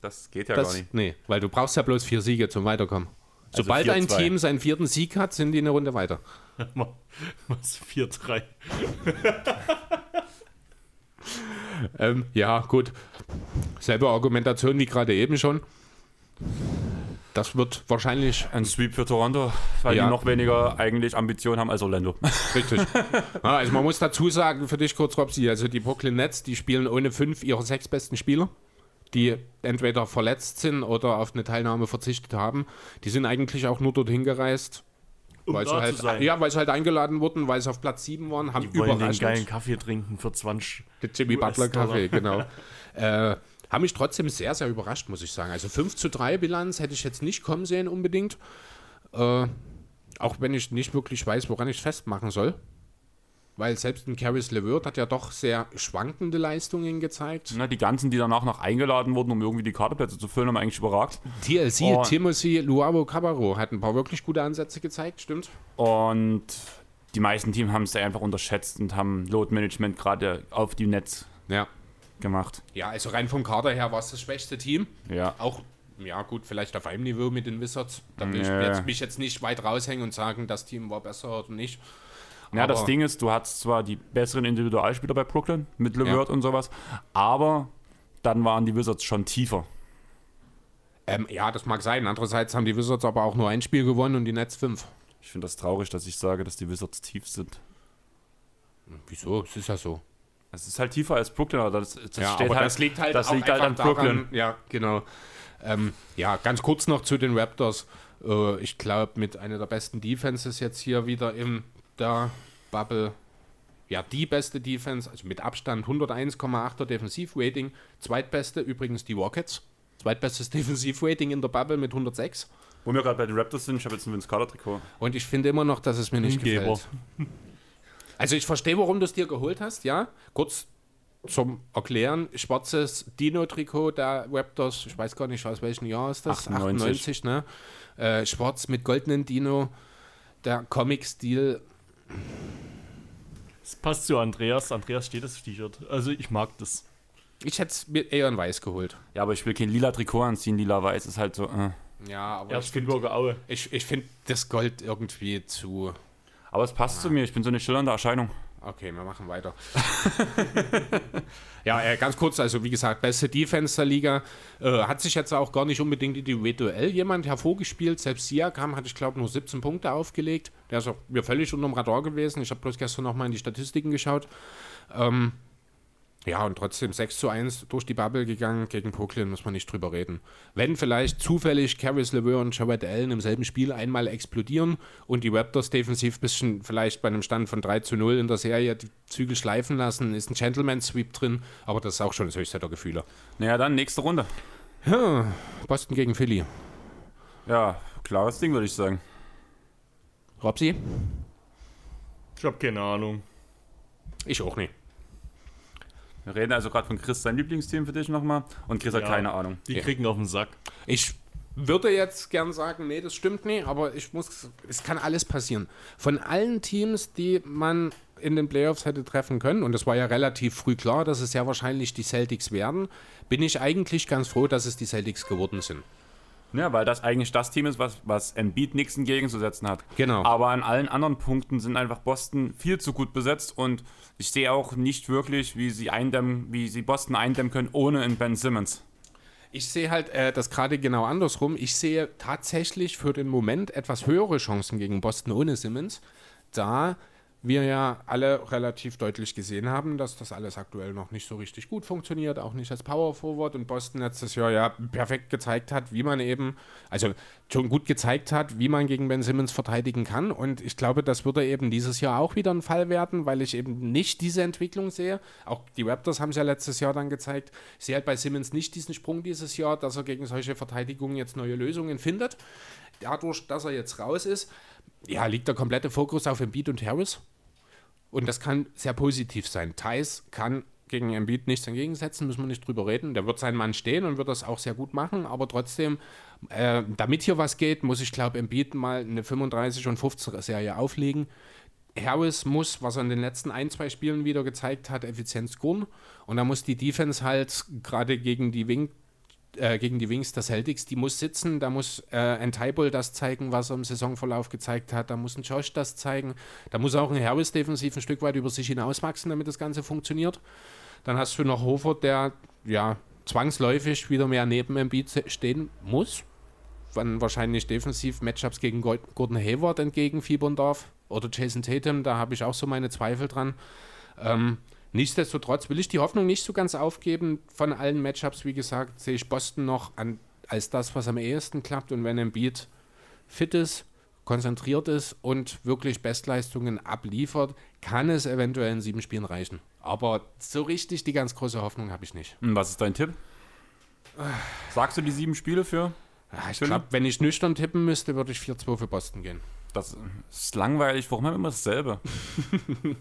Das geht ja
Das,
gar nicht.
nee, weil du brauchst ja bloß vier Siege zum Weiterkommen.
Also
Sobald ein
4-2.
Team seinen vierten Sieg hat, sind die eine Runde weiter.
Was? 4-3.
Ähm, ja, gut. Selbe Argumentation wie gerade eben schon. Das wird wahrscheinlich
Ein Sweep für Toronto, weil
Ja.
die noch weniger eigentlich Ambitionen haben als Orlando.
Richtig. ja, also man muss dazu sagen, für dich kurz, Robsi, also die Brooklyn Nets, die spielen ohne fünf ihrer sechs besten Spieler, die entweder verletzt sind oder auf eine Teilnahme verzichtet haben. Die sind eigentlich auch nur dorthin gereist,
Um
weil, sie halt, ja, weil sie halt eingeladen wurden, weil sie auf Platz 7 waren, haben
Die wollen den geilen Kaffee trinken für 20.
den Jimmy Butler. Kaffee, genau. äh, haben mich trotzdem sehr, sehr überrascht, muss ich sagen. Also 5 zu 3 Bilanz hätte ich jetzt nicht kommen sehen unbedingt. Äh, auch wenn ich nicht wirklich weiß, woran ich es festmachen soll. Weil selbst ein Caris LeVert hat ja doch sehr schwankende Leistungen gezeigt.
Na, die ganzen, die danach noch eingeladen wurden, um irgendwie die Karteplätze zu füllen, haben eigentlich überragt.
TLC,
Oh.
Timothy Luavo Cabarro hat ein paar wirklich gute Ansätze gezeigt, stimmt?
Und die meisten Teams haben es einfach unterschätzt und haben Load Management gerade auf die Netz
Ja.
Gemacht.
Ja, also rein vom Kader her war es das schwächste Team.
Ja.
Auch, ja gut, vielleicht auf einem Niveau mit den Wizards. Da will ich
Ja.
jetzt, mich jetzt nicht weit raushängen und sagen, das Team war besser oder nicht.
Ja, das
Aber-
Ding ist, du hast zwar die besseren Individualspieler bei Brooklyn mit LeVert und sowas, aber dann waren die Wizards schon tiefer.
Ähm, ja, das mag sein. Andererseits haben die Wizards aber auch nur ein Spiel gewonnen und die Nets fünf.
Ich finde das traurig, dass ich sage, dass die Wizards tief sind.
Wieso? Es ist ja so.
Es ist halt tiefer als Brooklyn, aber das, das
ja,
steht
aber
halt,
das liegt halt,
das
auch
liegt halt an
einfach
Brooklyn.
daran- Ja, genau. Ähm, ja, ganz kurz noch zu den Raptors. Äh, ich glaube, mit einer der besten Defenses jetzt hier wieder in der Bubble. Ja, die beste Defense, also mit Abstand 101,8er Defensivrating. Zweitbeste übrigens die Rockets. Zweitbestes Defensivrating in der Bubble mit 106.
Wo wir gerade bei den Raptors sind, ich habe jetzt ein Vince Carter Trikot.
Und ich finde immer noch, dass es mir nicht
Hingeber.
gefällt. Also ich verstehe, warum du es dir geholt hast, ja. Kurz zum Erklären, schwarzes Dino-Trikot der Raptors, ich weiß gar nicht, aus welchem Jahr ist das?
98.
ne? Äh, schwarz mit goldenen Dino, der Comic-Stil.
Das passt zu Andreas. Andreas steht das T-Shirt. Also ich mag das.
Ich hätte es mir eher in weiß geholt.
Ja, aber ich will kein lila Trikot anziehen. Lila-weiß ist halt so. Äh.
Ja, aber ich
Erzgebirge Aue.
ich, ich finde das Gold irgendwie zu...
Aber es passt zu mir. Ich bin so eine schillernde Erscheinung.
Okay, wir machen weiter. ja, äh, ganz kurz, also wie gesagt, beste Defense der Liga. Äh, hat sich jetzt auch gar nicht unbedingt individuell jemand hervorgespielt. Selbst Siakam hatte, ich glaube, nur 17 Punkte aufgelegt. Der ist auch mir völlig unterm Radar gewesen. Ich habe bloß gestern nochmal in die Statistiken geschaut. Ähm, ja, und trotzdem 6 zu 1 durch die Bubble gegangen. Gegen Brooklyn muss man nicht drüber reden. Wenn vielleicht zufällig Caris LeVert und Jared Allen im selben Spiel einmal explodieren und die Raptors defensiv ein bisschen vielleicht bei einem Stand von 3 zu 0 in der Serie die Zügel schleifen lassen, ist ein Gentleman-Sweep drin. Aber das ist auch schon das höchste der Gefühle.
Naja, dann nächste Runde.
Ja, Boston gegen Philly.
Ja, klares Ding, würde ich sagen.
Robsi?
Ich habe keine Ahnung.
Ich auch nicht.
Wir reden also gerade von Chris, sein Lieblingsteam für dich nochmal. Und Chris hat
Ja.
keine Ahnung.
Die
Ja.
kriegen auf den Sack.
Ich würde jetzt gern sagen, nee, das stimmt nicht, aber ich muss, es kann alles passieren. Von allen Teams, die man in den Playoffs hätte treffen können, und das war ja relativ früh klar, dass es sehr wahrscheinlich die Celtics werden, bin ich eigentlich ganz froh, dass es die Celtics geworden sind.
Ja, weil das eigentlich das Team ist, was, was Embiid nichts entgegenzusetzen hat.
Genau.
Aber an allen anderen Punkten sind einfach Boston viel zu gut besetzt und ich sehe auch nicht wirklich, wie sie eindämmen, wie sie Boston eindämmen können ohne einen Ben Simmons.
Ich sehe halt äh, das gerade genau andersrum. Ich sehe tatsächlich für den Moment etwas höhere Chancen gegen Boston ohne Simmons, da wir ja alle relativ deutlich gesehen haben, dass das alles aktuell noch nicht so richtig gut funktioniert, auch nicht als Power Forward und Boston letztes Jahr ja perfekt gezeigt hat, wie man eben, also schon gut gezeigt hat, wie man gegen Ben Simmons verteidigen kann und ich glaube, das würde eben dieses Jahr auch wieder ein Fall werden, weil ich eben nicht diese Entwicklung sehe. Auch die Raptors haben es ja letztes Jahr dann gezeigt. Ich sehe halt bei Simmons nicht diesen Sprung dieses Jahr, dass er gegen solche Verteidigungen jetzt neue Lösungen findet. Dadurch, dass er jetzt raus ist, ja, liegt der komplette Fokus auf Embiid und Harris. Und das kann sehr positiv sein. Thais kann gegen Embiid nichts entgegensetzen, müssen wir nicht drüber reden. Der wird seinen Mann stehen und wird das auch sehr gut machen, aber trotzdem, äh, damit hier was geht, muss ich glaube Embiid mal eine 35 und 50 Serie auflegen. Harris muss, was er in den letzten ein, zwei Spielen wieder gezeigt hat, effizient scoren. Und da muss die Defense halt gerade gegen die Wing äh, gegen die Wings der Celtics, die muss sitzen, da muss äh, ein Tybull das zeigen, was er im Saisonverlauf gezeigt hat, da muss ein Josh das zeigen, da muss auch ein Harris defensiv ein Stück weit über sich hinauswachsen, damit das Ganze funktioniert. Dann hast du noch Hofer, der ja zwangsläufig wieder mehr neben Embiid stehen muss, wann wahrscheinlich defensiv Matchups gegen Gordon Hayward entgegenfiebern darf oder Jason Tatum, da habe ich auch so meine Zweifel dran. Ähm, Nichtsdestotrotz will ich die Hoffnung nicht so ganz aufgeben. Von allen Matchups, wie gesagt, sehe ich Boston noch an, als das, was am ehesten klappt. Und wenn Embiid fit ist, konzentriert ist und wirklich Bestleistungen abliefert, kann es eventuell in sieben Spielen reichen. Aber so richtig die ganz große Hoffnung habe ich nicht.
Und was ist dein Tipp? Sagst du die sieben Spiele für?
Ja, ich glaube, wenn ich nüchtern tippen müsste, würde ich 4-2 für Boston gehen.
Das ist langweilig. Warum haben wir immer dasselbe?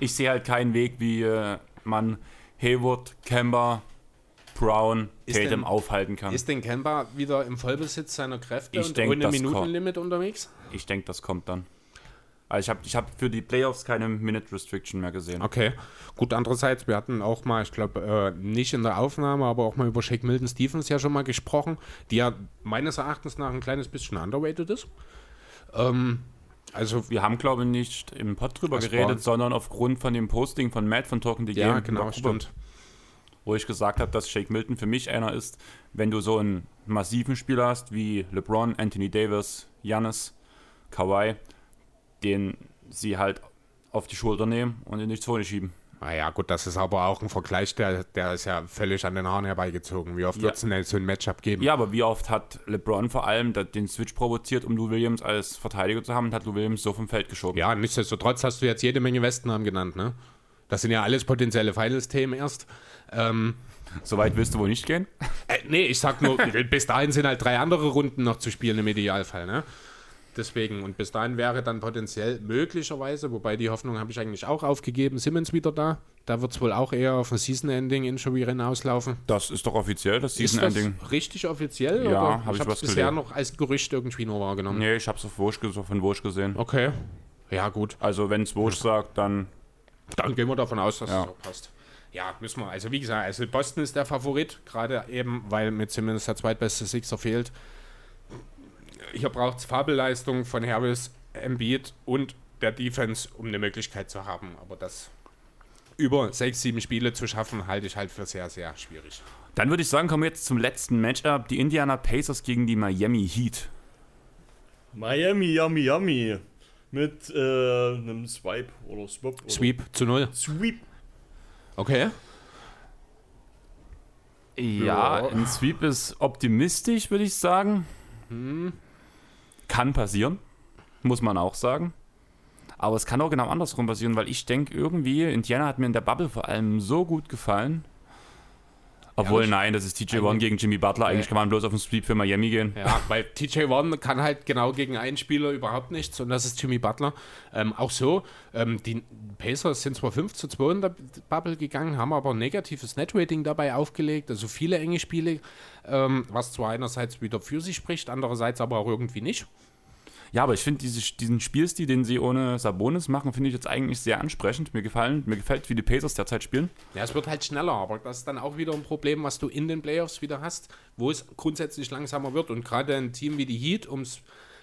ich sehe halt keinen Weg, wie äh, man Hayward, Kemba, Brown, ist Tatum denn, aufhalten kann.
Ist denn Kemba wieder im Vollbesitz seiner Kräfte
ich
und
denk,
ohne Minutenlimit unterwegs?
Ich denke, das kommt dann. Also ich habe ich hab für die Playoffs keine Minute Restriction mehr gesehen.
Okay. Gut, andererseits, wir hatten auch mal, ich glaube, äh, nicht in der Aufnahme, aber auch mal über Shake Milton Stevens ja schon mal gesprochen, die ja meines Erachtens nach ein kleines bisschen underrated ist.
Ähm, also wir haben, glaube ich, nicht im Pod drüber geredet, war. sondern aufgrund von dem Posting von Matt von Talking the Game.
Ja, genau, stimmt.
Wo ich gesagt habe, dass Shake Milton für mich einer ist, wenn du so einen massiven Spieler hast wie LeBron, Anthony Davis, Giannis, Kawhi, den sie halt auf die Schulter nehmen und in die Zone schieben.
Naja, gut, das ist aber auch ein Vergleich, der, der ist ja völlig an den Haaren herbeigezogen. Wie oft ja. wird es denn so ein Matchup geben?
Ja, aber wie oft hat LeBron vor allem den Switch provoziert, um Lou Williams als Verteidiger zu haben und hat Lou Williams so vom Feld geschoben?
Ja, nichtsdestotrotz hast du jetzt jede Menge Westennamen genannt, ne? Das sind ja alles potenzielle Finals-Themen erst. Ähm,
Soweit willst du wohl nicht gehen?
Äh, nee, ich sag nur, bis dahin sind halt drei andere Runden noch zu spielen im Idealfall, ne? Deswegen, und bis dahin wäre dann potenziell möglicherweise, wobei die Hoffnung habe ich eigentlich auch aufgegeben, Simmons wieder da. Da wird es wohl auch eher auf ein Season-Ending-Injury-Rennen auslaufen.
Das ist doch offiziell, das Season-Ending.
Richtig offiziell?
Ja, habe ich,
ich
was
bisher gelesen. noch als Gerücht irgendwie nur wahrgenommen.
Nee, ich habe es von Wursch gesehen.
Okay. Ja, gut.
Also, wenn es Wursch sagt, dann.
Dann gehen wir davon aus, dass ja. es auch passt. Ja, müssen wir. Also, wie gesagt, also Boston ist der Favorit, gerade eben, weil mit Simmons der zweitbeste Sixer fehlt hier braucht es Fabelleistung von Harris, Embiid und der Defense, um eine Möglichkeit zu haben. Aber das über sechs, sieben Spiele zu schaffen, halte ich halt für sehr, sehr schwierig.
Dann würde ich sagen, kommen wir jetzt zum letzten Matchup. Die Indiana Pacers gegen die Miami Heat.
Miami, yummy, yummy. Mit äh, einem Swipe oder Swap. Oder
Sweep zu null.
Sweep.
Okay.
Ja, ein Sweep ist optimistisch, würde ich sagen. Hm. Kann passieren, muss man auch sagen. Aber es kann auch genau andersrum passieren, weil ich denke irgendwie, Indiana hat mir in der Bubble vor allem so gut gefallen. Obwohl, ja, nein, das ist TJ One gegen Jimmy Butler. Eigentlich kann man bloß auf den Sweep für Miami gehen.
Ja, weil TJ One kann halt genau gegen einen Spieler überhaupt nichts und das ist Jimmy Butler. Ähm, auch so, ähm, die Pacers sind zwar 5 zu 2 in der Bubble gegangen, haben aber ein negatives Netrating dabei aufgelegt, also viele enge Spiele, ähm, was zwar einerseits wieder für sie spricht, andererseits aber auch irgendwie nicht.
Ja, aber ich finde diese, diesen Spielstil, den sie ohne Sabonis machen, finde ich jetzt eigentlich sehr ansprechend. Mir gefallen, mir gefällt, wie die Pacers derzeit spielen.
Ja, es wird halt schneller, aber das ist dann auch wieder ein Problem, was du in den Playoffs wieder hast, wo es grundsätzlich langsamer wird. Und gerade ein Team wie die Heat, ums,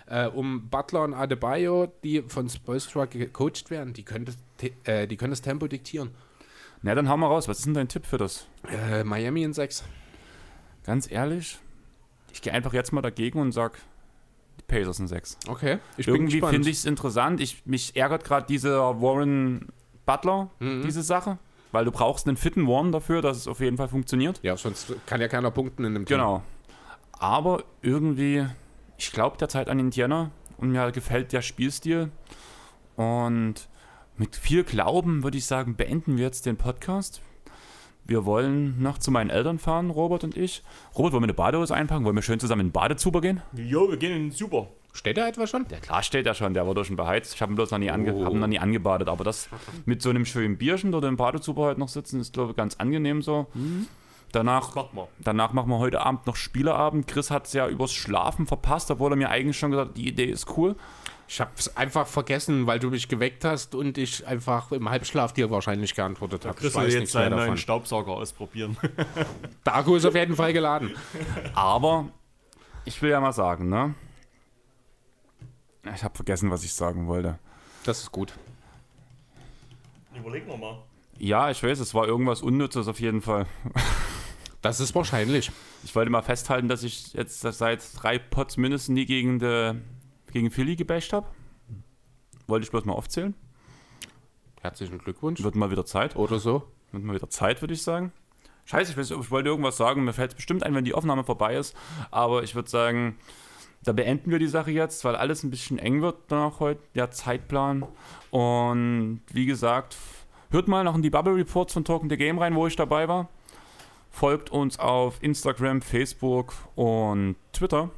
äh, um Butler und Adebayo, die von Spolstra gecoacht werden, die können, das, äh, die können das Tempo diktieren.
Na, dann hau mal raus. Was ist denn dein Tipp für das?
Äh, Miami in 6.
Ganz ehrlich, ich gehe einfach jetzt mal dagegen und sag Die Pacers sind 6.
Okay, ich
Irgendwie finde ich es interessant. Ich, mich ärgert gerade dieser Warren Butler,
Mhm.
diese Sache. Weil du brauchst einen fitten Warren dafür, dass es auf jeden Fall funktioniert.
Ja, sonst kann ja keiner punkten in dem Team.
Genau. Aber irgendwie, ich glaube derzeit an Indiana und mir gefällt der Spielstil. Und mit viel Glauben würde ich sagen, beenden wir jetzt den Podcast. Wir wollen noch zu meinen Eltern fahren, Robert und ich. Robert, wollen wir eine Badehose einpacken? Wollen wir schön zusammen in den Badezuber gehen?
Jo, wir gehen in den Super.
Steht da etwa schon?
Der klar steht ja schon, der wurde schon beheizt. Ich habe ihn bloß noch nie, ange
Oh.
noch nie angebadet. Aber das mit so einem schönen Bierchen oder im Badezuber halt noch sitzen, ist, glaube ich, ganz angenehm so. Danach
Mach mal.
Danach machen wir heute Abend noch Spieleabend. Chris hat es ja übers Schlafen verpasst, obwohl er mir eigentlich schon gesagt hat, die Idee ist cool.
Ich hab's einfach vergessen, weil du mich geweckt hast und ich einfach im Halbschlaf dir wahrscheinlich geantwortet habe.
Chris will jetzt seinen neuen. Staubsauger ausprobieren.
Der Akku ist auf jeden Fall geladen.
Aber ich will ja mal sagen, ne? Ich habe vergessen, was ich sagen wollte.
Das ist gut.
Überlegen wir mal.
Ja, ich weiß, es war irgendwas Unnützes auf jeden Fall.
Das ist wahrscheinlich.
Ich wollte mal festhalten, dass ich jetzt seit drei Pots mindestens nie gegen, de, gegen Philly gebasht habe. Wollte ich bloß mal aufzählen.
Herzlichen Glückwunsch.
Wird mal wieder Zeit.
Oder so.
Wird mal wieder Zeit, würde ich sagen. Scheiße, ich, weiß, ich wollte irgendwas sagen. Mir fällt es bestimmt ein, wenn die Aufnahme vorbei ist. Aber ich würde sagen, da beenden wir die Sache jetzt, weil alles ein bisschen eng wird danach heute, der Zeitplan. Und wie gesagt, hört mal noch in die Bubble Reports von Talking the Game rein, wo ich dabei war. Folgt uns auf Instagram, Facebook und Twitter.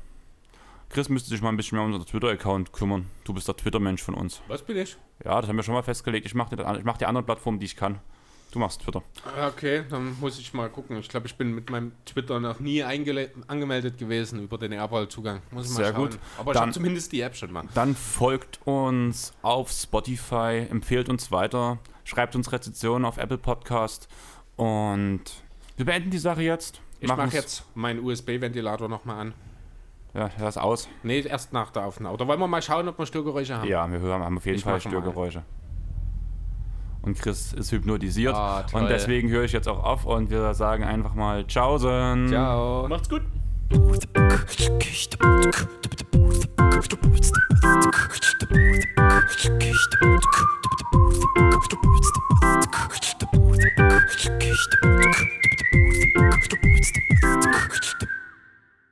Chris müsste sich mal ein bisschen mehr um unseren Twitter-Account kümmern. Du bist der Twitter-Mensch von uns.
Was bin ich?
Ja, das haben wir schon mal festgelegt. Ich mache die, ich mach die anderen Plattformen, die ich kann. Du machst Twitter.
Okay, dann muss ich mal gucken. Ich glaube, ich bin mit meinem Twitter noch nie angemeldet gewesen über den Airball-Zugang. Muss ich mal
Sehr
schauen.
gut.
Aber ich
Dann-
habe zumindest die App schon mal.
Dann folgt uns auf Spotify, empfehlt uns weiter, schreibt uns Rezensionen auf Apple Podcast und wir beenden die Sache jetzt.
Ich mache jetzt meinen USB-Ventilator nochmal an.
Ja, das aus.
Nee, erst nach der Aufnahme. Oder wollen wir mal schauen, ob wir Störgeräusche haben?
Ja, wir hören, haben auf jeden
ich
Fall Störgeräusche. Und Chris ist hypnotisiert.
Ah,
und deswegen höre ich jetzt auch auf und wir sagen einfach mal Tschaußen.
Ciao.
Macht's gut.